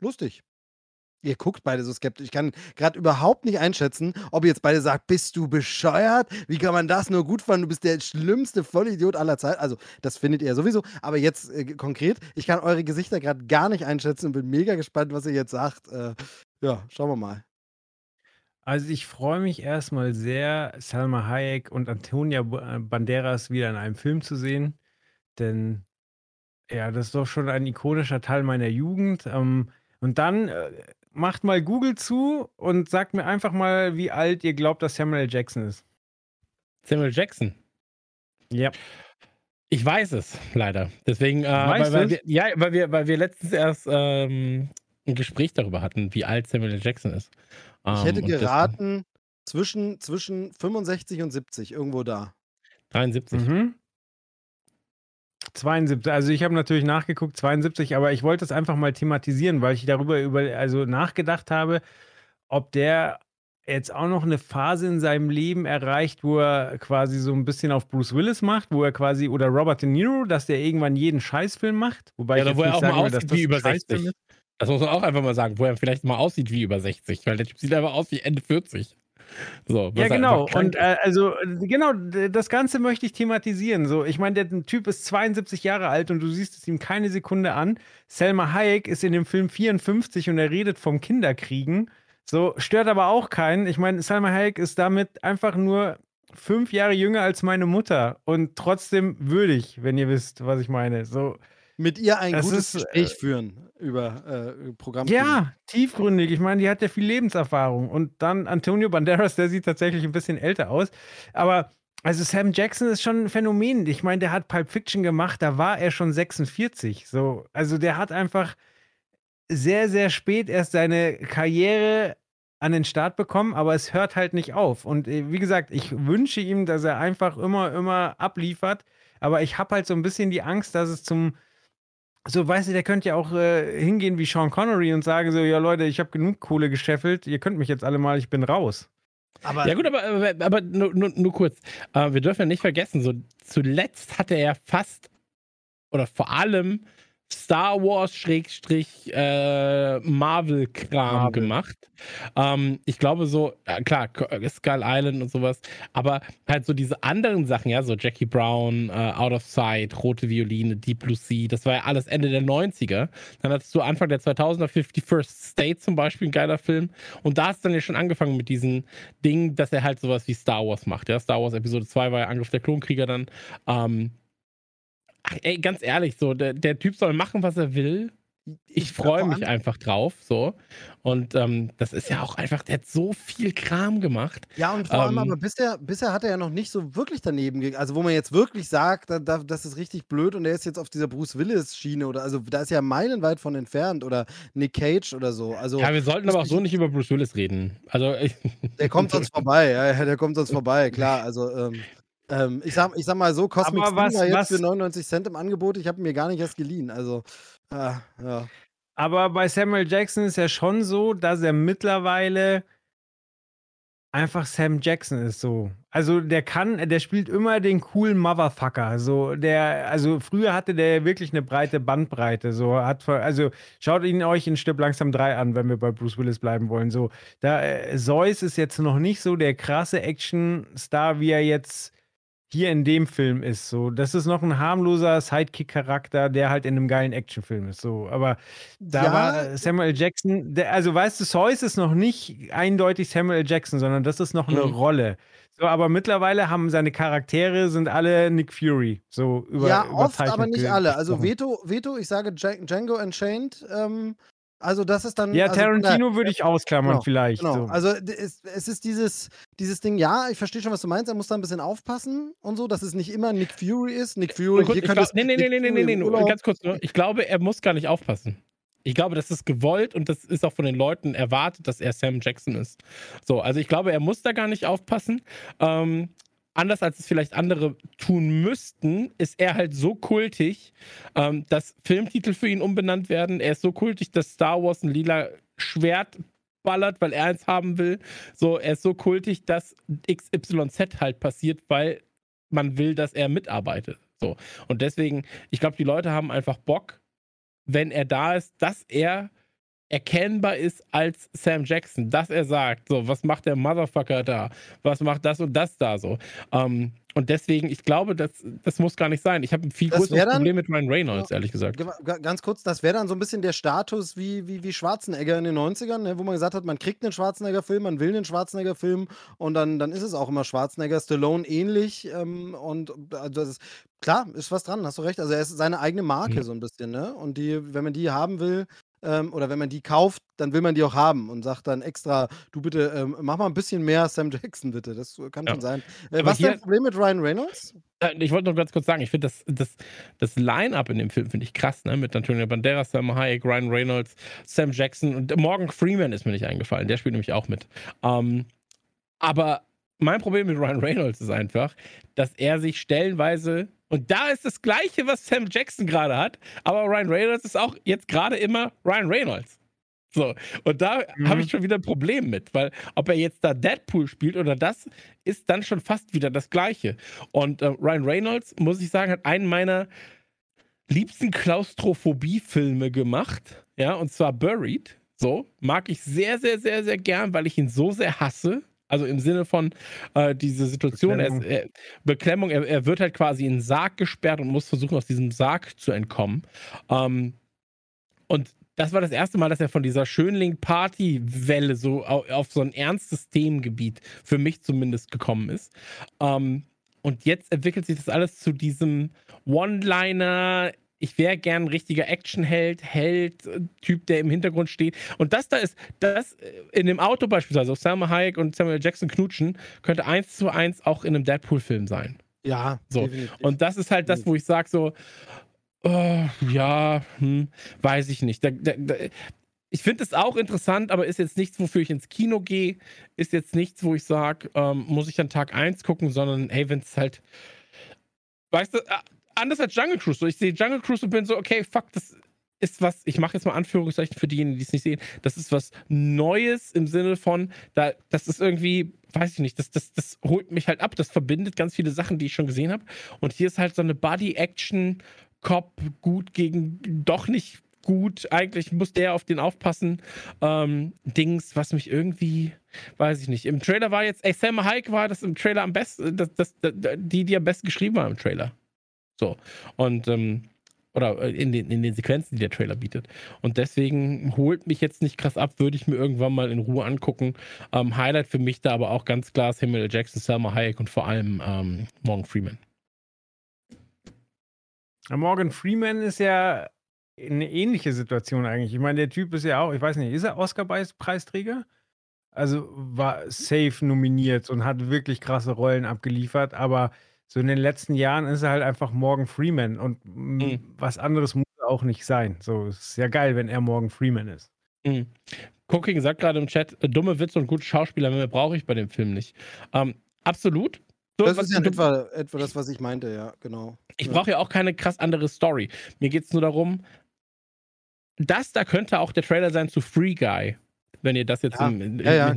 Speaker 3: lustig. Ihr guckt beide so skeptisch. Ich kann gerade überhaupt nicht einschätzen, ob ihr jetzt beide sagt, bist du bescheuert? Wie kann man das nur gut fanden? Du bist der schlimmste Vollidiot aller Zeit. Also, das findet ihr sowieso. Aber jetzt äh, konkret, ich kann eure Gesichter gerade gar nicht einschätzen und bin mega gespannt, was ihr jetzt sagt. Äh, ja, schauen wir mal.
Speaker 2: Also ich freue mich erstmal sehr, Salma Hayek und Antonia B- Banderas wieder in einem Film zu sehen. Denn ja, das ist doch schon ein ikonischer Teil meiner Jugend. Ähm, und dann äh, macht mal Google zu und sagt mir einfach mal, wie alt ihr glaubt, dass Samuel L. Jackson ist.
Speaker 1: Samuel Jackson.
Speaker 2: Ja.
Speaker 1: Ich weiß es leider. Deswegen, äh, weil, weil wir, ja, weil wir, weil wir letztens erst ähm, ein Gespräch darüber hatten, wie alt Samuel L. Jackson ist.
Speaker 3: Ich
Speaker 1: Ähm,
Speaker 3: hätte
Speaker 1: und deswegen-
Speaker 3: geraten zwischen, zwischen 65 und 70, irgendwo da.
Speaker 1: 73.
Speaker 2: Mhm. 72, also ich habe natürlich nachgeguckt, 72, aber ich wollte es einfach mal thematisieren, weil ich darüber über, also nachgedacht habe, ob der jetzt auch noch eine Phase in seinem Leben erreicht, wo er quasi so ein bisschen auf Bruce Willis macht, wo er quasi, oder Robert De Niro, dass der irgendwann jeden Scheißfilm macht. Wobei
Speaker 1: Ja,
Speaker 2: ich jetzt
Speaker 1: wo er
Speaker 2: nicht
Speaker 1: auch mal
Speaker 2: sagen dass
Speaker 1: aussieht wie über
Speaker 2: Scheißfilm
Speaker 1: 60.
Speaker 2: ist.
Speaker 1: Das muss man auch einfach mal sagen, wo er vielleicht mal aussieht wie über 60, weil der Typ sieht einfach aus wie Ende 40. So,
Speaker 2: Ja, genau. Und äh, also, äh, genau, das Ganze möchte ich thematisieren. So, ich meine, der Typ ist 72 Jahre alt und du siehst es ihm keine Sekunde an. Selma Hayek ist in dem Film 54 und er redet vom Kinderkriegen. So, stört aber auch keinen. Ich meine, Selma Hayek ist damit einfach nur fünf Jahre jünger als meine Mutter und trotzdem würdig, wenn ihr wisst, was ich meine. So,
Speaker 3: Mit ihr ein
Speaker 2: Das
Speaker 3: gutes
Speaker 2: ist,
Speaker 3: Gespräch
Speaker 2: äh,
Speaker 3: führen über äh, Programm.
Speaker 2: Ja, tiefgründig. Ich meine, die hat ja viel Lebenserfahrung. Und dann Antonio Banderas, der sieht tatsächlich ein bisschen älter aus. Aber also Sam Jackson ist schon ein Phänomen. Ich meine, der hat Pulp Fiction gemacht, da war er schon 46. So, also der hat einfach sehr, sehr spät erst seine Karriere an den Start bekommen, aber es hört halt nicht auf. Und äh, wie gesagt, ich wünsche ihm, dass er einfach immer, immer abliefert. Aber ich habe halt so ein bisschen die Angst, dass es zum so, weißt du, der könnte ja auch äh, hingehen wie Sean Connery und sagen so, ja Leute, ich habe genug Kohle gescheffelt, ihr könnt mich jetzt alle mal, ich bin raus.
Speaker 3: Aber
Speaker 1: Ja gut, aber, aber, aber nur, nur, nur kurz. Äh, wir dürfen ja nicht vergessen, so zuletzt hatte er fast oder vor allem Star Wars Schrägstrich äh, Marvel Kram
Speaker 2: Marvel.
Speaker 1: gemacht. Ähm, ich glaube so, ja, klar, äh, Skull Island und sowas, aber halt so diese anderen Sachen, ja, so Jackie Brown, äh, Out of Sight, Rote Violine, Deep Blue Sea, das war ja alles Ende der 90er. Dann hattest du Anfang der 2000er 51st State zum Beispiel, ein geiler Film. Und da hat es dann ja schon angefangen mit diesen Dingen, dass er halt sowas wie Star Wars macht. Ja, Star Wars Episode 2 war ja Angriff der Klonkrieger dann. Ähm, ach, ey, ganz ehrlich, so, der, der Typ soll machen, was er will. Ich freue mich einfach drauf, so. Und ähm, das ist ja auch einfach, der hat so viel Kram gemacht.
Speaker 3: Ja, und vor allem
Speaker 1: Ähm,
Speaker 3: aber bisher, bisher hat er ja noch nicht so wirklich daneben gegangen. Also, wo man jetzt wirklich sagt, da, da, das ist richtig blöd und er ist jetzt auf dieser Bruce Willis-Schiene oder also da ist er ja meilenweit von entfernt oder Nick Cage oder so. Also,
Speaker 1: Ja, wir sollten aber auch so nicht über Bruce Willis reden. Also,
Speaker 3: der kommt sonst vorbei, ja, ja, der kommt sonst vorbei, klar. Also, ähm, ähm, ich, sag, ich sag mal so, Cosmic Steam
Speaker 2: was-
Speaker 3: war jetzt
Speaker 2: was-
Speaker 3: für 99 Cent im Angebot. Ich habe mir gar nicht erst geliehen. Also, äh, ja.
Speaker 2: Aber bei Samuel Jackson ist ja schon so, dass er mittlerweile einfach Sam Jackson ist so. Also der kann, der spielt immer den coolen Motherfucker. So der, also früher hatte der wirklich eine breite Bandbreite. So hat, also schaut ihn euch in Stipp langsam 3 an, wenn wir bei Bruce Willis bleiben wollen. So da äh, Zeus ist jetzt noch nicht so der krasse Actionstar, wie er jetzt hier in dem Film ist. So, das ist noch ein harmloser Sidekick-Charakter, der halt in einem geilen Actionfilm ist. So, aber da
Speaker 3: Ja.
Speaker 2: war äh, Samuel Jackson, der, also weißt du, Zeus ist noch nicht eindeutig Samuel Jackson, sondern das ist noch eine
Speaker 1: Mhm.
Speaker 2: Rolle. So, aber mittlerweile haben seine Charaktere sind alle Nick Fury. So über,
Speaker 3: ja, oft, aber nicht alle. Also. Veto, Veto ich sage Dja- Django Unchained. Ähm, also, das ist dann.
Speaker 2: Ja,
Speaker 3: also,
Speaker 2: Tarantino würde ich ausklammern
Speaker 3: Genau,
Speaker 2: vielleicht.
Speaker 3: Genau,
Speaker 2: So.
Speaker 3: also es, es ist dieses, dieses Ding, ja, ich verstehe schon, was du meinst, er muss da ein bisschen aufpassen und so, dass es nicht immer Nick Fury ist. Nick Fury,
Speaker 1: Kurz,
Speaker 3: hier könnte
Speaker 1: nee, nee, nee,
Speaker 3: Nick
Speaker 1: nee, nee,
Speaker 3: Fury
Speaker 1: nee, nee,
Speaker 3: Urlaub-
Speaker 1: ganz kurz nur. Ich glaube, er muss gar nicht aufpassen. Ich glaube, das ist gewollt und das ist auch von den Leuten erwartet, dass er Sam Jackson ist. So, also ich glaube, er muss da gar nicht aufpassen. Ähm, anders als es vielleicht andere tun müssten, ist er halt so kultig, ähm, dass Filmtitel für ihn umbenannt werden. Er ist so kultig, dass Star Wars ein lila Schwert ballert, weil er eins haben will. So, er ist so kultig, dass XYZ halt passiert, weil man will, dass er mitarbeitet. So. Und deswegen, ich glaube, die Leute haben einfach Bock, wenn er da ist, dass er erkennbar ist als Sam Jackson, dass er sagt, so, was macht der Motherfucker da? Was macht das und das da so? Ähm, und deswegen, ich glaube, das, das muss gar nicht sein. Ich habe ein viel
Speaker 3: Das
Speaker 1: größeres
Speaker 3: dann-
Speaker 1: Problem mit Ryan Reynolds, ehrlich gesagt.
Speaker 3: Ge- ga- Ganz kurz, das wäre dann so ein bisschen der Status wie, wie, wie Schwarzenegger in den 90ern, ne, wo man gesagt hat, man kriegt einen Schwarzenegger-Film, man will einen Schwarzenegger-Film und dann, dann ist es auch immer Schwarzenegger, Stallone ähnlich ähm, und also das ist, klar, ist was dran, hast du recht. Also er ist seine eigene Marke
Speaker 1: Mhm.
Speaker 3: so ein bisschen, ne? Und die, wenn man die haben will, ähm, oder wenn man die kauft, dann will man die auch haben und sagt dann extra, du bitte, ähm, mach mal ein bisschen mehr Sam Jackson, bitte. Das kann
Speaker 1: Ja.
Speaker 3: schon sein. Äh, was ist dein Problem mit Ryan Reynolds?
Speaker 1: Äh, Ich wollte noch ganz kurz sagen, ich finde das, das, das Line-Up in dem Film finde ich krass, ne? Mit Antonio Banderas, Sam Hayek, Ryan Reynolds, Sam Jackson und Morgan Freeman ist mir nicht eingefallen. Der spielt nämlich auch mit. Ähm, aber mein Problem mit Ryan Reynolds ist einfach, dass er sich stellenweise und da ist das Gleiche, was Sam Jackson gerade hat, aber Ryan Reynolds ist auch jetzt gerade immer Ryan Reynolds. So, und da
Speaker 2: Mhm.
Speaker 1: habe ich schon wieder ein Problem mit, weil ob er jetzt da Deadpool spielt oder das, ist dann schon fast wieder das Gleiche. Und äh, Ryan Reynolds, muss ich sagen, hat einen meiner liebsten Klaustrophobie-Filme gemacht. Ja, und zwar Buried. So, mag ich sehr, sehr, sehr, sehr gern, weil ich ihn so sehr hasse. Also im Sinne von äh, diese Situation, er ist,
Speaker 2: Beklemmung.
Speaker 1: er, Beklemmung, er, er wird halt quasi in einen Sarg gesperrt und muss versuchen, aus diesem Sarg zu entkommen. Ähm, und das war das erste Mal, dass er von dieser Schönling-Party-Welle so au- auf so ein ernstes Themengebiet für mich zumindest gekommen ist. Ähm, und jetzt entwickelt sich das alles zu diesem One-Liner. Ich wäre gern ein richtiger Actionheld, Held, äh, Typ, der im Hintergrund steht. Und das da ist, das äh, in dem Auto beispielsweise, auf Salma Hayek und Samuel Jackson knutschen, könnte eins zu eins auch in einem Deadpool-Film sein.
Speaker 3: Ja,
Speaker 1: So,
Speaker 3: definitiv.
Speaker 1: Und das ist halt das, wo ich sage so, oh, ja, hm, weiß ich nicht. Da, da, da, ich finde es auch interessant, aber ist jetzt nichts, wofür ich ins Kino gehe. Ist jetzt nichts, wo ich sage, ähm, muss ich an Tag 1 gucken, sondern hey, wenn es halt, weißt du, äh, anders als Jungle Cruise. So, ich sehe Jungle Cruise und bin so, okay, fuck, das ist was, ich mache jetzt mal Anführungszeichen für diejenigen, die es nicht sehen, das ist was Neues im Sinne von, da, das ist irgendwie, weiß ich nicht, das, das, das holt mich halt ab, das verbindet ganz viele Sachen, die ich schon gesehen habe. Und hier ist halt so eine Body-Action- Cop, gut gegen doch nicht gut. Eigentlich muss der auf den aufpassen. Ähm, Dings, was mich irgendwie, weiß ich nicht. Im Trailer war jetzt, ey, Selma Hayek war das im Trailer am besten, das, das, das, die, die am besten geschrieben war im Trailer. So. Und, ähm, oder äh, in den, in den Sequenzen, die der Trailer bietet. Und deswegen holt mich jetzt nicht krass ab, würde ich mir irgendwann mal in Ruhe angucken. Ähm, Highlight für mich da aber auch ganz klar Samuel Jackson, Selma Hayek und vor allem ähm, Morgan Freeman.
Speaker 2: Morgan Freeman ist ja eine ähnliche Situation eigentlich. Ich meine, der Typ ist ja auch, ich weiß nicht, ist er Oscar-Preisträger? Also war safe nominiert und hat wirklich krasse Rollen abgeliefert, aber so in den letzten Jahren ist er halt einfach Morgan Freeman und mhm. was anderes muss er auch nicht sein. So ist ja geil, wenn er Morgan Freeman ist.
Speaker 1: Mhm. Cooking sagt gerade im Chat, äh, dumme Witze und gute Schauspieler mehr brauche ich bei dem Film nicht. Ähm, absolut.
Speaker 3: So, das ist ja etwa, etwa das, was ich meinte, ja, genau.
Speaker 1: Ich
Speaker 3: ja.
Speaker 1: brauche ja auch keine krass andere Story. Mir geht es nur darum, das da könnte auch der Trailer sein zu Free Guy, wenn ihr das jetzt ja. im, im,
Speaker 3: ja, ja,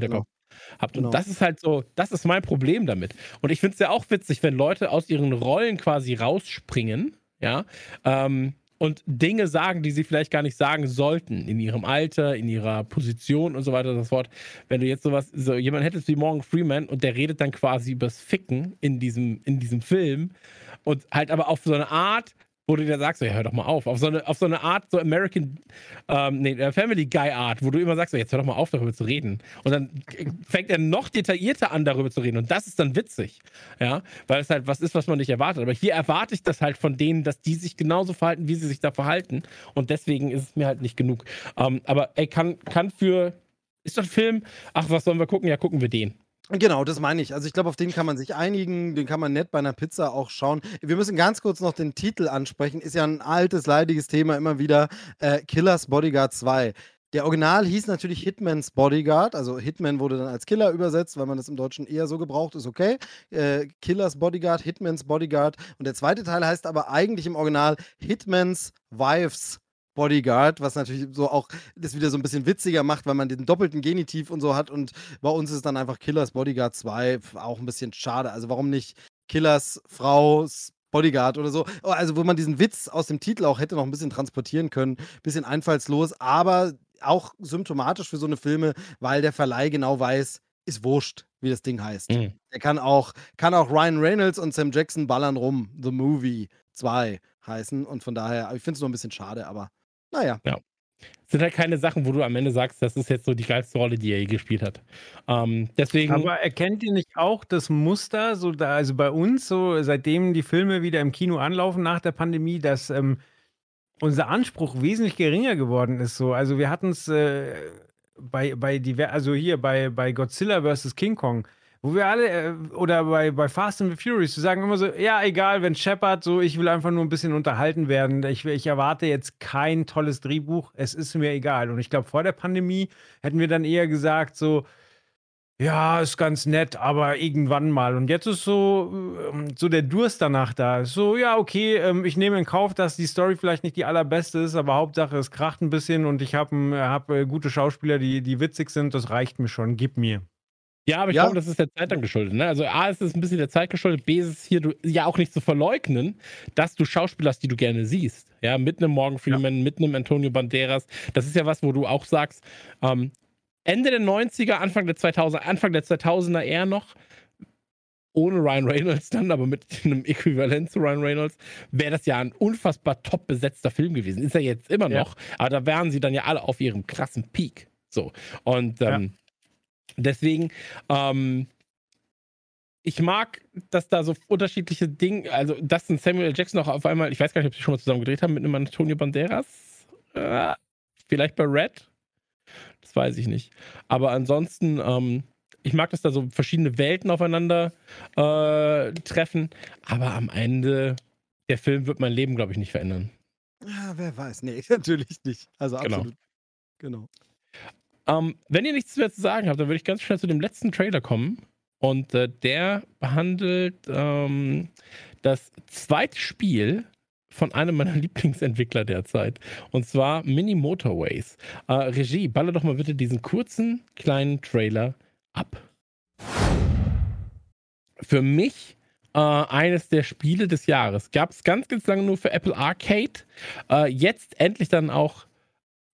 Speaker 1: Hinterkopf genau. habt. Und das ist halt so, das ist mein Problem damit. Und ich finde es ja auch witzig, wenn Leute aus ihren Rollen quasi rausspringen, ja, ähm, und Dinge sagen, die sie vielleicht gar nicht sagen sollten, in ihrem Alter, in ihrer Position und so weiter und so fort. Wenn du jetzt sowas, so jemand hättest wie Morgan Freeman und der redet dann quasi übers Ficken in diesem, in diesem Film und halt aber auf so eine Art, wo du dir sagst, ja, hör doch mal auf. Auf so eine, auf so eine Art, so American, ähm, nee, äh, Family Guy Art, wo du immer sagst, jetzt hör doch mal auf, darüber zu reden. Und dann fängt er noch detaillierter an, darüber zu reden. Und das ist dann witzig. Ja, weil es halt was ist, was man nicht erwartet. Aber hier erwarte ich das halt von denen, dass die sich genauso verhalten, wie sie sich da verhalten. Und deswegen ist es mir halt nicht genug. Ähm, aber ey, kann, kann für, ist doch ein Film, ach, was sollen wir gucken? Ja, gucken wir den.
Speaker 3: Genau, das meine ich. Also ich glaube, auf den kann man sich einigen, den kann man nett bei einer Pizza auch schauen. Wir müssen ganz kurz noch den Titel ansprechen. Ist ja ein altes, leidiges Thema immer wieder. Äh, Killers Bodyguard 2. Der Original hieß natürlich Hitman's Bodyguard, also Hitman wurde dann als Killer übersetzt, weil man das im Deutschen eher so gebraucht, ist okay. Äh, Killers Bodyguard, Hitman's Bodyguard. Und der zweite Teil heißt aber eigentlich im Original Hitman's Wives Bodyguard, was natürlich so auch das wieder so ein bisschen witziger macht, weil man den doppelten Genitiv und so hat. Und bei uns ist dann einfach Killers Bodyguard 2, auch ein bisschen schade. Also warum nicht Killers Frau Bodyguard oder so. Oh, also wo man diesen Witz aus dem Titel auch hätte noch ein bisschen transportieren können. Bisschen einfallslos, aber auch symptomatisch für so eine Filme, weil der Verleih genau weiß, ist wurscht, wie das Ding heißt. Mhm. Er kann auch, kann auch Ryan Reynolds und Sam Jackson ballern rum, The Movie 2 heißen. Und von daher, ich finde es nur ein bisschen schade, aber naja.
Speaker 1: Ja. Es sind halt keine Sachen, wo du am Ende sagst, das ist jetzt so die geilste Rolle, die er je gespielt hat. Ähm, deswegen.
Speaker 2: Aber erkennt ihr nicht auch das Muster, so da, also bei uns, so seitdem die Filme wieder im Kino anlaufen nach der Pandemie, dass ähm, unser Anspruch wesentlich geringer geworden ist. So. Also wir hatten es äh, bei, bei diver also hier bei, bei Godzilla vs. King Kong wo wir alle, äh, oder bei, bei Fast and the Furious, wir sagen immer so, ja, egal, wenn Shepard so, ich will einfach nur ein bisschen unterhalten werden. Ich, ich erwarte jetzt kein tolles Drehbuch, es ist mir egal. Und ich glaube, vor der Pandemie hätten wir dann eher gesagt, so, ja, ist ganz nett, aber irgendwann mal. Und jetzt ist so, ähm, so der Durst danach da. So, ja, okay, ähm, ich nehme in Kauf, dass die Story vielleicht nicht die allerbeste ist, aber Hauptsache es kracht ein bisschen und ich habe hab äh, gute Schauspieler, die, die witzig sind. Das reicht mir schon. Gib mir.
Speaker 1: Ja, aber ich ja. glaube, das ist der Zeit dann geschuldet. Ne? Also A ist es ein bisschen der Zeit geschuldet, B ist es hier du, ja auch nicht zu verleugnen, dass du Schauspieler hast, die du gerne siehst. Ja, mit einem Morgan Freeman, ja. mit einem Antonio Banderas. Das ist ja was, wo du auch sagst, ähm, Ende der 90er, Anfang der 2000er, Anfang der 2000er eher noch, ohne Ryan Reynolds dann, aber mit einem Äquivalent zu Ryan Reynolds, wäre das ja ein unfassbar top besetzter Film gewesen. Ist er jetzt immer noch, ja. aber da wären sie dann ja alle auf ihrem krassen Peak. So. Und ähm, Deswegen, ähm, ich mag, dass da so unterschiedliche Dinge, also dass ein Samuel Jackson auch auf einmal, ich weiß gar nicht, ob sie schon mal zusammen gedreht haben mit einem Antonio Banderas. Äh, vielleicht bei Red. Das weiß ich nicht. Aber ansonsten, ähm, ich mag, dass da so verschiedene Welten aufeinander äh, treffen. Aber am Ende, der Film wird mein Leben, glaube ich, nicht verändern.
Speaker 3: Ja, wer weiß. Nee, natürlich nicht. Also genau. absolut. Genau. genau.
Speaker 1: Ähm, wenn ihr nichts mehr zu sagen habt, dann würde ich ganz schnell zu dem letzten Trailer kommen. Und äh, der behandelt ähm, das zweite Spiel von einem meiner Lieblingsentwickler derzeit. Und zwar Mini Motorways. Äh, Regie, baller doch mal bitte diesen kurzen kleinen Trailer ab. Für mich äh, eines der Spiele des Jahres. Gab es ganz, ganz lange nur für Apple Arcade. Äh, jetzt endlich dann auch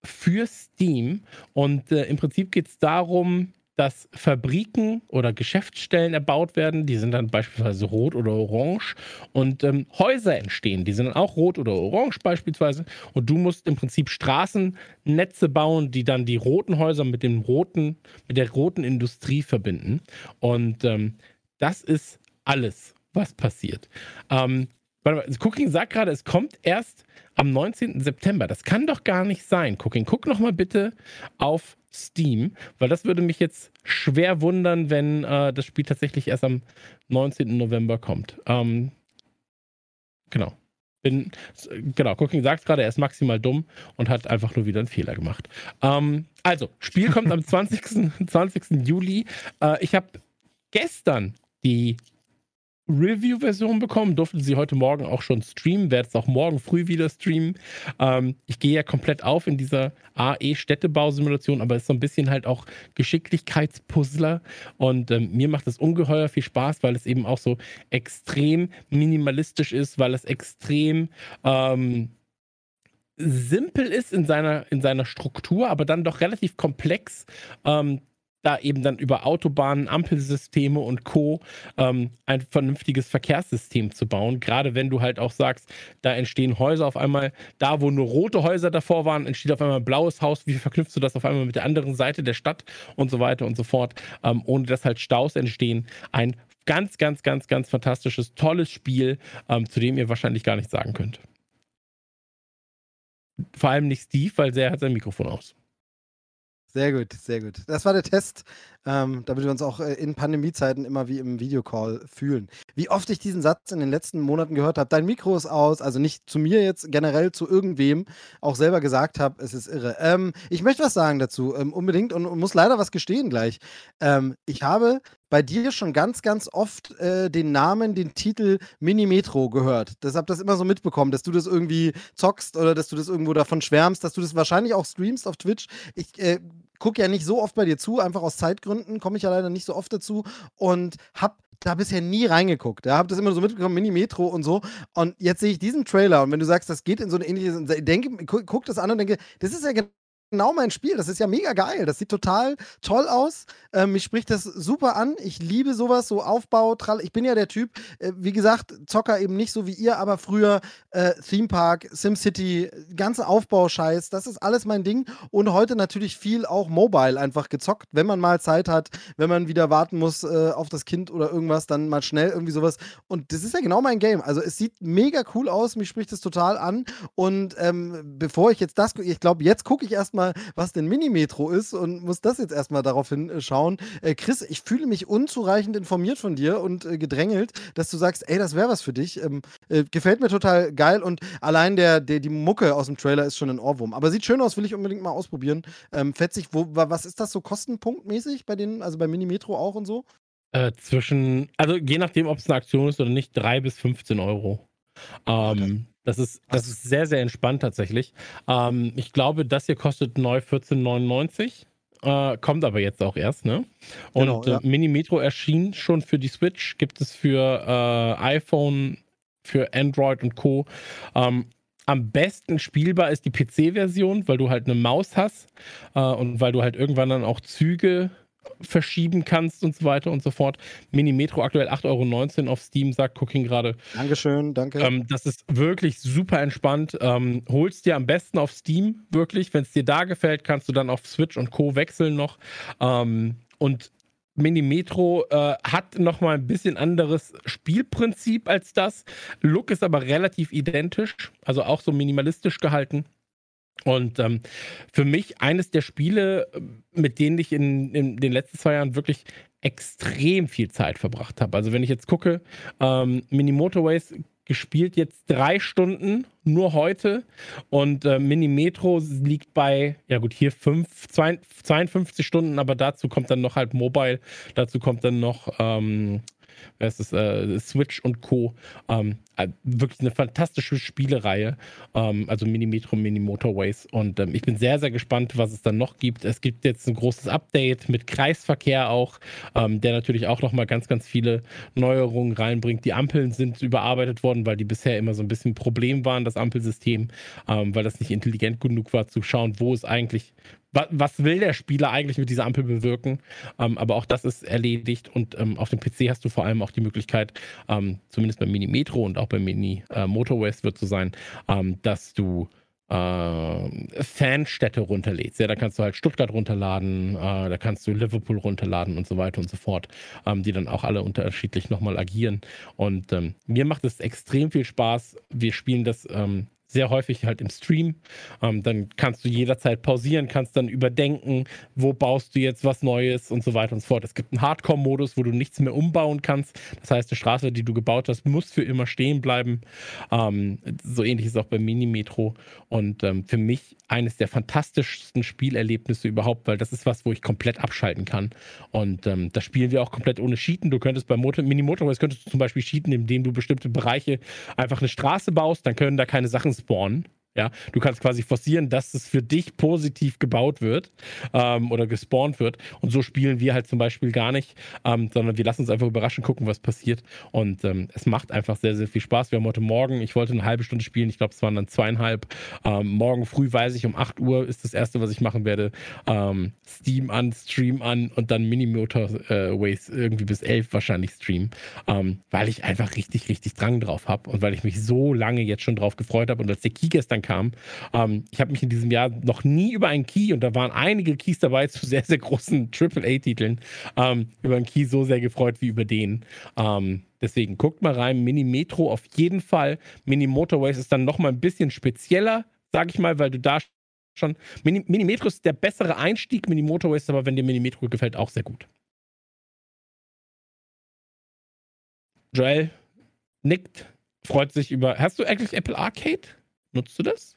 Speaker 1: für Steam. Und äh, im Prinzip geht es darum, dass Fabriken oder Geschäftsstellen erbaut werden, die sind dann beispielsweise rot oder orange. Und ähm, Häuser entstehen, die sind dann auch rot oder orange beispielsweise. Und du musst im Prinzip Straßennetze bauen, die dann die roten Häuser mit dem roten, mit der roten Industrie verbinden. Und ähm, das ist alles, was passiert. Ähm, warte mal, Cooking sagt gerade, es kommt erst am 19. September. Das kann doch gar nicht sein. Cooking, guck noch mal bitte auf Steam, weil das würde mich jetzt schwer wundern, wenn äh, das Spiel tatsächlich erst am 19. November kommt. Ähm, genau. Bin, genau, Cooking sagt gerade, er ist maximal dumm und hat einfach nur wieder einen Fehler gemacht. Ähm, also, Spiel kommt am 20. 20. Juli. Äh, ich habe gestern die Review-Version bekommen, durften sie heute Morgen auch schon streamen, werde es auch morgen früh wieder streamen. Ähm, ich gehe ja komplett auf in dieser AE-Städtebausimulation, aber es ist so ein bisschen halt auch Geschicklichkeitspuzzler und ähm, mir macht es ungeheuer viel Spaß, weil es eben auch so extrem minimalistisch ist, weil es extrem ähm, simpel ist in seiner, in seiner Struktur, aber dann doch relativ komplex. Da eben dann über Autobahnen, Ampelsysteme und Co. Ähm, ein vernünftiges Verkehrssystem zu bauen. Gerade wenn du halt auch sagst, da entstehen Häuser auf einmal, da wo nur rote Häuser davor waren, entsteht auf einmal ein blaues Haus. Wie verknüpfst du das auf einmal mit der anderen Seite der Stadt und so weiter und so fort, ähm, ohne dass halt Staus entstehen. Ein ganz, ganz, ganz, ganz fantastisches, tolles Spiel, ähm, zu dem ihr wahrscheinlich gar nichts sagen könnt. Vor allem nicht Steve, weil der hat sein Mikrofon aus.
Speaker 3: Sehr gut, sehr gut. Das war der Test, ähm, damit wir uns auch äh, in Pandemiezeiten immer wie im Videocall fühlen. Wie oft ich diesen Satz in den letzten Monaten gehört habe, dein Mikro ist aus, also nicht zu mir jetzt, generell zu irgendwem, auch selber gesagt habe, es ist irre. Ähm, ich möchte was sagen dazu, ähm, unbedingt und, und, muss leider was gestehen gleich. Ähm, ich habe bei dir schon ganz, ganz oft äh, den Namen, den Titel Mini-Metro gehört. Deshalb das immer so mitbekommen, dass du das irgendwie zockst oder dass du das irgendwo davon schwärmst, dass du das wahrscheinlich auch streamst auf Twitch. Ich äh, gucke ja nicht so oft bei dir zu, einfach aus Zeitgründen komme ich ja leider nicht so oft dazu und habe da bisher nie reingeguckt. Ja, habe das immer so mitbekommen, Mini-Metro und so. Und jetzt sehe ich diesen Trailer und wenn du sagst, das geht in so eine ähnliche, denke, guck das an und denke, das ist ja genau genau mein Spiel. Das ist ja mega geil. Das sieht total toll aus. Ähm, mich spricht das super an. Ich liebe sowas, so Aufbau. Trall. Ich bin ja der Typ, äh, wie gesagt, Zocker eben nicht so wie ihr, aber früher äh, Theme Park, SimCity, ganze Aufbauscheiß. Das ist alles mein Ding. Und heute natürlich viel auch mobile einfach gezockt. Wenn man mal Zeit hat, wenn man wieder warten muss äh, auf das Kind oder irgendwas, dann mal schnell irgendwie sowas. Und das ist ja genau mein Game. Also es sieht mega cool aus. Mich spricht das total an. Und ähm, bevor ich jetzt das, ich glaube, jetzt gucke ich erstmal mal, was denn Minimetro ist und muss das jetzt erstmal daraufhin äh, schauen. Äh, Chris, ich fühle mich unzureichend informiert von dir und äh, gedrängelt, dass du sagst, ey, das wäre was für dich. Ähm, äh, gefällt mir total geil und allein der, der, die Mucke aus dem Trailer ist schon ein Ohrwurm. Aber sieht schön aus, will ich unbedingt mal ausprobieren. Ähm, fetzig, wo, was ist das so kostenpunktmäßig bei denen, also bei Minimetro auch und so?
Speaker 1: Äh, zwischen, also je nachdem, ob es eine Aktion ist oder nicht, 3 bis 15 Euro. Ähm, das ist, das ist sehr, sehr entspannt tatsächlich. Ähm, ich glaube, das hier kostet neu 14,99. Äh, kommt aber jetzt auch erst, ne? Und genau, ja. äh, Mini Metro erschien schon für die Switch, gibt es für äh, iPhone, für Android und Co. Ähm, am besten spielbar ist die PC-Version, weil du halt eine Maus hast äh, und weil du halt irgendwann dann auch Züge verschieben kannst und so weiter und so fort. Mini Metro aktuell 8,19 Euro auf Steam, sagt Cooking gerade.
Speaker 3: Dankeschön, danke.
Speaker 1: Ähm, das ist wirklich super entspannt. Ähm, holst dir am besten auf Steam, wirklich. Wenn es dir da gefällt, kannst du dann auf Switch und Co. wechseln noch. Ähm, und Mini Metro äh, hat nochmal ein bisschen anderes Spielprinzip als das. Look ist aber relativ identisch, also auch so minimalistisch gehalten. Und ähm, für mich eines der Spiele, mit denen ich in, in, den letzten zwei Jahren wirklich extrem viel Zeit verbracht habe. Also wenn ich jetzt gucke, ähm, Mini Motorways gespielt jetzt drei Stunden, nur heute. Und äh, Mini Metro liegt bei, ja gut, hier fünf, zwei, 52 Stunden, aber dazu kommt dann noch halt Mobile, dazu kommt dann noch ähm, es ist, äh, Switch und Co. Ähm, äh, wirklich eine fantastische Spielereihe. Ähm, also Mini Metro, Mini Motorways. Und ähm, ich bin sehr, sehr gespannt, was es dann noch gibt. Es gibt jetzt ein großes Update mit Kreisverkehr auch, ähm, der natürlich auch nochmal ganz, ganz viele Neuerungen reinbringt. Die Ampeln sind überarbeitet worden, weil die bisher immer so ein bisschen ein Problem waren, das Ampelsystem, ähm, weil das nicht intelligent genug war, zu schauen, wo es eigentlich was, will der Spieler eigentlich mit dieser Ampel bewirken? Ähm, aber auch das ist erledigt und ähm, auf dem PC hast du vor allem auch die Möglichkeit, ähm, zumindest beim Mini Metro und auch beim Mini äh, Motorways wird so sein, ähm, dass du äh, Fanstädte runterlädst. Ja, da kannst du halt Stuttgart runterladen, äh, da kannst du Liverpool runterladen und so weiter und so fort, ähm, die dann auch alle unterschiedlich nochmal agieren. Und ähm, mir macht es extrem viel Spaß. Wir spielen das ähm, sehr häufig halt im Stream. Ähm, dann kannst du jederzeit pausieren, kannst dann überdenken, wo baust du jetzt was Neues und so weiter und so fort. Es gibt einen Hardcore-Modus, wo du nichts mehr umbauen kannst. Das heißt, die Straße, die du gebaut hast, muss für immer stehen bleiben. Ähm, so ähnlich ist es auch beim Mini-Metro. Und ähm, für mich eines der fantastischsten Spielerlebnisse überhaupt, weil das ist was, wo ich komplett abschalten kann. Und ähm, das spielen wir auch komplett ohne Cheaten. Du könntest bei Motor, Mini-Motorways könntest du zum Beispiel cheaten, indem du bestimmte Bereiche einfach eine Straße baust, dann können da keine Sachen spawn. Ja, du kannst quasi forcieren, dass es für dich positiv gebaut wird ähm, oder gespawnt wird. Und so spielen wir halt zum Beispiel gar nicht, ähm, sondern wir lassen uns einfach überraschen, gucken, was passiert. Und ähm, es macht einfach sehr, sehr viel Spaß. Wir haben heute Morgen, ich wollte eine halbe Stunde spielen, ich glaube, es waren dann zweieinhalb. Ähm, morgen früh weiß ich, um 8 Uhr ist das erste, was ich machen werde. Ähm, Steam an, Stream an und dann Mini-Motorways äh, irgendwie bis 11 wahrscheinlich streamen, ähm, weil ich einfach richtig, richtig Drang drauf habe und weil ich mich so lange jetzt schon drauf gefreut habe. Und als der Key gestern kam. Ähm, ich habe mich in diesem Jahr noch nie über einen Key, und da waren einige Keys dabei zu sehr, sehr großen AAA-Titeln, ähm, über einen Key so sehr gefreut wie über den. Ähm, deswegen guckt mal rein. Mini Metro auf jeden Fall. Mini Motorways ist dann nochmal ein bisschen spezieller, sag ich mal, weil du da schon. Mini, Mini Metro ist der bessere Einstieg. Mini Motorways, aber wenn dir Mini Metro gefällt, auch sehr gut. Joel nickt, freut sich über. Hast du eigentlich Apple Arcade? Nutzt du das?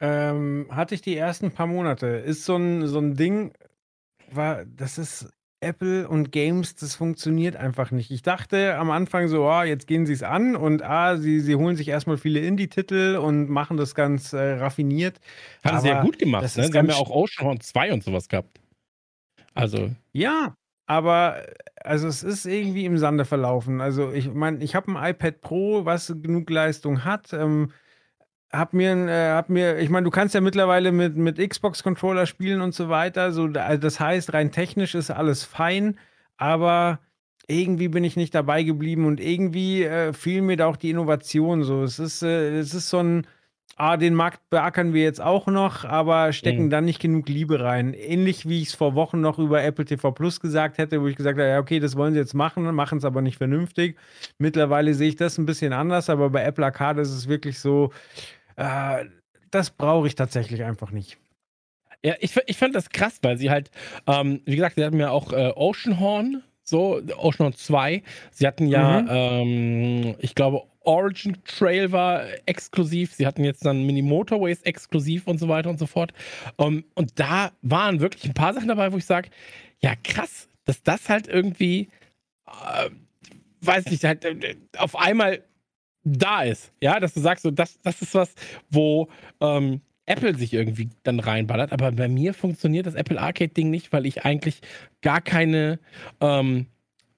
Speaker 2: Ähm, hatte ich die ersten paar Monate. Ist so ein, so ein Ding, war, das ist Apple und Games, das funktioniert einfach nicht. Ich dachte am Anfang so, oh, jetzt gehen sie es an und ah, sie, sie holen sich erstmal viele Indie-Titel und machen das ganz äh, raffiniert.
Speaker 1: Haben sie ja gut gemacht, ne? Sie haben ja auch Ocean 2 und sowas gehabt. Also.
Speaker 2: Ja, aber also es ist irgendwie im Sande verlaufen. Also ich meine, ich habe ein iPad Pro, was genug Leistung hat. Ähm, hab mir, äh, hab mir, ich meine, du kannst ja mittlerweile mit, mit Xbox-Controller spielen und so weiter. So, also das heißt, rein technisch ist alles fein, aber irgendwie bin ich nicht dabei geblieben und irgendwie äh, fiel mir da auch die Innovation. So, es ist, äh, es ist so ein, ah, den Markt beackern wir jetzt auch noch, aber stecken mhm. dann nicht genug Liebe rein. Ähnlich wie ich es vor Wochen noch über Apple TV Plus gesagt hätte, wo ich gesagt habe, ja, okay, das wollen sie jetzt machen, machen es aber nicht vernünftig. Mittlerweile sehe ich das ein bisschen anders, aber bei Apple Arcade ist es wirklich so, äh, das brauche ich tatsächlich einfach nicht.
Speaker 1: Ja, ich, ich fand das krass, weil sie halt, ähm, wie gesagt, sie hatten ja auch äh, Oceanhorn, so, Oceanhorn 2. Sie hatten ja, mhm. ähm, ich glaube, Origin Trail war exklusiv. Sie hatten jetzt dann Mini Motorways exklusiv und so weiter und so fort. Um, ähm, und da waren wirklich ein paar Sachen dabei, wo ich sage, ja krass, dass das halt irgendwie, äh, weiß nicht, halt äh, auf einmal da ist. Ja, dass du sagst, so, das, das ist was, wo ähm, Apple sich irgendwie dann reinballert. Aber bei mir funktioniert das Apple Arcade-Ding nicht, weil ich eigentlich gar keine ähm,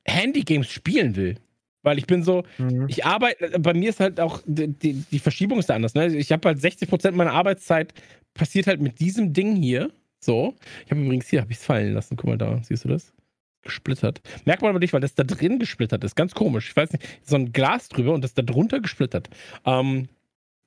Speaker 1: Handy-Games spielen will. Weil ich bin so, mhm. ich arbeite, bei mir ist halt auch, die, die, die Verschiebung ist da anders. Ne? Ich habe halt 60% meiner Arbeitszeit passiert halt mit diesem Ding hier. So. Ich habe übrigens hier, habe ich es fallen lassen. Guck mal da, siehst du das? Gesplittert. Merkt man aber nicht, weil das da drin gesplittert ist. Ganz komisch. Ich weiß nicht, so ein Glas drüber und das da drunter gesplittert. Ähm,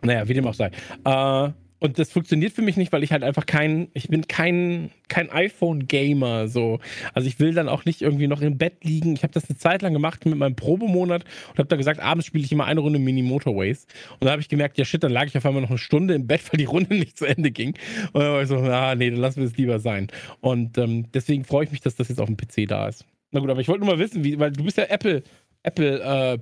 Speaker 1: naja, wie dem auch sei. Äh, und das funktioniert für mich nicht, weil ich halt einfach kein, ich bin kein, kein iPhone-Gamer. So. Also ich will dann auch nicht irgendwie noch im Bett liegen. Ich habe das eine Zeit lang gemacht mit meinem Probemonat und habe da gesagt, abends spiele ich immer eine Runde Mini Motorways. Und da habe ich gemerkt, ja shit, dann lag ich auf einmal noch eine Stunde im Bett, weil die Runde nicht zu Ende ging. Und dann war ich so, ah nee, dann lassen wir es lieber sein. Und ähm, deswegen freue ich mich, dass das jetzt auf dem PC da ist. Na gut, aber ich wollte nur mal wissen, wie, weil du bist ja Apple, Apple äh,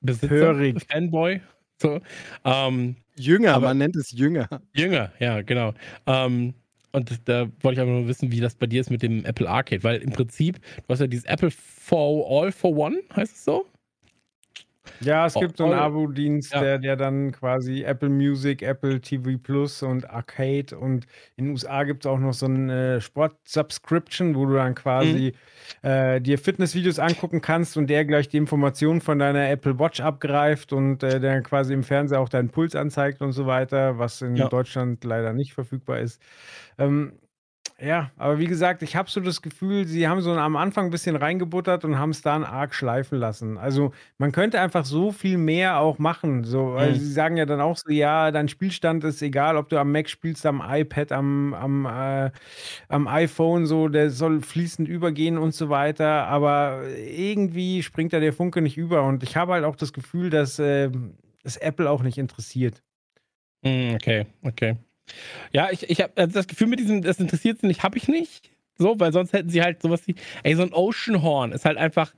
Speaker 1: Besitzer, Fanboy. So. Ähm,
Speaker 3: Jünger, aber, man nennt es Jünger.
Speaker 1: Jünger, ja, genau. Ähm, Und da wollte ich aber nur wissen, wie das bei dir ist mit dem Apple Arcade, weil im Prinzip, du hast ja dieses Apple for All for One, heißt es so?
Speaker 2: Ja, es
Speaker 1: Oh,
Speaker 2: gibt so einen Abo-Dienst,
Speaker 1: ja.
Speaker 2: der, der dann quasi Apple Music, Apple TV Plus und Arcade und in den USA gibt es auch noch so eine Sport-Subscription, wo du dann quasi äh, dir Fitnessvideos angucken kannst und der gleich die Informationen von deiner Apple Watch abgreift und äh, der quasi im Fernseher auch deinen Puls anzeigt und so weiter, was in
Speaker 1: Ja.
Speaker 2: Deutschland leider nicht verfügbar ist. Ähm, ja, aber wie gesagt, ich habe so das Gefühl, sie haben so am Anfang ein bisschen reingebuttert und haben es dann arg schleifen lassen. Also man könnte einfach so viel mehr auch machen. So, weil
Speaker 1: Mhm.
Speaker 2: sie sagen ja dann auch so, ja, dein Spielstand ist egal, ob du am Mac spielst, am iPad, am, am, äh, am iPhone, so, der soll fließend übergehen und so weiter. Aber irgendwie springt da der Funke nicht über. Und ich habe halt auch das Gefühl, dass äh, es Apple auch nicht interessiert.
Speaker 1: Hm, Okay, okay. Ja, ich, ich habe also das Gefühl mit diesem, das interessiert sie nicht, habe ich nicht. So, weil sonst hätten sie halt sowas wie, ey, so ein Ocean Horn ist halt einfach,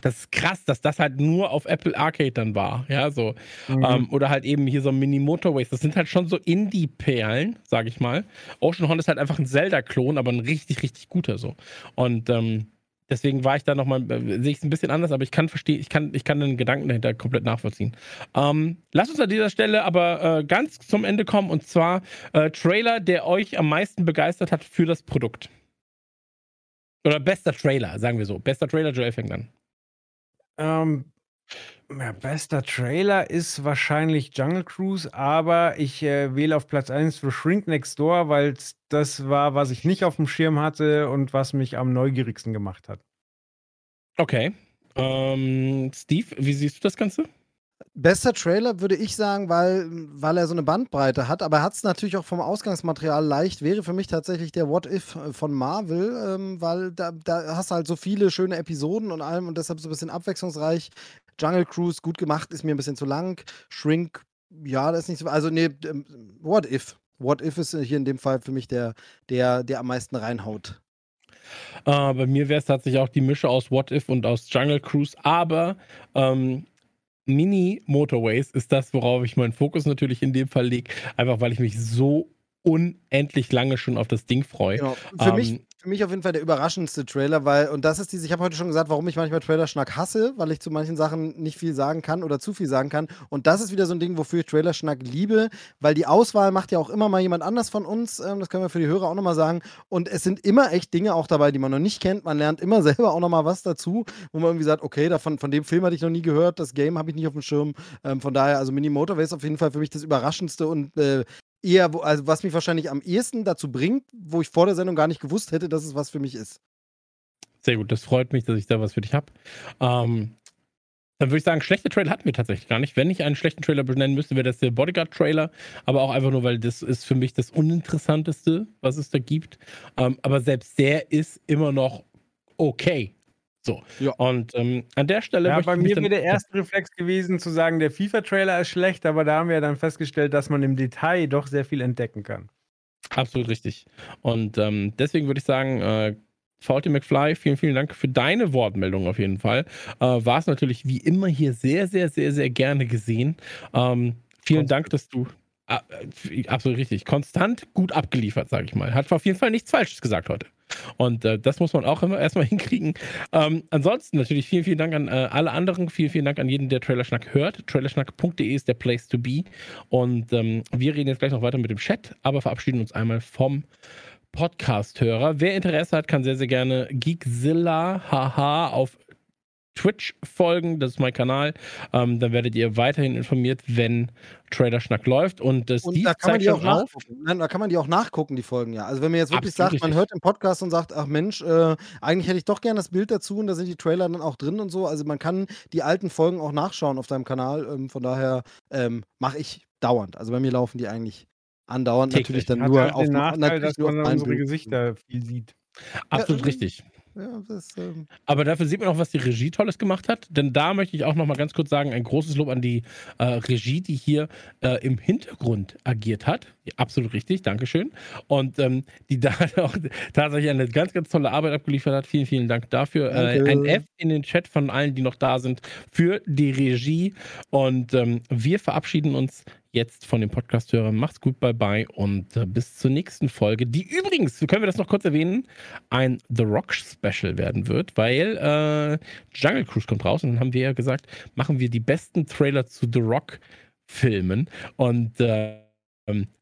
Speaker 1: das ist krass, dass das halt nur auf Apple Arcade dann war. Ja, so.
Speaker 2: Mhm.
Speaker 1: Ähm, oder halt eben hier so Mini Motorways. Das sind halt schon so Indie-Perlen, sag ich mal. Ocean Horn ist halt einfach ein Zelda-Klon, aber ein richtig, richtig guter so. Und ähm, deswegen war ich da nochmal, äh, sehe ich es ein bisschen anders, aber ich kann verstehen, ich kann, ich kann den Gedanken dahinter komplett nachvollziehen. Ähm, lass uns an dieser Stelle aber äh, ganz zum Ende kommen und zwar äh, Trailer, der euch am meisten begeistert hat für das Produkt. Oder bester Trailer, sagen wir so. Bester Trailer, Joel fängt an.
Speaker 2: Ähm, ja, bester Trailer ist wahrscheinlich Jungle Cruise, aber ich äh, wähle auf Platz 1 für Shrink Next Door, weil das war, was ich nicht auf dem Schirm hatte und was mich am neugierigsten gemacht hat.
Speaker 1: Okay. Ähm, Steve, wie siehst du das Ganze?
Speaker 3: Bester Trailer würde ich sagen, weil, weil er so eine Bandbreite hat, aber er hat es natürlich auch vom Ausgangsmaterial leicht. Wäre für mich tatsächlich der What If von Marvel, ähm, weil da, da hast du halt so viele schöne Episoden und allem und deshalb so ein bisschen abwechslungsreich. Jungle Cruise, gut gemacht, ist mir ein bisschen zu lang. Shrink, ja, das ist nicht so. Also, nee, ähm, What If. What If ist hier in dem Fall für mich der, der, der am meisten reinhaut.
Speaker 1: Äh, bei mir wäre es tatsächlich auch die Mische aus What If und aus Jungle Cruise, aber ähm, Mini Motorways ist das, worauf ich meinen Fokus natürlich in dem Fall lege, einfach weil ich mich so unendlich lange schon auf das Ding freue.
Speaker 3: Genau. Für,
Speaker 1: Ähm,
Speaker 3: mich, für mich auf jeden Fall der überraschendste Trailer, weil, und das ist diese, ich habe heute schon gesagt, warum ich manchmal Trailerschnack hasse, weil ich zu manchen Sachen nicht viel sagen kann oder zu viel sagen kann. Und das ist wieder so ein Ding, wofür ich Trailerschnack liebe, weil die Auswahl macht ja auch immer mal jemand anders von uns. Ähm, das können wir für die Hörer auch nochmal sagen. Und es sind immer echt Dinge auch dabei, die man noch nicht kennt. Man lernt immer selber auch nochmal was dazu, wo man irgendwie sagt, okay, davon, von dem Film hatte ich noch nie gehört, das Game habe ich nicht auf dem Schirm. Ähm, von daher, also Mini Motorway ist auf jeden Fall für mich das Überraschendste und äh, eher, also was mich wahrscheinlich am ehesten dazu bringt, wo ich vor der Sendung gar nicht gewusst hätte, dass es was für mich ist.
Speaker 1: Sehr gut, das freut mich, dass ich da was für dich habe. Ähm, dann würde ich sagen, schlechte Trailer hatten wir tatsächlich gar nicht. Wenn ich einen schlechten Trailer benennen müsste, wäre das der Bodyguard-Trailer. Aber auch einfach nur, weil das ist für mich das Uninteressanteste, was es da gibt. Ähm, aber selbst der ist immer noch okay. So.
Speaker 3: Ja.
Speaker 1: Und ähm, an der Stelle.
Speaker 2: Ja, bei mir wäre der erste Reflex gewesen, zu sagen, der FIFA-Trailer ist schlecht, aber da haben wir ja dann festgestellt, dass man im Detail doch sehr viel entdecken kann.
Speaker 1: Absolut richtig. Und ähm, deswegen würde ich sagen, äh, VT McFly, vielen, vielen Dank für deine Wortmeldung auf jeden Fall. Äh, War es natürlich wie immer hier sehr, sehr, sehr, sehr gerne gesehen. Ähm, vielen. Dank, dass du. Ah, äh, absolut richtig. Konstant gut abgeliefert, sage ich mal. Hat auf jeden Fall nichts Falsches gesagt heute. Und äh, das muss man auch immer erstmal hinkriegen. Ähm, ansonsten natürlich vielen, vielen Dank an äh, alle anderen. Vielen, vielen Dank an jeden, der Trailerschnack hört. Trailerschnack.de ist der Place to be. Und ähm, wir reden jetzt gleich noch weiter mit dem Chat, aber verabschieden uns einmal vom Podcast-Hörer. Wer Interesse hat, kann sehr, sehr gerne Geekzilla haha auf Twitch folgen. Das ist mein Kanal. Ähm, dann werdet ihr weiterhin informiert, wenn Trailerschnack läuft. Und das
Speaker 3: Und da kann man die auch nachgucken. Nein, da kann man die auch nachgucken, die Folgen ja. Also wenn man jetzt wirklich
Speaker 1: Absolut
Speaker 3: sagt, man
Speaker 1: richtig.
Speaker 3: hört im Podcast und sagt, ach Mensch, äh, eigentlich hätte ich doch gerne das Bild dazu und da sind die Trailer dann auch drin und so. Also man kann die alten Folgen auch nachschauen auf deinem Kanal. Ähm, von daher ähm, mache ich dauernd. Also bei mir laufen die eigentlich andauernd.
Speaker 1: Täglich.
Speaker 3: Natürlich dann
Speaker 2: Hat
Speaker 3: nur
Speaker 2: halt
Speaker 3: auf
Speaker 2: den Nachteil,
Speaker 3: natürlich
Speaker 2: dass man unsere
Speaker 3: Bild.
Speaker 2: Gesichter viel sieht.
Speaker 1: Absolut
Speaker 3: Ja,
Speaker 1: richtig.
Speaker 3: Ja, das, ähm,
Speaker 1: Aber dafür sieht man auch, was die Regie Tolles gemacht hat. Denn da möchte ich auch noch mal ganz kurz sagen, ein großes Lob an die äh, Regie, die hier äh, im Hintergrund agiert hat. Ja, absolut richtig, Dankeschön. Und ähm, die da auch tatsächlich eine ganz, ganz tolle Arbeit abgeliefert hat. Vielen, vielen Dank dafür. Äh, ein F in den Chat von allen, die noch da sind, für die Regie. Und ähm, wir verabschieden uns jetzt von den Podcast-Hörern. Macht's gut, bye bye und äh, bis zur nächsten Folge, die übrigens, können wir das noch kurz erwähnen, ein The Rock Special werden wird, weil äh, Jungle Cruise kommt raus und dann haben wir ja gesagt, machen wir die besten Trailer zu The Rock Filmen und äh,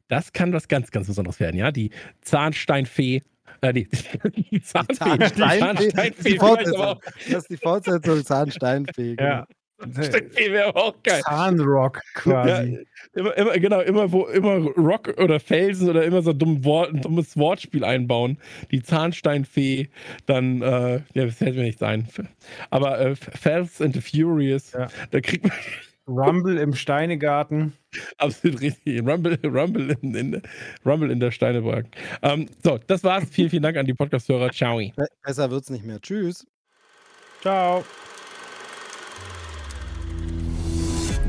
Speaker 1: das kann was ganz, ganz Besonderes werden, ja. Die Zahnsteinfee äh, die, die Zahnfee.
Speaker 3: Die Zahnsteinfee. Die Fortsetzung. Das ist die Fortsetzung Zahnsteinfee.
Speaker 2: Ja.
Speaker 1: Zahnsteinfee wäre auch geil.
Speaker 2: Zahnrock quasi.
Speaker 1: Ja, immer, immer, genau, immer wo immer Rock oder Felsen oder immer so dumm Wort, ein dummes Wortspiel einbauen. Die Zahnsteinfee, dann, äh, ja, das hätte mir nicht sein. Aber äh, Fast and the Furious,
Speaker 2: Ja.
Speaker 1: da kriegt man
Speaker 2: Rumble im Steinegarten.
Speaker 1: absolut richtig. Rumble, Rumble, in, in, Rumble in der Steineberg. Ähm, so, das war's. Vielen, vielen Dank an die Podcast-Hörer. Ciao.
Speaker 3: Be- Besser wird's nicht mehr. Tschüss.
Speaker 2: Ciao.